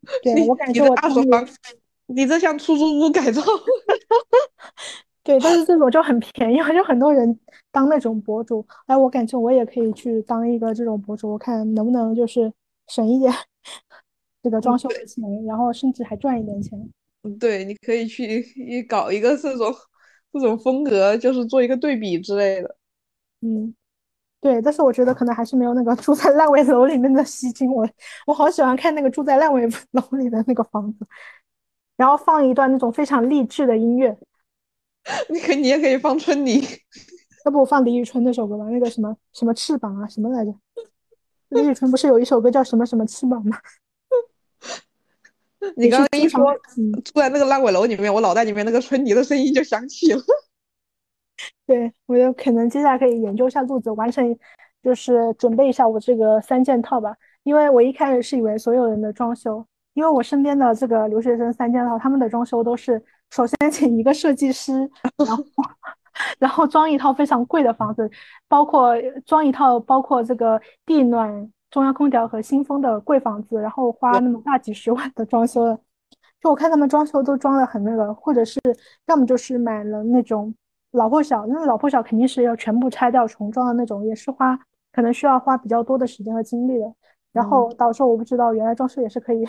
对，我感觉我当年二手房，你这像出租屋改造。对，但是这种就很便宜啊，就很多人当那种博主。哎，我感觉我也可以去当一个这种博主，我看能不能就是省一点这个装修的钱，然后甚至还赚一点钱。嗯对，你可以去搞一个这种这种风格，就是做一个对比之类的。嗯，对，但是我觉得可能还是没有那个住在烂尾楼里面的吸睛。我我好喜欢看那个住在烂尾楼里的那个房子，然后放一段那种非常励志的音乐，你可你也可以放春泥，要不我放李宇春那首歌吧，那个什么什么翅膀啊，什么来着？李宇春不是有一首歌叫什么什么翅膀吗？你刚刚一说嗯住在那个烂尾楼里面，我脑袋里面那个春泥的声音就响起了。对，我有可能接下来可以研究一下路子，完成就是准备一下我这个三件套吧。因为我一开始是以为所有人的装修，因为我身边的这个留学生三件套，他们的装修都是首先请一个设计师，然后 然后装一套非常贵的房子，包括装一套包括这个地暖、中央空调和新风的贵房子，然后花那么大几十万的装修。就我看他们装修都装的很那个，或者是要么就是买了那种老破小，那老破小肯定是要全部拆掉重装的那种，也是花可能需要花比较多的时间和精力的。然后导致我不知道原来装修也是可以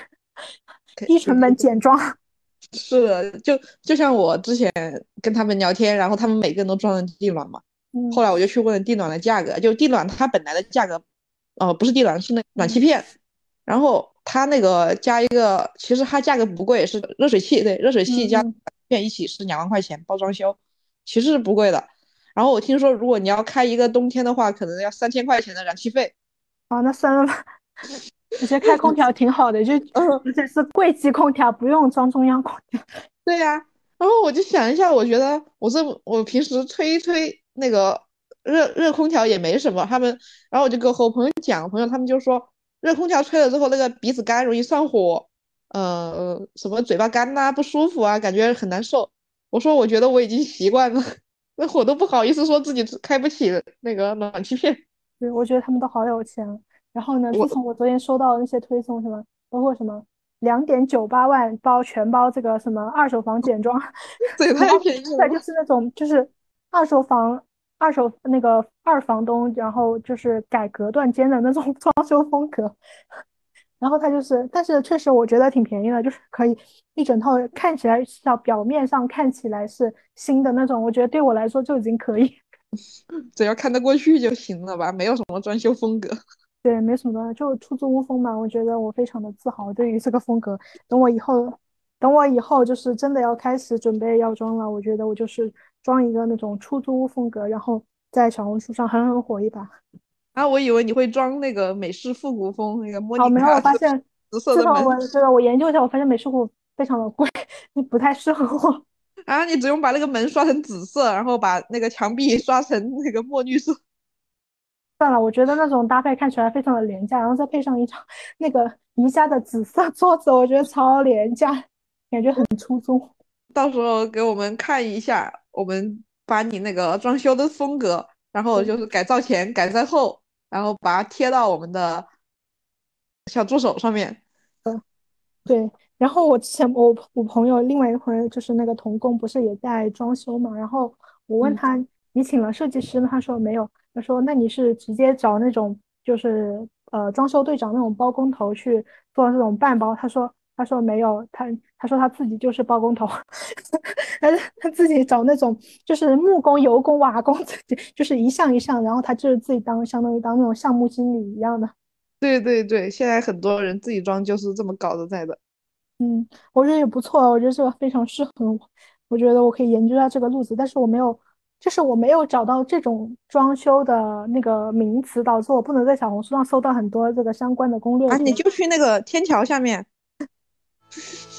可低成本简装。是的，就就像我之前跟他们聊天，然后他们每个人都装了地暖嘛。嗯后来我就去问地暖的价格，就地暖它本来的价格，呃，不是地暖，是那暖气片，然后它那个加一个，其实它价格不贵，是热水器，对，热水器加嗯暖气片一起是两万块钱包装修，其实是不贵的。然后我听说，如果你要开一个冬天的话，可能要三千块钱的燃气费。啊，那算了吧。我觉得开空调挺好的，就 嗯而且是柜机空调，不用装中央空调。对呀、然后我就想一下，我觉得我这我平时吹一吹那个热热空调也没什么，他们，然后我就跟和我朋友讲，朋友他们就说热空调吹了之后那个鼻子干，容易上火，呃，什么嘴巴干呐、不舒服啊，感觉很难受。我说我觉得我已经习惯了，那我都不好意思说自己开不起那个暖气片。对，我觉得他们都好有钱。然后呢，自从我昨天收到那些推送，什么包括什么两点九八万包全包这个什么二手房简装，这 也太便宜了对，吧就是那种就是二手房二手那个二房东，然后就是改隔断间的那种装修风格。然后他就是，但是确实我觉得挺便宜的，就是可以一整套看起来小表面上看起来是新的那种，我觉得对我来说就已经可以。只要看得过去就行了吧，没有什么装修风格。对，没什么就出租屋风嘛。我觉得我非常的自豪对于这个风格。等我以后，等我以后就是真的要开始准备要装了，我觉得我就是装一个那种出租屋风格，然后在小红书上狠狠火一把。啊，我以为你会装那个美式复古风，那个莫好，没有，我发现紫色的我门这个我研究一下，我发现美式古非常的贵，不太适合我。啊，你只用把那个门刷成紫色，然后把那个墙壁 刷成那个墨绿色。算了，我觉得那种搭配看起来非常的廉价，然后再配上一张那个宜家的紫色桌子，我觉得超廉价，感觉很出租。到时候给我们看一下，我们把你那个装修的风格，然后就是改造前、改造后，然后把它贴到我们的小助手上面。嗯对，然后我之前我我朋友另外一个朋友就是那个童工，不是也在装修嘛？然后我问嗯他，你请了设计师吗？他说没有。他说那你是直接找那种就是呃装修队长那种包工头去做这种半包？他说他说没有，他他说他自己就是包工头，他他自己找那种就是木工、油工、瓦工，自己就是一项一项，然后他就是自己当相当于当那种项目经理一样的。对对对，现在很多人自己装就是这么搞的在的。嗯，我觉得也不错，我觉得这个非常适合我，我觉得我可以研究一下这个路子，但是我没有，就是我没有找到这种装修的那个名词，导致我不能在小红书上搜到很多这个相关的攻略啊，你就去那个天桥下面，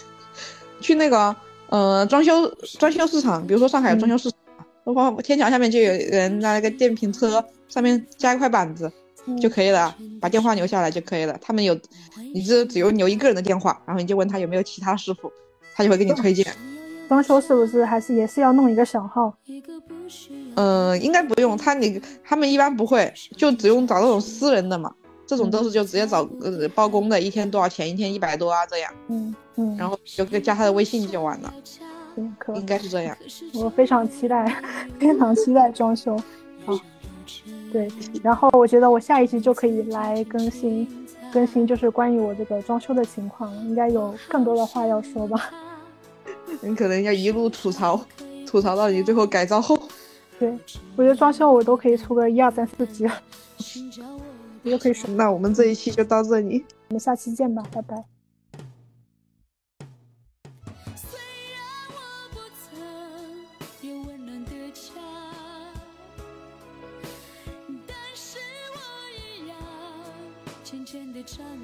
去那个呃装修装修市场，比如说上海有装修市场，然后天桥下面就有人拿那个电瓶车上面加一块板子，就可以了，把电话留下来就可以了。他们有，你这只有留一个人的电话，然后你就问他有没有其他师傅，他就会给你推荐。装修是不是还是也是要弄一个小号？嗯，应该不用，他你他们一般不会，就只用找那种私人的嘛。这种都是就直接找呃包工的，一天多少钱？一天一百多啊，这样。嗯嗯。然后就加他的微信就完了。嗯，可应该是这样。我非常期待，非常期待装修。好。对，然后我觉得我下一期就可以来更新，更新就是关于我这个装修的情况，应该有更多的话要说吧。你可能要一路吐槽，吐槽到你最后改造后。对，我觉得装修我都可以出个一二三四集了。你就可以说。那我们这一期就到这里，我们下期见吧，拜拜。渐渐的长大。